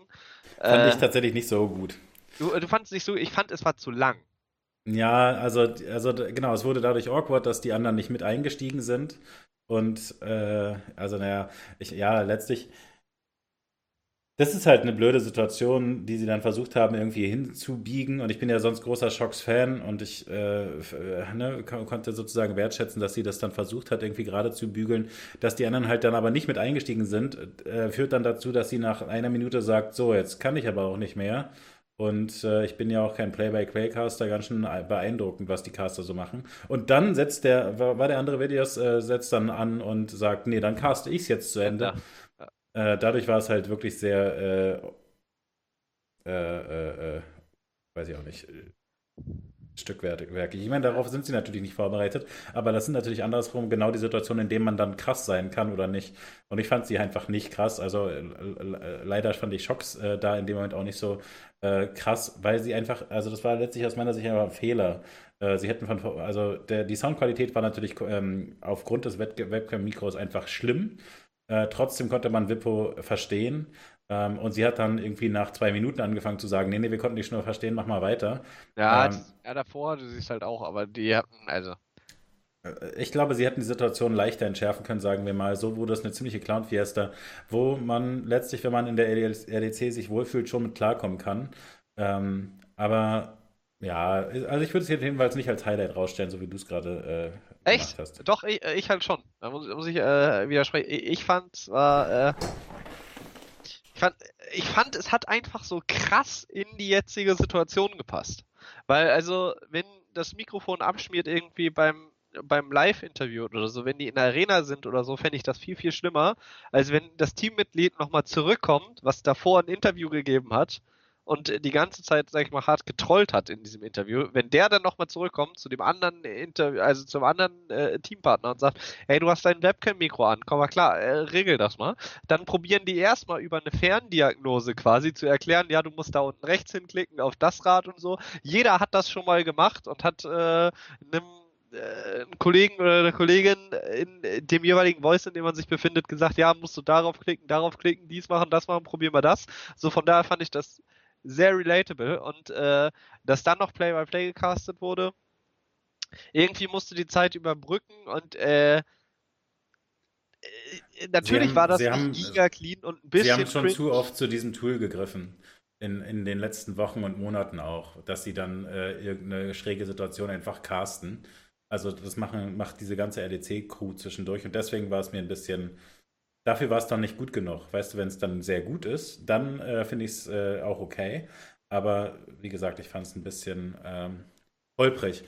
Fand ich äh, tatsächlich nicht so gut. Du, du fandest nicht so, ich fand, es war zu lang. Ja, also, also genau, es wurde dadurch awkward, dass die anderen nicht mit eingestiegen sind. Und äh, also naja, ich, ja, letztlich, das ist halt eine blöde Situation, die sie dann versucht haben, irgendwie hinzubiegen. Und ich bin ja sonst großer Shocks-Fan und ich äh, äh ne, konnte sozusagen wertschätzen, dass sie das dann versucht hat, irgendwie gerade zu bügeln. Dass die anderen halt dann aber nicht mit eingestiegen sind, äh, führt dann dazu, dass sie nach einer Minute sagt, so, jetzt kann ich aber auch nicht mehr. Und äh, ich bin ja auch kein Play-by-Play-Caster, ganz schön beeindruckend, was die Caster so machen. Und dann setzt der, war der andere Videos, äh, setzt dann an und sagt, nee, dann caste ich es jetzt zu Ende. Ja. Äh, dadurch war es halt wirklich sehr, äh, äh, äh, weiß ich auch nicht, Stückwerk. Ich meine, darauf sind sie natürlich nicht vorbereitet, aber das sind natürlich andersrum genau die Situationen, in denen man dann krass sein kann oder nicht. Und ich fand sie einfach nicht krass. Also äh, leider fand ich Schocks äh, da in dem Moment auch nicht so äh, krass, weil sie einfach, also das war letztlich aus meiner Sicht einfach ein Fehler. Äh, sie hätten von, also der, die Soundqualität war natürlich ähm, aufgrund des Webcam-Mikros einfach schlimm. Äh, trotzdem konnte man Wippo verstehen. Ähm, und sie hat dann irgendwie nach zwei Minuten angefangen zu sagen, nee, nee, wir konnten dich nur verstehen, mach mal weiter. Ja, ähm, ja davor, du siehst halt auch, aber die hatten, also. Äh, ich glaube, sie hätten die Situation leichter entschärfen können, sagen wir mal. So wurde es eine ziemliche Clown-Fiesta, wo man letztlich, wenn man in der RDC sich wohlfühlt, schon mit klarkommen kann. Ähm, aber ja, also ich würde es jedenfalls nicht als Highlight rausstellen, so wie du es gerade äh, Echt? hast. Doch, ich, ich, halt schon. Da muss, muss ich äh, widersprechen. Ich fand zwar, äh, fand, ich fand, es hat einfach so krass in die jetzige Situation gepasst. Weil, also, wenn das Mikrofon abschmiert irgendwie beim, beim Live-Interview oder so, wenn die in der Arena sind oder so, fände ich das viel, viel schlimmer, als wenn das Teammitglied nochmal zurückkommt, was davor ein Interview gegeben hat und die ganze Zeit, sag ich mal, hart getrollt hat in diesem Interview, wenn der dann nochmal zurückkommt zu dem anderen Interview, also zum anderen äh, Teampartner und sagt, hey, du hast dein Webcam-Mikro an, komm mal klar, äh, regel das mal, dann probieren die erstmal über eine Ferndiagnose quasi zu erklären, ja, du musst da unten rechts hinklicken auf das Rad und so. Jeder hat das schon mal gemacht und hat äh, einem äh, einen Kollegen oder eine Kollegin in dem jeweiligen Voice, in dem man sich befindet, gesagt, ja, musst du darauf klicken, darauf klicken, dies machen, das machen, probier mal das. So von daher fand ich das sehr relatable und äh, dass dann noch Play-by-Play -play gecastet wurde. Irgendwie musste die Zeit überbrücken und äh, äh natürlich haben, war das haben, giga clean und ein bisschen. Sie haben schon cringe. zu oft zu diesem Tool gegriffen. In, in den letzten Wochen und Monaten auch, dass sie dann äh, irgendeine schräge Situation einfach casten. Also das machen, macht diese ganze RDC-Crew zwischendurch und deswegen war es mir ein bisschen dafür war es dann nicht gut genug. Weißt du, wenn es dann sehr gut ist, dann äh, finde ich es äh, auch okay. Aber wie gesagt, ich fand es ein bisschen ähm, holprig.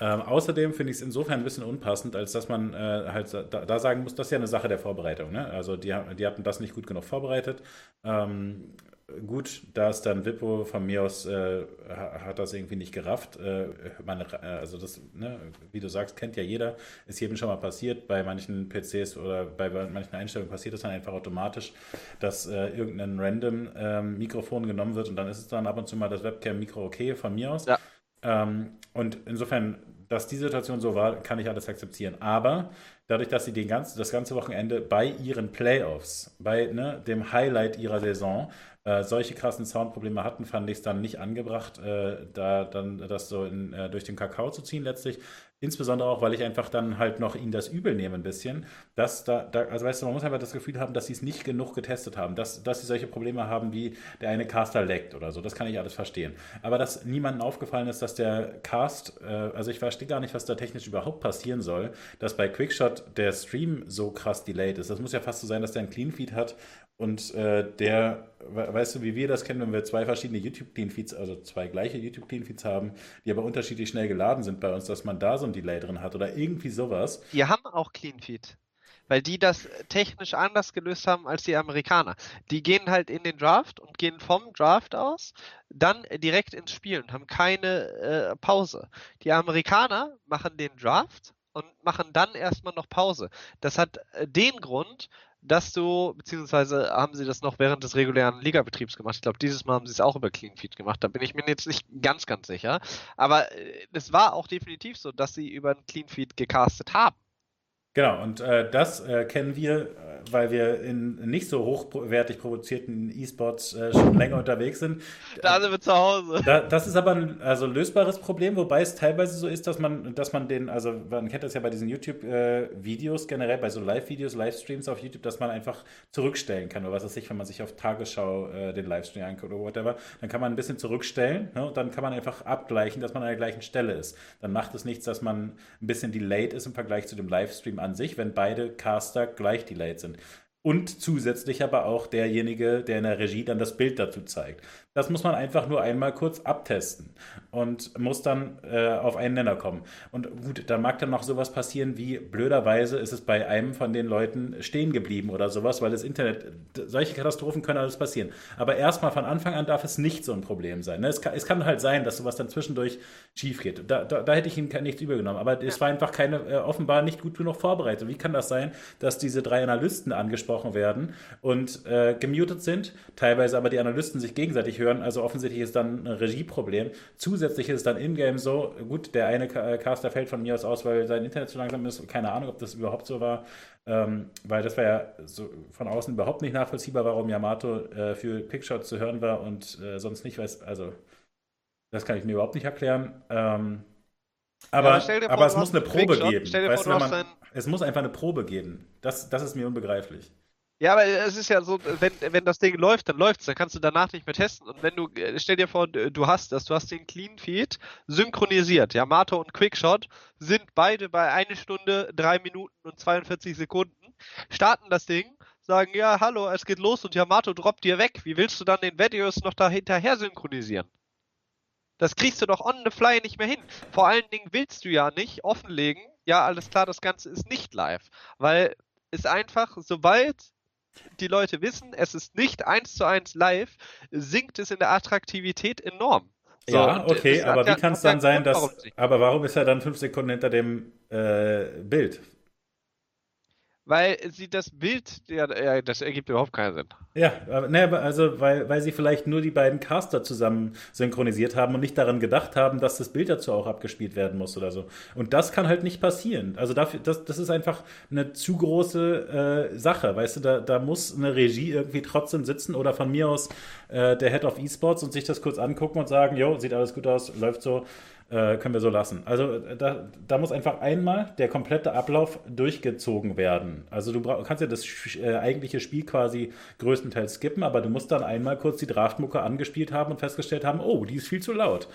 Ähm, außerdem finde ich es insofern ein bisschen unpassend, als dass man äh, halt da, da, sagen muss, das ist ja eine Sache der Vorbereitung. Ne? Also die, die hatten das nicht gut genug vorbereitet. Ähm, gut, da ist dann Wippo von mir aus, äh, hat das irgendwie nicht gerafft. Äh, man, also das, ne, wie du sagst, kennt ja jeder, ist jedem schon mal passiert. Bei manchen PCs oder bei manchen Einstellungen passiert es dann einfach automatisch, dass äh, irgendein random ähm, Mikrofon genommen wird und dann ist es dann ab und zu mal das Webcam-Mikro okay von mir aus. Ja. Ähm, und insofern dass die Situation so war, kann ich alles akzeptieren. Aber dadurch, dass sie den ganzen, das ganze Wochenende bei ihren Playoffs, bei ne, dem Highlight ihrer Saison, äh, solche krassen Soundprobleme hatten, fand ich es dann nicht angebracht, äh, da dann das so in, äh, durch den Kakao zu ziehen letztlich. Insbesondere auch, weil ich einfach dann halt noch ihnen das übel nehme ein bisschen. Dass da, da, also weißt du, man muss einfach das Gefühl haben, dass sie es nicht genug getestet haben, dass, dass sie solche Probleme haben wie der eine Caster leckt oder so. Das kann ich alles verstehen. Aber dass niemandem aufgefallen ist, dass der Cast, äh, also ich verstehe gar nicht, was da technisch überhaupt passieren soll, dass bei Quickshot der Stream so krass delayed ist. Das muss ja fast so sein, dass der einen Clean Feed hat und äh, der, weißt du, wie wir das kennen, wenn wir zwei verschiedene YouTube-Clean-Feeds, also zwei gleiche YouTube-Clean-Feeds haben, die aber unterschiedlich schnell geladen sind bei uns, dass man da so ein Delay drin hat oder irgendwie sowas. Die haben auch Clean-Feed. Weil die das technisch anders gelöst haben als die Amerikaner. Die gehen halt in den Draft und gehen vom Draft aus dann direkt ins Spiel und haben keine äh, Pause. Die Amerikaner machen den Draft und machen dann erstmal noch Pause. Das hat äh, den Grund, dass du, beziehungsweise haben sie das noch während des regulären Ligabetriebs gemacht. Ich glaube, dieses Mal haben sie es auch über Clean Feed gemacht. Da bin ich mir jetzt nicht ganz, ganz sicher. Aber äh, es war auch definitiv so, dass sie über ein Clean Feed gecastet haben. Genau, und äh, das äh, kennen wir, äh, weil wir in nicht so hochwertig provozierten E-Sports äh, schon länger unterwegs sind. Da sind wir zu Hause. Da, das ist aber ein also lösbares Problem, wobei es teilweise so ist, dass man, dass man den, also man kennt das ja bei diesen YouTube-Videos generell, bei so Live-Videos, Livestreams auf YouTube, dass man einfach zurückstellen kann. Oder was weiß ich, wenn man sich auf Tagesschau äh, den Livestream anguckt oder whatever, dann kann man ein bisschen zurückstellen ne, und dann kann man einfach abgleichen, dass man an der gleichen Stelle ist. Dann macht es nichts, dass man ein bisschen delayed ist im Vergleich zu dem Livestream an sich, wenn beide Caster gleich delayed sind. Und zusätzlich aber auch derjenige, der in der Regie dann das Bild dazu zeigt. Das muss man einfach nur einmal kurz abtesten und muss dann äh, auf einen Nenner kommen. Und gut, da mag dann noch sowas passieren wie, blöderweise ist es bei einem von den Leuten stehen geblieben oder sowas, weil das Internet, solche Katastrophen können alles passieren. Aber erstmal von Anfang an darf es nicht so ein Problem sein. Ne? Es, kann, es kann halt sein, dass sowas dann zwischendurch schief geht. Da, da, da hätte ich ihm nichts übergenommen. Aber es war einfach keine, äh, offenbar nicht gut genug vorbereitet. Wie kann das sein, dass diese drei Analysten angesprochen werden und äh, gemutet sind, teilweise aber die Analysten sich gegenseitig hören? hören. Also offensichtlich ist dann ein Regieproblem. Zusätzlich ist es dann in-game so, gut, der eine äh, Caster fällt von mir aus aus, weil sein Internet zu langsam ist. Keine Ahnung, ob das überhaupt so war. Ähm, weil das war ja so von außen überhaupt nicht nachvollziehbar, warum Yamato äh, für Pickshot zu hören war und äh, sonst nicht weiß. Also, das kann ich mir überhaupt nicht erklären. Ähm, aber, ja, vor, aber es muss eine Probe Quickshot. geben. Weißt man, es muss einfach eine Probe geben. Das, das ist mir unbegreiflich. Ja, aber es ist ja so, wenn, wenn das Ding läuft, dann läuft's, dann kannst du danach nicht mehr testen. Und wenn du, äh, stell dir vor, du hast das, du hast den Clean Feed synchronisiert. Yamato und Quickshot sind beide bei eine Stunde, drei Minuten und 42 Sekunden, starten das Ding, sagen, ja, hallo, es geht los und Yamato droppt dir weg. Wie willst du dann den Videos noch da hinterher synchronisieren? Das kriegst du doch on the fly nicht mehr hin. Vor allen Dingen willst du ja nicht offenlegen, ja, alles klar, das Ganze ist nicht live. Weil es einfach, sobald die Leute wissen, es ist nicht eins zu eins live, sinkt es in der Attraktivität enorm. So, ja, okay, aber wie kann es dann sein, dass. Aber warum ist er dann fünf Sekunden hinter dem äh, Bild? Weil sie das Bild, ja, das ergibt überhaupt keinen Sinn. Ja, ne, also weil, weil sie vielleicht nur die beiden Caster zusammen synchronisiert haben und nicht daran gedacht haben, dass das Bild dazu auch abgespielt werden muss oder so. Und das kann halt nicht passieren. Also dafür, das, das ist einfach eine zu große äh, Sache, weißt du, da, da muss eine Regie irgendwie trotzdem sitzen oder von mir aus äh, der Head of Esports und sich das kurz angucken und sagen, jo, sieht alles gut aus, läuft so äh, können wir so lassen. Also äh, da, da, muss einfach einmal der komplette Ablauf durchgezogen werden. Also du kannst ja das äh, eigentliche Spiel quasi größtenteils skippen, aber du musst dann einmal kurz die Draftmucke angespielt haben und festgestellt haben, oh, die ist viel zu laut.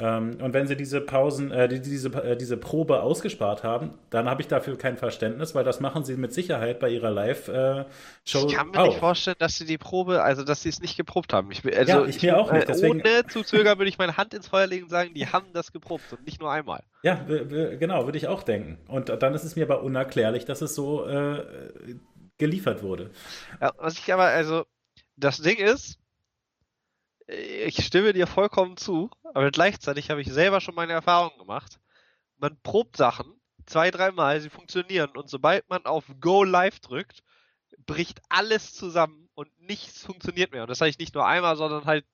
Ähm, und wenn sie diese Pausen, äh, die, diese, äh, diese Probe ausgespart haben, dann habe ich dafür kein Verständnis, weil das machen sie mit Sicherheit bei ihrer Live-Show. ich kann mir auch. nicht vorstellen, dass sie die Probe, also dass sie es nicht geprobt haben. Ich, also, ja, ich, ich mir auch nicht. Deswegen... Ohne zu zögern würde ich meine Hand ins Feuer legen und sagen, die haben das geprobt und nicht nur einmal. Ja, genau, würde ich auch denken. Und dann ist es mir aber unerklärlich, dass es so äh, geliefert wurde. Ja, was ich aber, also, das Ding ist, ich stimme dir vollkommen zu, aber gleichzeitig habe ich selber schon meine Erfahrungen gemacht. Man probt Sachen zwei, dreimal, sie funktionieren und sobald man auf Go Live drückt, bricht alles zusammen und nichts funktioniert mehr. Und das habe ich nicht nur einmal, sondern halt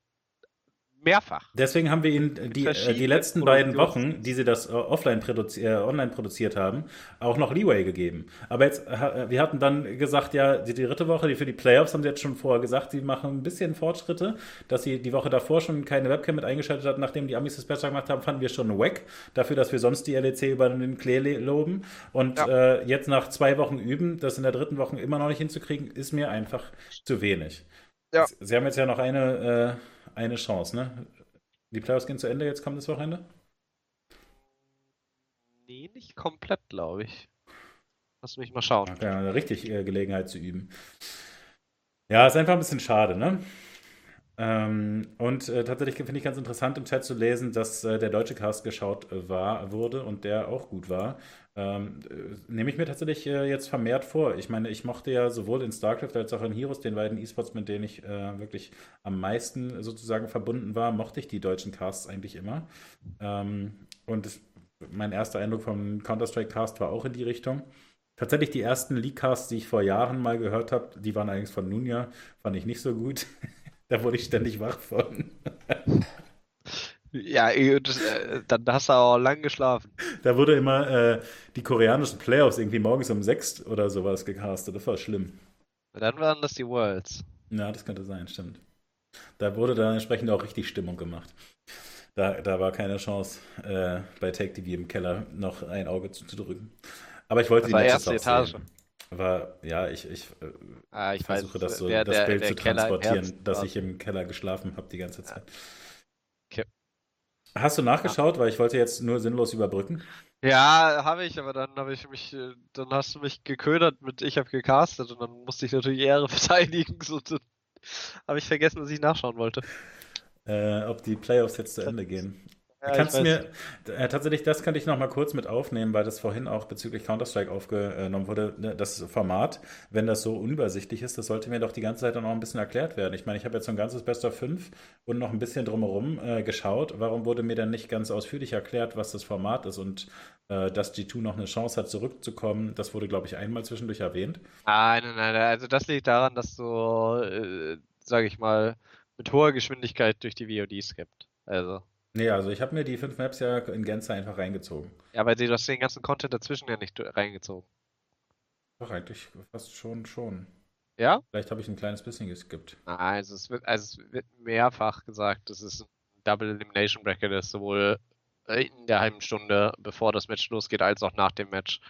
Mehrfach. Deswegen haben wir ihn die, äh, die letzten beiden Wochen, die sie das äh, offline produzi äh, online produziert haben, auch noch Leeway gegeben. Aber jetzt, äh, wir hatten dann gesagt, ja, die, dritte Woche, die für die Playoffs haben sie jetzt schon vorher gesagt, sie machen ein bisschen Fortschritte, dass sie die Woche davor schon keine Webcam mit eingeschaltet hat, nachdem die Amis das besser gemacht haben, fanden wir schon wack dafür, dass wir sonst die LEC über den Klee loben. Und ja. äh, jetzt nach zwei Wochen üben, das in der dritten Woche immer noch nicht hinzukriegen, ist mir einfach zu wenig. Ja. Sie haben jetzt ja noch eine äh, eine Chance, ne? Die Playoffs gehen zu Ende jetzt kommendes Wochenende? Nee, nicht komplett, glaube ich. Lass mich mal schauen. Ja, richtig äh, Gelegenheit zu üben. Ja, ist einfach ein bisschen schade, ne? Ähm, und äh, tatsächlich finde ich ganz interessant im Chat zu lesen, dass äh, der deutsche Cast geschaut äh, war, wurde und der auch gut war. Ähm, äh, nehme ich mir tatsächlich äh, jetzt vermehrt vor. Ich meine, ich mochte ja sowohl in StarCraft als auch in Heroes, den beiden E-Sports, mit denen ich äh, wirklich am meisten sozusagen verbunden war, mochte ich die deutschen Casts eigentlich immer. Ähm, und es, mein erster Eindruck vom Counter-Strike-Cast war auch in die Richtung. Tatsächlich die ersten League-Casts, die ich vor Jahren mal gehört habe, die waren eigentlich von Nunia, fand ich nicht so gut. da wurde ich ständig wach von. Ja, eh, das, äh, dann hast du auch lang geschlafen. Da wurde immer äh, die koreanischen Playoffs irgendwie morgens um sechs oder sowas gecastet. Das war schlimm. Dann waren das die Worlds. Ja, das könnte sein, stimmt. Da wurde dann entsprechend auch richtig Stimmung gemacht. Da, da war keine Chance, äh, bei Take TV im Keller noch ein Auge zuzudrücken. Aber ich wollte das die erste Etage. Sehen. Aber ja, ich, ich, äh, ah, ich versuche weiß, das so, der, das der, Bild der zu transportieren, dass ich im Keller geschlafen habe die ganze Zeit. Ja. Hast du nachgeschaut, weil ich wollte jetzt nur sinnlos überbrücken? Ja, habe ich, aber dann habe ich mich, äh, dann hast du mich geködert mit ich habe gecastet und dann musste ich natürlich Ehre verteidigen. So, habe ich vergessen, dass ich nachschauen wollte. Äh, ob die Playoffs jetzt zu Ende gehen. Ja, Kannst du mir, äh, tatsächlich, das könnte ich noch mal kurz mit aufnehmen, weil das vorhin auch bezüglich Counter-Strike aufgenommen wurde. Ne, das Format, wenn das so unübersichtlich ist, das sollte mir doch die ganze Zeit dann auch ein bisschen erklärt werden. Ich meine, ich habe jetzt so ein ganzes Best of 5 und noch ein bisschen drumherum äh, geschaut. Warum wurde mir dann nicht ganz ausführlich erklärt, was das Format ist und äh, dass G2 noch eine Chance hat, zurückzukommen? Das wurde, glaube ich, einmal zwischendurch erwähnt. Nein, nein, nein. Also, das liegt daran, dass du, äh, sage ich mal, mit hoher Geschwindigkeit durch die VODs gibt. Also. Nee, also ich habe mir die fünf Maps ja in Gänze einfach reingezogen. Ja, weil du hast den ganzen Content dazwischen ja nicht reingezogen. Doch, eigentlich fast schon, schon. Ja? Vielleicht habe ich ein kleines bisschen geskippt. Also es wird, also es wird mehrfach gesagt, dass es ein Double Elimination Bracket ist, sowohl in der halben Stunde, bevor das Match losgeht, als auch nach dem Match.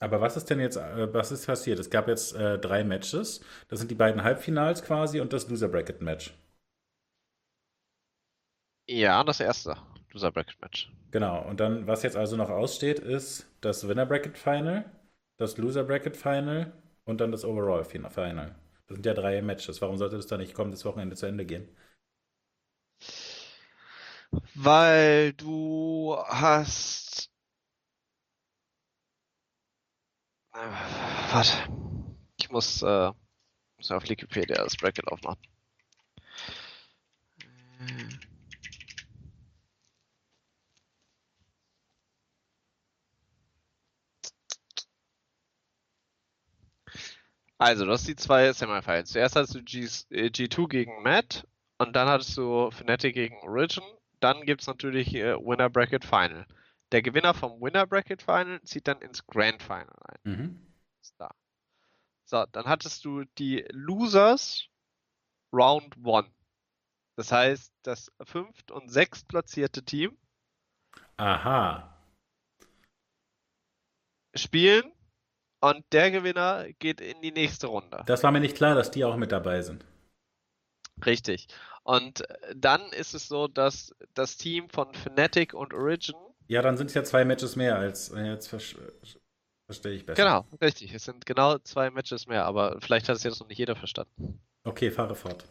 Aber was ist denn jetzt, äh, was ist passiert? Es gab jetzt äh, drei Matches. Das sind die beiden Halbfinals quasi und das Loser Bracket Match. Ja, das erste Loser Bracket Match. Genau, und dann, was jetzt also noch aussteht, ist das Winner Bracket Final, das Loser Bracket Final und dann das Overall Final. Das sind ja drei Matches. Warum sollte das dann nicht kommen, das Wochenende zu Ende gehen? Weil du hast. Äh, warte. Ich muss, äh, muss auf Wikipedia das Bracket aufmachen. Also, du hast die zwei Semifinals. Zuerst hattest du G, äh, G2 gegen Matt und dann hattest du Fnatic gegen Origin. Dann gibt es natürlich äh, Winner Bracket Final. Der Gewinner vom Winner Bracket Final zieht dann ins Grand Final ein. Mhm. Da. So, dann hattest du die Losers Round 1. Das heißt, das fünft- und sechstplatzierte Team. Aha. Spielen und der Gewinner geht in die nächste Runde. Das war mir nicht klar, dass die auch mit dabei sind. Richtig. Und äh, dann ist es so, dass das Team von Fnatic und Origin. Ja, dann sind es ja zwei Matches mehr als. Äh, jetzt verstehe ich besser. Genau, richtig. Es sind genau zwei Matches mehr, aber vielleicht hat es jetzt noch nicht jeder verstanden. Okay, fahre fort.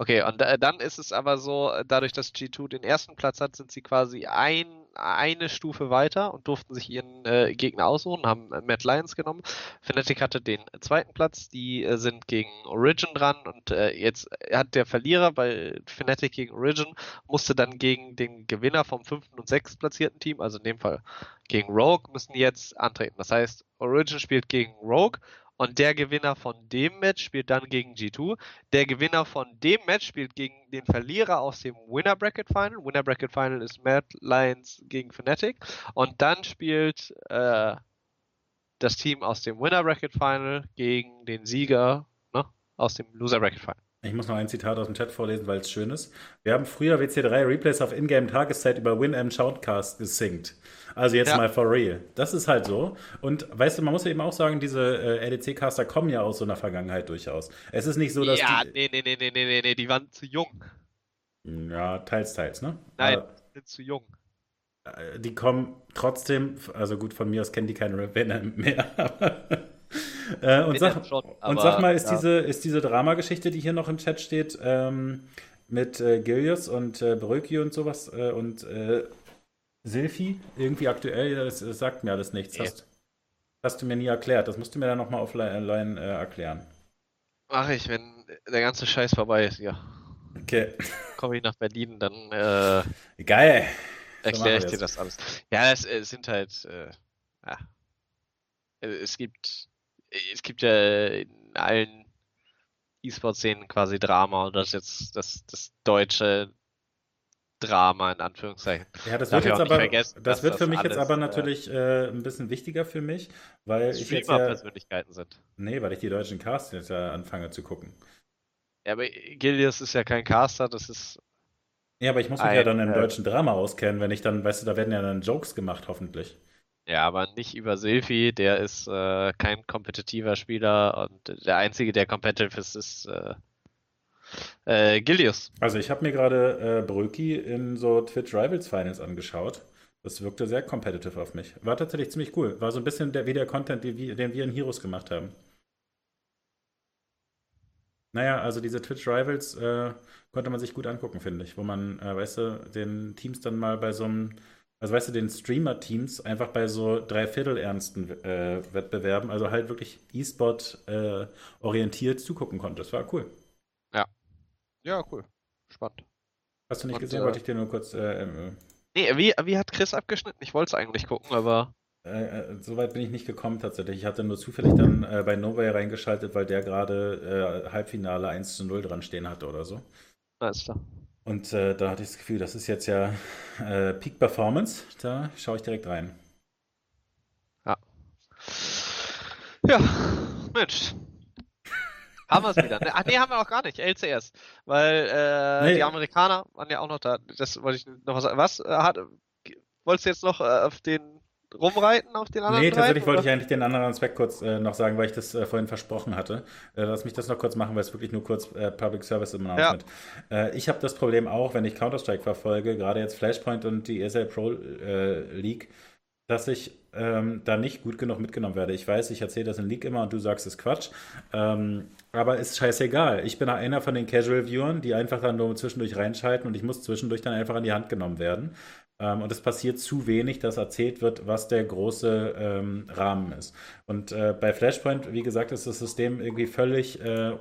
Okay, und äh, dann ist es aber so, dadurch, dass G2 den ersten Platz hat, sind sie quasi ein eine Stufe weiter und durften sich ihren äh, Gegner aussuchen, haben äh, Matt Lyons genommen. Fnatic hatte den zweiten Platz, die äh, sind gegen Origin dran und äh, jetzt hat der Verlierer bei Fnatic gegen Origin, musste dann gegen den Gewinner vom fünften und sechsten platzierten Team, also in dem Fall gegen Rogue, müssen jetzt antreten. Das heißt, Origin spielt gegen Rogue Und der Gewinner von dem Match spielt dann gegen G2. Der Gewinner von dem Match spielt gegen den Verlierer aus dem Winner Bracket Final. Winner Bracket Final ist Mad Lions gegen Fnatic. Und dann spielt äh, das Team aus dem Winner Bracket Final gegen den Sieger ne, aus dem Loser Bracket Final. Ich muss noch ein Zitat aus dem Chat vorlesen, weil es schön ist. Wir haben früher WC3 Replays auf Ingame-Tageszeit über WinM Shoutcast gesinkt. Also jetzt ja. mal for real. Das ist halt so. Und weißt du, man muss ja eben auch sagen, diese äh, LDC-Caster kommen ja aus so einer Vergangenheit durchaus. Es ist nicht so, dass. Ja, die, nee, nee, nee, nee, nee, nee, die waren zu jung. Ja, teils, teils, ne? Nein, Aber, sind zu jung. Äh, die kommen trotzdem, also gut, von mir aus kennen die keine WinM mehr. Äh, und, sag, schon, aber, und sag mal, ist, ja. diese, ist diese Dramageschichte, die hier noch im Chat steht, ähm, mit äh, Gilius und äh, Bröki und sowas äh, und äh, Silphi irgendwie aktuell, das, das, sagt mir alles nichts. Hast, hast, du mir nie erklärt. Das musst du mir dann nochmal offline äh, erklären. Mach ich, wenn der ganze Scheiß vorbei ist, ja. Okay. Komme ich nach Berlin, dann äh, Geil. Erkläre ich dir das alles. Ja, es, es sind halt, äh, ja. Es gibt es gibt ja in allen E-Sport-Szenen quasi Drama und das ist jetzt das, das deutsche Drama in Anführungszeichen. Ja, das wird jetzt aber, das wird für mich alles, jetzt aber äh, natürlich äh, ein bisschen wichtiger für mich, weil ich jetzt ja, Persönlichkeiten sind. Nee, weil ich die deutschen Casts jetzt ja anfange zu gucken. Ja, aber Gilius ist ja kein Caster, das ist ja, aber ich muss mich ein, ja dann im äh, deutschen Drama auskennen, wenn ich dann, weißt du, da werden ja dann Jokes gemacht, hoffentlich. Ja, aber nicht über Silphi, der ist äh, kein kompetitiver Spieler und der einzige, der competitive ist, ist äh, äh, Gilius. Also ich habe mir gerade äh, Bröki in so Twitch Rivals Finals angeschaut. Das wirkte sehr competitive auf mich. War tatsächlich ziemlich cool. War so ein bisschen der, wie der Content, den wir, den wir in Heroes gemacht haben. Naja, also diese Twitch Rivals äh, konnte man sich gut angucken, finde ich. Wo man, äh, weißt du, den Teams dann mal bei so einem also weißt du, den Streamer-Teams einfach bei so dreiviertelernsten äh, Wettbewerben, also halt wirklich E-Sport äh, orientiert zugucken konnte. Das war cool. Ja. Ja, cool. Spannend. Hast du nicht Und, gesehen? Äh, Wollte ich dir nur kurz. Äh, äh, nee, wie, wie hat Chris abgeschnitten? Ich wollte es eigentlich gucken, aber. Äh, Soweit bin ich nicht gekommen tatsächlich. Ich hatte nur zufällig dann bei Novay reingeschaltet, weil der gerade Halbfinale 1 zu 0 dran stehen hatte oder so. Alles klar. Und äh, da hatte ich das Gefühl, das ist jetzt ja äh, Peak Performance. Da schaue ich direkt rein. Ja. Ja, Mensch. haben wir es wieder. Ach nee, haben wir auch gar nicht. LCS. Weil äh, nee. die Amerikaner waren ja auch noch da. Das wollte ich noch was sagen. Was? Äh, hat, wolltest du jetzt noch äh, auf den rumreiten auf den anderen Nee, tatsächlich wollte ich eigentlich den anderen Aspekt kurz äh, noch sagen, weil ich das äh, vorhin versprochen hatte. Äh, lass mich das noch kurz machen, weil es wirklich nur kurz äh, Public Service im Announcement. Ja. Äh, ich habe das Problem auch, wenn ich Counter-Strike verfolge, gerade jetzt Flashpoint und die ESL Pro äh, League, dass ich ähm, da nicht gut genug mitgenommen werde. Ich weiß, ich erzähle das in League immer und du sagst, es ist Quatsch. Ähm, aber ist scheißegal. Ich bin einer von den Casual-Viewern, die einfach dann nur zwischendurch reinschalten und ich muss zwischendurch dann einfach an die Hand genommen werden. Ähm, und es passiert zu wenig, dass erzählt wird, was der große ähm, Rahmen ist. Und äh, bei Flashpoint, wie gesagt, ist das System irgendwie völlig, äh, äh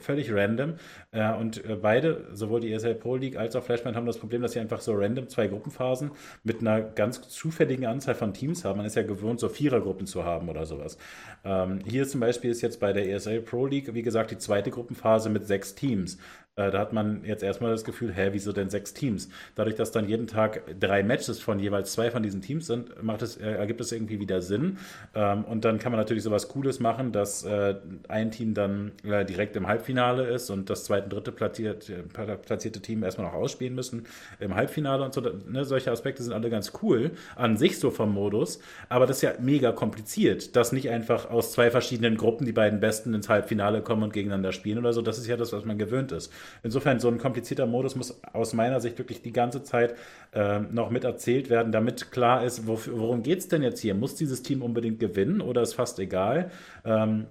völlig random. Äh, und äh, beide, sowohl die ESL Pro League als auch Flashpoint, haben das Problem, dass sie einfach so random zwei Gruppenphasen mit einer ganz zufälligen Anzahl von Teams haben. Man ist ja gewohnt, so Vierergruppen zu haben oder sowas. Ähm, hier zum Beispiel ist jetzt bei der ESL Pro League, wie gesagt, die zweite Gruppenphase mit sechs Teams. Äh, da hat man jetzt erstmal das Gefühl, hä, wieso denn sechs Teams? Dadurch, dass dann jeden Tag drei Matches von jeweils zwei von diesen Teams sind, macht es, äh, ergibt es irgendwie wieder Sinn. Ähm, und dann kann man natürlich sowas Cooles machen, dass äh, ein Team dann äh, direkt im Halbfinale ist und das zweite und dritte platziert, äh, platzierte Team erstmal noch ausspielen müssen im Halbfinale und so. Ne, solche Aspekte sind alle ganz cool an sich so vom Modus, aber das ist ja mega kompliziert, dass nicht einfach aus zwei verschiedenen Gruppen die beiden Besten ins Halbfinale kommen und gegeneinander spielen oder so. Das ist ja das, was man gewöhnt ist. Insofern, so ein komplizierter Modus muss aus meiner Sicht wirklich die ganze Zeit äh, noch mit erzählt werden, damit klar ist, wofür, worum geht es denn jetzt hier? Muss dieses Team unbedingt gewinnen oder ist fast egal? Ähm,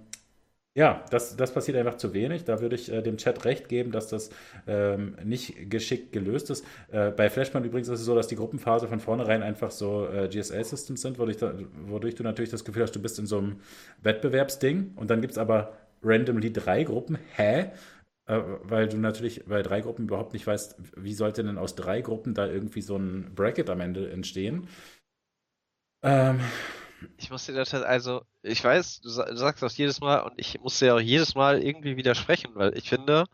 ja, das, das passiert einfach zu wenig. Da würde ich äh, dem Chat recht geben, dass das ähm, nicht geschickt gelöst ist. Äh, bei Flashpoint übrigens ist es so, dass die Gruppenphase von vornherein einfach so äh, GSL-Systems sind, wodurch, da, wodurch, du natürlich das Gefühl hast, du bist in so einem Wettbewerbsding. Und dann gibt es aber randomly drei Gruppen. Hä? Äh, weil du natürlich bei drei Gruppen überhaupt nicht weißt, wie sollte denn aus drei Gruppen da irgendwie so ein Bracket am Ende entstehen. Ähm, ich dir das halt, also, ich weiß, du, sagst das jedes Mal und ich muss dir auch jedes Mal irgendwie widersprechen, weil ich finde,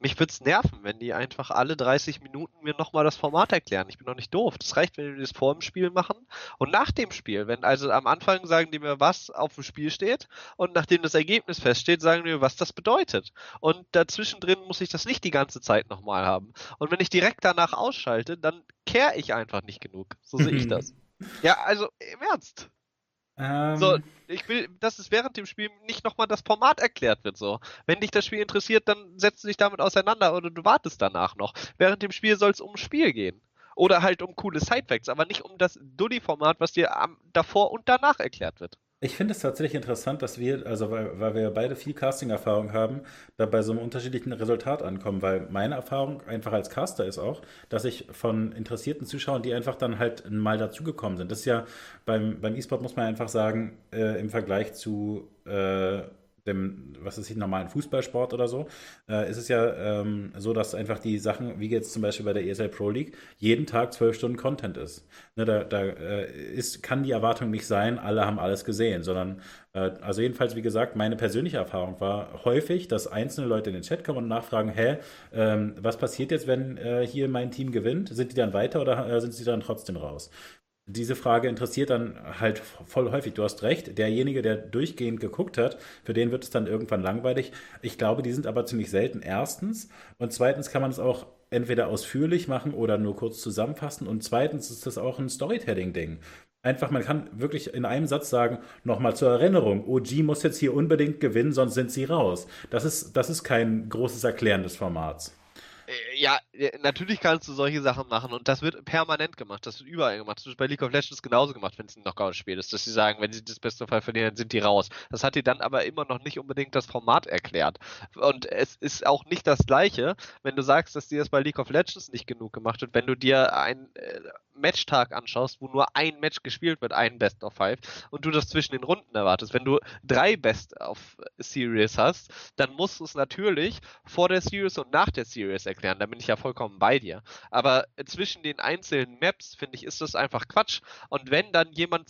mich würde es nerven, wenn die einfach alle 30 Minuten mir nochmal das Format erklären. Ich bin doch nicht doof. Das reicht, wenn die das vor dem Spiel machen und nach dem Spiel. Wenn also am Anfang sagen die mir, was auf dem Spiel steht und nachdem das Ergebnis feststeht, sagen die mir, was das bedeutet. Und dazwischen drin muss ich das nicht die ganze Zeit nochmal haben. Und wenn ich direkt danach ausschalte, dann kehre ich einfach nicht genug. So sehe ich das. Ja, also im Ernst. Ähm, so, ich will, dass es während dem Spiel nicht nochmal das Format erklärt wird, so. Wenn dich das Spiel interessiert, dann setzt du dich damit auseinander oder du wartest danach noch. Während dem Spiel soll es ums Spiel gehen. Oder halt um coole Sidefacts, aber nicht um das Dully-Format, was dir am, davor und danach erklärt wird. Ich finde es tatsächlich interessant, dass wir, also weil, weil wir beide viel Casting-Erfahrung haben, da bei so einem unterschiedlichen Resultat ankommen, weil meine Erfahrung einfach als Caster ist auch, dass ich von interessierten Zuschauern, die einfach dann halt mal dazugekommen sind, das ist ja beim, beim E-Sport muss man einfach sagen, äh, im Vergleich zu äh, dem, was ist hier, normalen Fußballsport oder so, äh, ist es ja ähm, so, dass einfach die Sachen, wie jetzt zum Beispiel bei der ESL Pro League, jeden Tag zwölf Stunden Content ist. Ne, da da äh, ist, kann die Erwartung nicht sein, alle haben alles gesehen, sondern, äh, also jedenfalls, wie gesagt, meine persönliche Erfahrung war häufig, dass einzelne Leute in den Chat kommen und nachfragen, hä, ähm, was passiert jetzt, wenn äh, hier mein Team gewinnt? Sind die dann weiter oder äh, sind sie dann trotzdem raus? Diese Frage interessiert dann halt voll häufig. Du hast recht, derjenige, der durchgehend geguckt hat, für den wird es dann irgendwann langweilig. Ich glaube, die sind aber ziemlich selten, erstens. Und zweitens kann man es auch entweder ausführlich machen oder nur kurz zusammenfassen. Und zweitens ist das auch ein Storytelling-Ding. Einfach, man kann wirklich in einem Satz sagen, nochmal zur Erinnerung, OG muss jetzt hier unbedingt gewinnen, sonst sind sie raus. Das ist, das ist kein großes Erklären des Formats. Ja, äh, natürlich kannst du solche Sachen machen und das wird permanent gemacht, das wird überall gemacht. Das wird bei League of Legends genauso gemacht, wenn es ein Knockout-Spiel ist, dass sie sagen, wenn sie das beste Fall verlieren, sind die raus. Das hat dir dann aber immer noch nicht unbedingt das Format erklärt. Und es ist auch nicht das Gleiche, wenn du sagst, dass dir das bei League of Legends nicht genug gemacht wird, wenn du dir einen äh, Matchtag anschaust, wo nur ein Match gespielt wird, ein Best of Five, und du das zwischen den Runden erwartest. Wenn du drei Best of Series hast, dann musst du es natürlich vor der Series und nach der Series erklären da bin ich ja vollkommen bei dir. Aber zwischen den einzelnen Maps, finde ich, ist das einfach Quatsch. Und wenn dann jemand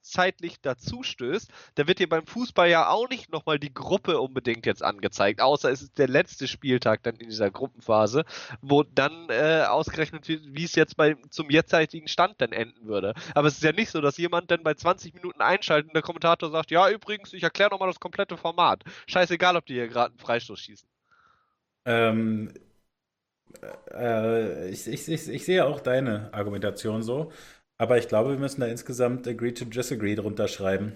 zwischenzeitlich dazu stößt, dann wird dir beim Fußball ja auch nicht nochmal die Gruppe unbedingt jetzt angezeigt, außer es ist der letzte Spieltag dann in dieser Gruppenphase, wo dann äh, ausgerechnet wird, wie es jetzt bei, zum jetzigen Stand dann enden würde. Aber es ist ja nicht so, dass jemand dann bei 20 Minuten einschaltet und der Kommentator sagt, ja übrigens, ich erkläre nochmal das komplette Format. Scheißegal, ob die hier gerade einen Freistoß schießen. Ähm, äh, ich, ich, ich, ich, sehe auch deine Argumentation so, aber ich glaube, wir müssen da insgesamt Agree to Disagree drunter schreiben.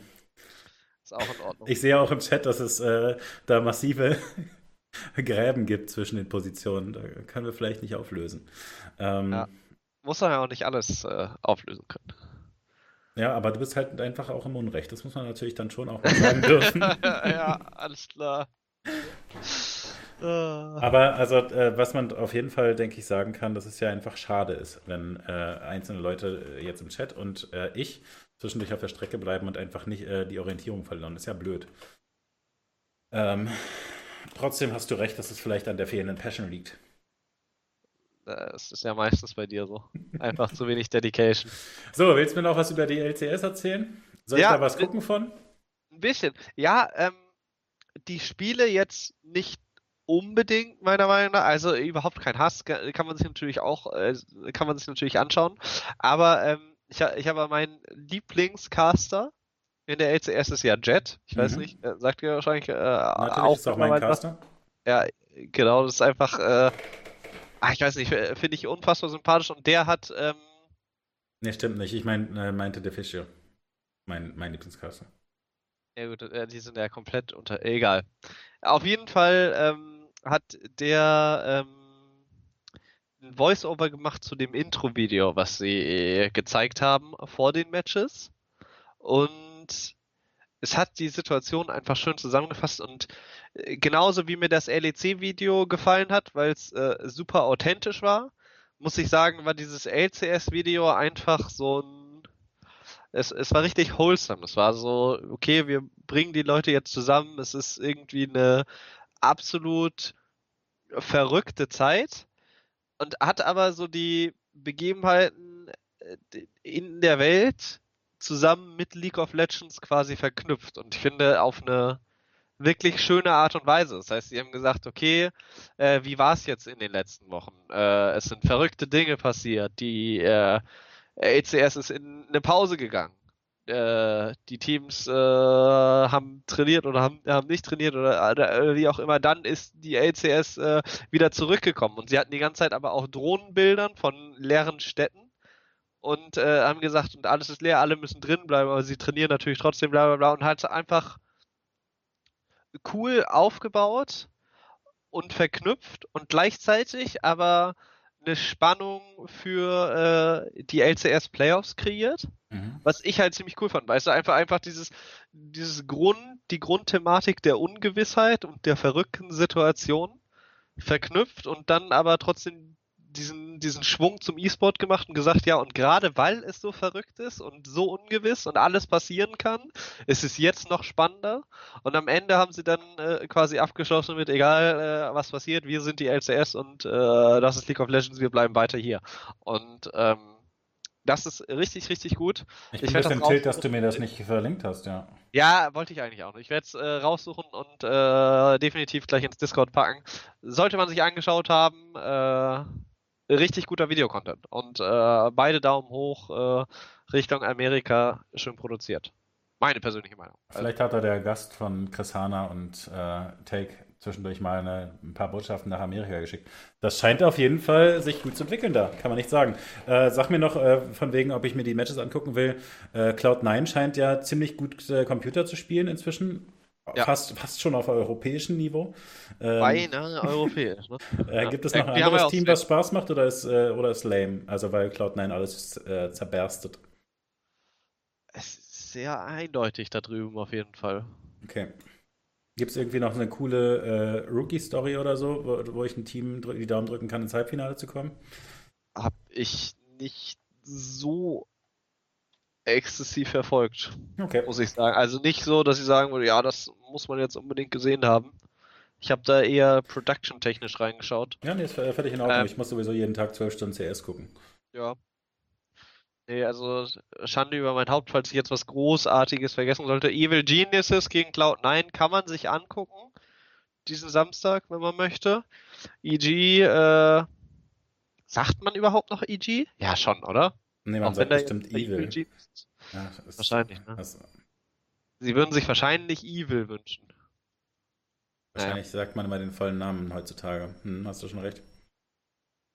Ist auch in Ordnung. Ich sehe auch im Chat, dass es äh, da massive Gräben gibt zwischen den Positionen. Da können wir vielleicht nicht auflösen. Ähm, ja. Muss man ja auch nicht alles äh, auflösen können. Ja, aber du bist halt einfach auch im Unrecht. Das muss man natürlich dann schon auch mal sagen dürfen. ja, alles klar. Aber also, äh, was man auf jeden Fall, denke ich, sagen kann, dass es ja einfach schade ist, wenn äh, einzelne Leute äh, jetzt im Chat und äh, ich zwischendurch auf der Strecke bleiben und einfach nicht äh, die Orientierung verlieren. Das ist ja blöd. Ähm, trotzdem hast du recht, dass es vielleicht an der fehlenden Passion liegt. Das ist ja meistens bei dir so. Einfach zu wenig Dedication. So, willst du mir noch was über die LCS erzählen? Soll ja, ich da was gucken von? Ein bisschen. Ja, ähm, die Spiele jetzt nicht unbedingt, meiner Meinung nach. Also überhaupt kein Hass, kann man sich natürlich auch, äh, kann man sich natürlich anschauen. Aber ähm, ich, ich habe meinen Lieblingscaster in der LCS ist ja Jet. Ich mhm. weiß nicht, äh, sagt ihr wahrscheinlich äh, Natürlich auch, ist auch mein Caster. Ja, genau, das ist einfach, äh, ach, ich weiß nicht, finde ich unfassbar sympathisch und der hat. Ähm, nee, stimmt nicht. Ich mein, äh, meinte der Fischer. Mein, mein Lieblingscaster. Ja gut, äh, die sind ja komplett unter. Egal. Auf jeden Fall ähm, hat der ähm, ein Voice-Over gemacht zu dem Intro-Video, was sie äh, gezeigt haben vor den Matches. Und es hat die Situation einfach schön zusammengefasst und äh, genauso wie mir das LEC-Video gefallen hat, weil es äh, super authentisch war, muss ich sagen, war dieses LCS-Video einfach so ein es, es war richtig wholesome. Es war so, okay, wir bringen die Leute jetzt zusammen. Es ist irgendwie eine absolut verrückte Zeit und hat aber so die Begebenheiten äh, in der Welt zusammen mit League of Legends quasi verknüpft und ich finde auf eine wirklich schöne Art und Weise. Das heißt, sie haben gesagt, okay, äh, wie war es jetzt in den letzten Wochen? Äh, es sind verrückte Dinge passiert. Die äh, ACS ist in eine Pause gegangen. Äh, die Teams äh, haben trainiert oder haben, haben nicht trainiert oder, oder, wie auch immer. Dann ist die ACS äh, wieder zurückgekommen und sie hatten die ganze Zeit aber auch Drohnenbildern von leeren Städten und haben gesagt, und alles ist leer, alle müssen drin bleiben, aber sie trainieren natürlich trotzdem, bla bla bla und halt einfach cool aufgebaut und verknüpft und gleichzeitig aber eine Spannung für äh, die LCS Playoffs kreiert, mhm. was ich halt ziemlich cool fand. Weißt du, einfach, einfach dieses, dieses Grund, die Grundthematik der Ungewissheit und der verrückten Situation verknüpft und dann aber trotzdem diesen, diesen Schwung zum E-Sport gemacht und gesagt, ja, und gerade weil es so verrückt ist und so ungewiss und alles passieren kann, ist es jetzt noch spannender. Und am Ende haben sie dann äh, quasi abgeschlossen mit, egal äh, was passiert, wir sind die LCS und äh, das ist League of Legends, wir bleiben weiter hier. Und ähm, das ist richtig, richtig gut. Ich bin ich ein bisschen tilt, dass du mir das nicht verlinkt hast, ja. Ja, wollte ich eigentlich auch nicht. Ich werde es äh, raussuchen und äh, definitiv gleich ins Discord packen. Sollte man sich angeschaut haben, äh, richtig guter Videocontent. Und äh, beide Daumen hoch äh, Richtung Amerika schön produziert. Meine persönliche Meinung. Vielleicht hat da der Gast von Chris Hanna und äh, Take zwischendurch mal eine, ein paar Botschaften nach Amerika geschickt. Das scheint auf jeden Fall sich gut zu entwickeln da, kann man nicht sagen. Äh, sag mir noch äh, von wegen, ob ich mir die Matches angucken will. Äh, Cloud9 scheint ja ziemlich gut äh, Computer zu spielen inzwischen. Ja. Fast, fast schon auf europäischem Niveau. Ähm, Beinahe europäisch. Ne? äh, gibt es noch ein anderes Team, was Spaß macht oder ist, äh, oder ist lame? Also weil Cloud9 alles äh, zerberstet. Es ist sehr eindeutig da drüben auf jeden Fall. Okay. Gibt es irgendwie noch eine coole äh, Rookie-Story oder so, wo, wo ich ein Team die Daumen drücken kann, ins Halbfinale zu kommen? Hab ich nicht so exzessiv verfolgt. Okay. Muss ich sagen. Also nicht so, dass ich sagen würde, ja, das muss man jetzt unbedingt gesehen haben. Ich habe da eher production-technisch reingeschaut. Ja, nee, ist völlig in Ordnung. Ähm, ich muss sowieso jeden Tag zwölf Stunden CS gucken. Ja. Nee, also Schande über mein Haupt, falls ich jetzt was Großartiges vergessen sollte. Evil Geniuses gegen Cloud9 kann man sich angucken. Diesen Samstag, wenn man möchte. EG, äh, sagt man überhaupt noch EG? Ja, schon, oder? Nee, man Auch sagt bestimmt Evil. evil ja, wahrscheinlich, ne? Das, Sie würden sich wahrscheinlich Evil wünschen. Wahrscheinlich naja. sagt man immer den vollen Namen heutzutage. Hm, hast du schon recht.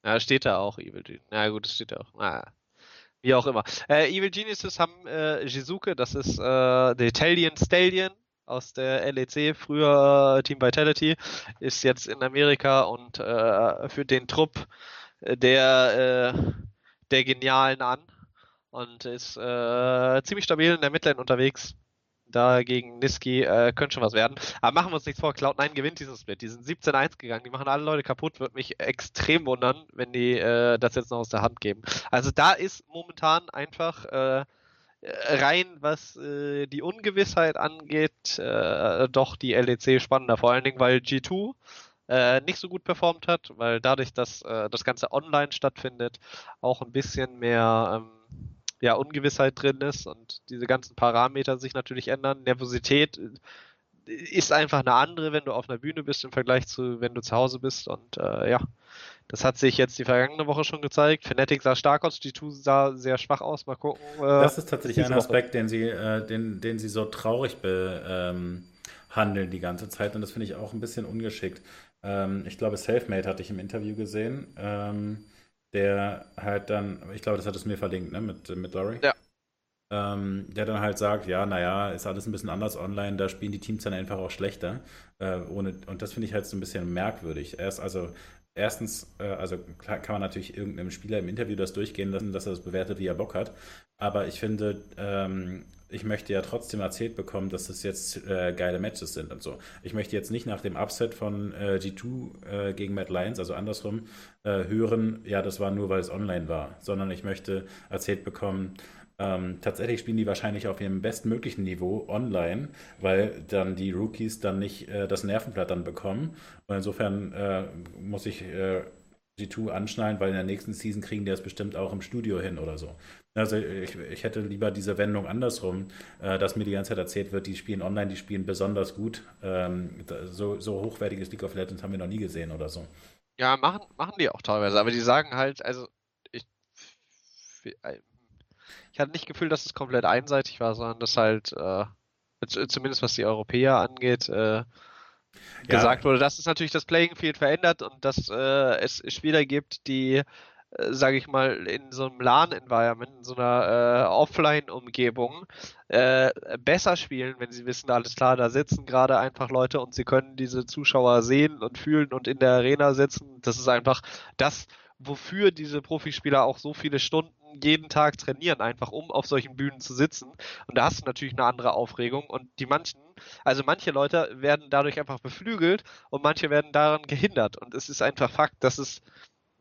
Ja, steht da auch Evil Genius. Na gut, das steht da auch. Naja. Wie auch immer. Äh, Evil Geniuses haben äh, Jizuke, das ist äh, der Italian Stallion aus der LEC, früher Team Vitality, ist jetzt in Amerika und äh, führt den Trupp der äh, der Genialen an und ist äh, ziemlich stabil in der Midlane unterwegs. Da gegen Niski äh, könnte schon was werden. Aber machen wir uns nichts vor, Cloud9 gewinnt diesen Split. Die sind 17-1 gegangen, die machen alle Leute kaputt. Würde mich extrem wundern, wenn die äh, das jetzt noch aus der Hand geben. Also da ist momentan einfach äh, rein, was äh, die Ungewissheit angeht, äh, doch die LEC spannender. Vor allen Dingen, weil G2 äh, nicht so gut performt hat, weil dadurch, dass äh, das Ganze online stattfindet, auch ein bisschen mehr ähm, ja, Ungewissheit drin ist und diese ganzen Parameter sich natürlich ändern. Nervosität äh, ist einfach eine andere, wenn du auf einer Bühne bist im Vergleich zu, wenn du zu Hause bist. Und äh, ja, das hat sich jetzt die vergangene Woche schon gezeigt. Fnatic sah stark aus, G2 sah sehr schwach aus. Mal gucken. Äh, das ist tatsächlich ein Aspekt, den sie, äh, den, den sie so traurig behandeln ähm, die ganze Zeit. Und das finde ich auch ein bisschen ungeschickt. Ähm, ich glaube, Selfmade hatte ich im Interview gesehen. Ähm, der halt dann, ich glaube, das hat es mir verlinkt, ne, mit, mit Laurie. Ja. Ähm, der dann halt sagt, ja, naja, ist alles ein bisschen anders online, da spielen die Teams dann einfach auch schlechter. Äh, ohne, und das finde ich halt so ein bisschen merkwürdig. Erst, also, erstens, äh, also kann man natürlich irgendeinem Spieler im Interview das durchgehen lassen, dass er das bewertet, wie er Bock hat. Aber ich finde, ähm, ich möchte ja trotzdem erzählt bekommen, dass das jetzt äh, geile Matches sind und so. Ich möchte jetzt nicht nach dem Upset von äh, G2 äh, gegen Matt Lyons, also andersrum, äh, hören, ja, das war nur, weil es online war, sondern ich möchte erzählt bekommen, ähm, tatsächlich spielen die wahrscheinlich auf ihrem bestmöglichen Niveau online, weil dann die Rookies dann nicht äh, das Nervenblatt dann bekommen. Und insofern äh, muss ich G2 anschnallen, weil in der nächsten Season kriegen die das bestimmt auch im Studio hin oder so. Also ich, ich hätte lieber diese Wendung andersrum, äh, dass mir die ganze Zeit erzählt wird, die spielen online, die spielen besonders gut. Ähm, so, so hochwertiges League of Legends haben wir noch nie gesehen oder so. Ja, machen, machen die auch teilweise, aber die sagen halt, also ich, äh, ich hatte nicht Gefühl, dass es komplett einseitig war, sondern dass halt, äh, zumindest was die Europäer angeht, äh, gesagt wurde, dass es natürlich das Playing Field verändert und dass äh, es Spieler gibt, die, äh, sage ich mal, in so einem LAN-Environment, in so einer äh, Offline-Umgebung äh, besser spielen, wenn sie wissen, alles klar, da sitzen gerade einfach Leute und sie können diese Zuschauer sehen und fühlen und in der Arena sitzen. Das ist einfach das, wofür diese Profispieler auch so viele Stunden jeden Tag trainieren, einfach um auf solchen Bühnen zu sitzen. Und da hast du natürlich eine andere Aufregung. Und die manchen, also manche Leute werden dadurch einfach beflügelt und manche werden daran gehindert. Und es ist einfach Fakt, dass es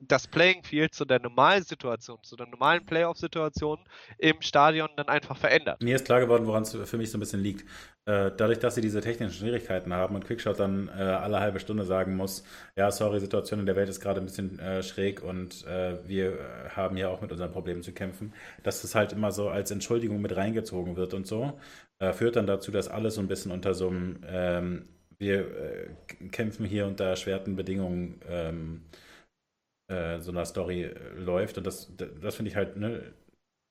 das Playing Field zu der normalen Situation, zu der normalen Playoff-Situation im Stadion dann einfach verändert. Mir ist klar geworden, woran es für mich so ein bisschen liegt. Äh, dadurch, dass sie diese technischen Schwierigkeiten haben und Quickshot dann äh, alle halbe Stunde sagen muss, ja, sorry, Situation in der Welt ist gerade ein bisschen äh, schräg und wir haben ja auch mit unseren Problemen zu kämpfen, dass das halt immer so als Entschuldigung mit reingezogen wird und so, führt dann dazu, dass alles so ein bisschen unter so einem, ähm, wir kämpfen hier unter erschwerten Bedingungen ähm, so einer Story läuft und das, das finde ich halt, ne,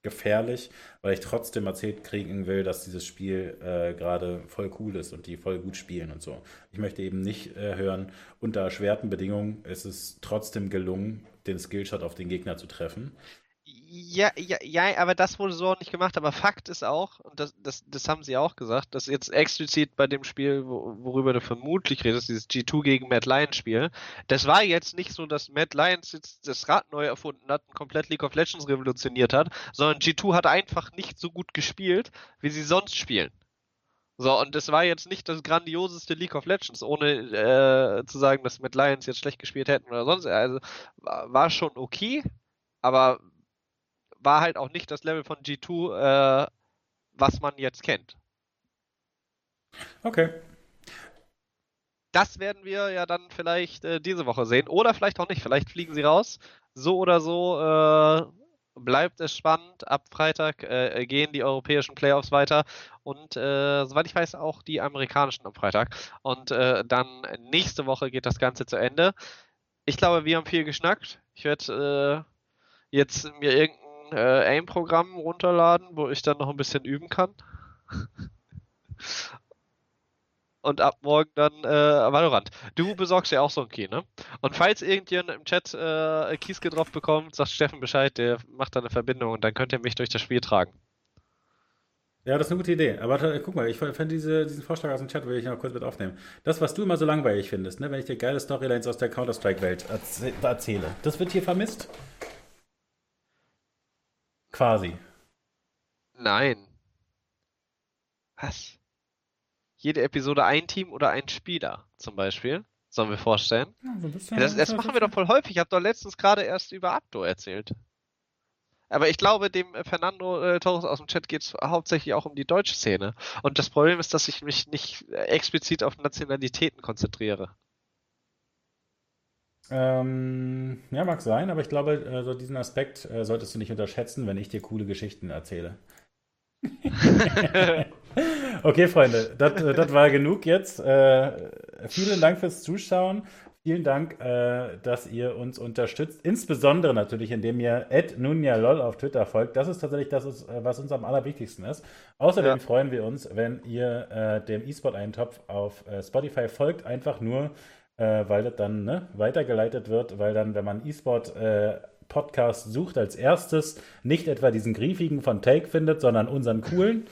gefährlich, weil ich trotzdem erzählt kriegen will, dass dieses Spiel äh, gerade voll cool ist und die voll gut spielen und so. Ich möchte eben nicht äh, hören, unter erschwerten Bedingungen ist es trotzdem gelungen, den Skillshot auf den Gegner zu treffen. Ja, ja, ja, aber das wurde so auch nicht gemacht. Aber Fakt ist auch, und das, das, das haben sie auch gesagt, dass jetzt explizit bei dem Spiel, worüber du vermutlich redest, dieses G2 gegen Mad Lions Spiel, das war jetzt nicht so, dass Mad Lions jetzt das Rad neu erfunden hat und komplett League of Legends revolutioniert hat, sondern G2 hat einfach nicht so gut gespielt, wie sie sonst spielen. So, und das war jetzt nicht das grandioseste League of Legends, ohne äh, zu sagen, dass Mad Lions jetzt schlecht gespielt hätten oder sonst. Also war schon okay, aber war halt auch nicht das Level von G2, äh, was man jetzt kennt. Okay. Das werden wir ja dann vielleicht äh, diese Woche sehen. Oder vielleicht auch nicht. Vielleicht fliegen sie raus. So oder so äh, bleibt es spannend. Ab Freitag äh, gehen die europäischen Playoffs weiter. Und äh, soweit ich weiß, auch die amerikanischen am Freitag. Und äh, dann nächste Woche geht das Ganze zu Ende. Ich glaube, wir haben viel geschnackt. Ich werde äh, jetzt mir irgendein äh, AIM-Programm runterladen, wo ich dann noch ein bisschen üben kann. Und ab morgen dann äh, Valorant. Du besorgst ja auch so ein Key, ne? Und falls irgendjemand im Chat äh, Kieske drauf bekommt, sagt Steffen Bescheid, der macht da eine Verbindung und dann könnt ihr mich durch das Spiel tragen. Ja, das ist eine gute Idee. Aber guck mal, ich fände diese, diesen Vorschlag aus dem Chat, will ich noch kurz mit aufnehmen. Das, was du immer so langweilig findest, ne, wenn ich dir geile Storylines aus der Counter-Strike-Welt erzähle, das wird hier vermisst. Quasi. Nein. Was? Jede Episode ein Team oder ein Spieler zum Beispiel. Sollen wir vorstellen? Ja, so ja, das, das machen wir doch voll häufig. Ich habe doch letztens gerade erst über Abdo erzählt. Aber ich glaube, dem Fernando äh, Torres aus dem Chat geht es hauptsächlich auch um die deutsche Szene. Und das Problem ist, dass ich mich nicht explizit auf Nationalitäten konzentriere. Ähm, ja, mag sein, aber ich glaube, also diesen Aspekt äh, solltest du nicht unterschätzen, wenn ich dir coole Geschichten erzähle. okay, Freunde, das äh, war genug jetzt. Äh, vielen Dank fürs Zuschauen. Vielen Dank, äh, dass ihr uns unterstützt. Insbesondere natürlich, indem ihr @nunjalol auf Twitter folgt. Das ist tatsächlich das, äh, was uns am allerwichtigsten ist. Außerdem ja. freuen wir uns, wenn ihr äh, dem E-Sport-Eintopf auf Spotify folgt. Einfach nur äh, weil das dann ne, weitergeleitet wird, weil dann, wenn man E-Sport äh, Podcast sucht, als erstes nicht etwa diesen griefigen von Take findet, sondern unseren coolen.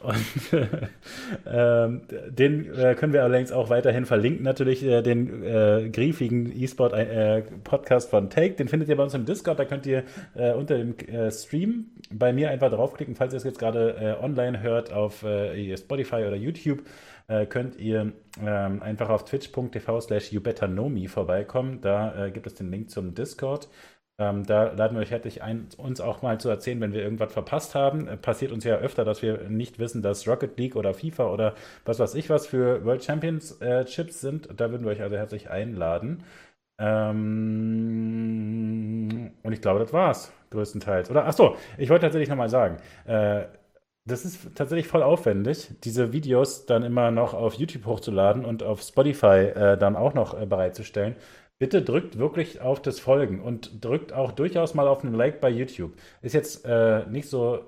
Und äh, den können wir allerdings auch weiterhin verlinken, natürlich äh, den äh, griefigen E-Sport äh, Podcast von Take. Den findet ihr bei uns im Discord, da könnt ihr unter dem Stream bei mir einfach draufklicken, falls ihr es jetzt gerade online hört auf Spotify oder YouTube äh, könnt ihr ähm, einfach auf twitch.tv slash youbetterknow vorbeikommen. Da äh, gibt es den Link zum Discord. Ähm, da laden wir euch herzlich ein, uns auch mal zu erzählen, wenn wir irgendwas verpasst haben. Äh, passiert uns ja öfter, dass wir nicht wissen, dass Rocket League oder FIFA oder was weiß ich was für World Championships äh, sind. Da würden wir euch also herzlich einladen. Ähm, und ich glaube, das war's größtenteils. Oder, ach so, ich wollte tatsächlich nochmal sagen, äh, das ist tatsächlich voll aufwendig, diese Videos dann immer noch auf YouTube hochzuladen und auf Spotify äh, dann auch noch äh, bereitzustellen. Bitte drückt wirklich auf das Folgen und drückt auch durchaus mal auf einen Like bei YouTube. Ist jetzt äh, nicht so,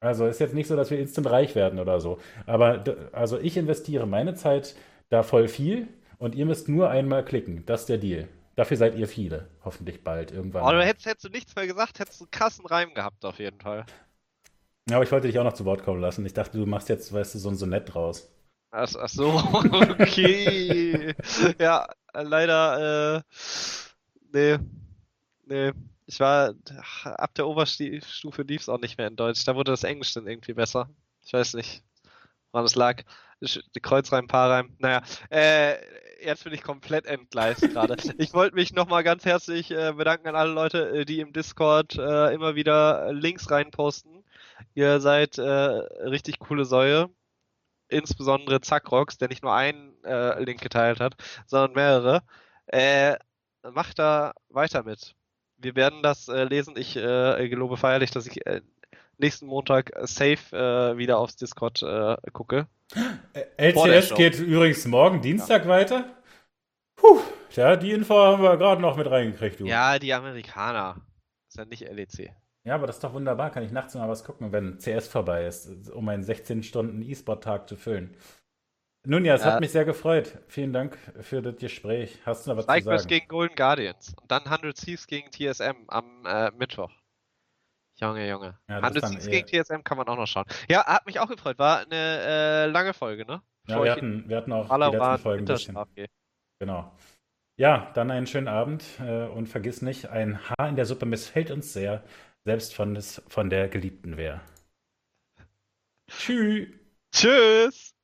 also ist jetzt nicht so, dass wir instant reich werden oder so. Aber also ich investiere meine Zeit da voll viel und ihr müsst nur einmal klicken. Das ist der Deal. Dafür seid ihr viele. Hoffentlich bald irgendwann. Aber hättest, hättest du nichts mehr gesagt, hättest du einen krassen Reim gehabt auf jeden Fall. Ja, aber ich wollte dich auch noch zu Wort kommen lassen. Ich dachte, du machst jetzt, weißt du, so ein Sonett draus. Ach, ach so, okay. ja, leider, äh, nee, nee. Ich war, ab der Oberstufe lief es auch nicht mehr in Deutsch. Da wurde das Englisch dann irgendwie besser. Ich weiß nicht, woran es lag. Die Kreuzreim, Paarreim. Naja, äh, jetzt bin ich komplett entgleist gerade. ich wollte mich nochmal ganz herzlich äh, bedanken an alle Leute, äh, die im Discord äh, immer wieder Links reinposten. Ihr seid äh, richtig coole Säue. Insbesondere Zackrocks, der nicht nur einen äh, Link geteilt hat, sondern mehrere. Äh, macht da weiter mit. Wir werden das äh, lesen. Ich äh, gelobe feierlich, dass ich äh, nächsten Montag safe äh, wieder aufs Discord äh, gucke. LCS geht übrigens morgen Dienstag ja. weiter. Puh, ja, die Info haben wir gerade noch mit reingekriegt. Du. Ja, die Amerikaner. Ist ja nicht LEC. Ja, aber das ist doch wunderbar. Kann ich nachts mal was gucken, wenn CS vorbei ist, um einen 16 Stunden E-Sport-Tag zu füllen. Nun ja, es ja. hat mich sehr gefreut. Vielen Dank für das Gespräch. Hast du noch was Cypress zu sagen? gegen Golden Guardians. Und dann 100 Thieves gegen TSM am äh, Mittwoch. Junge, Junge. Ja, 100 Thieves gegen TSM kann man auch noch schauen. Ja, hat mich auch gefreut. War eine äh, lange Folge, ne? Ja, wir hatten, wir hatten auch die letzten Folgen ein bisschen. Genau. Ja, dann einen schönen Abend äh, und vergiss nicht, ein Haar in der Suppe missfällt uns sehr selbst von, des, von der Geliebten wäre. Tschüss. Tschüss.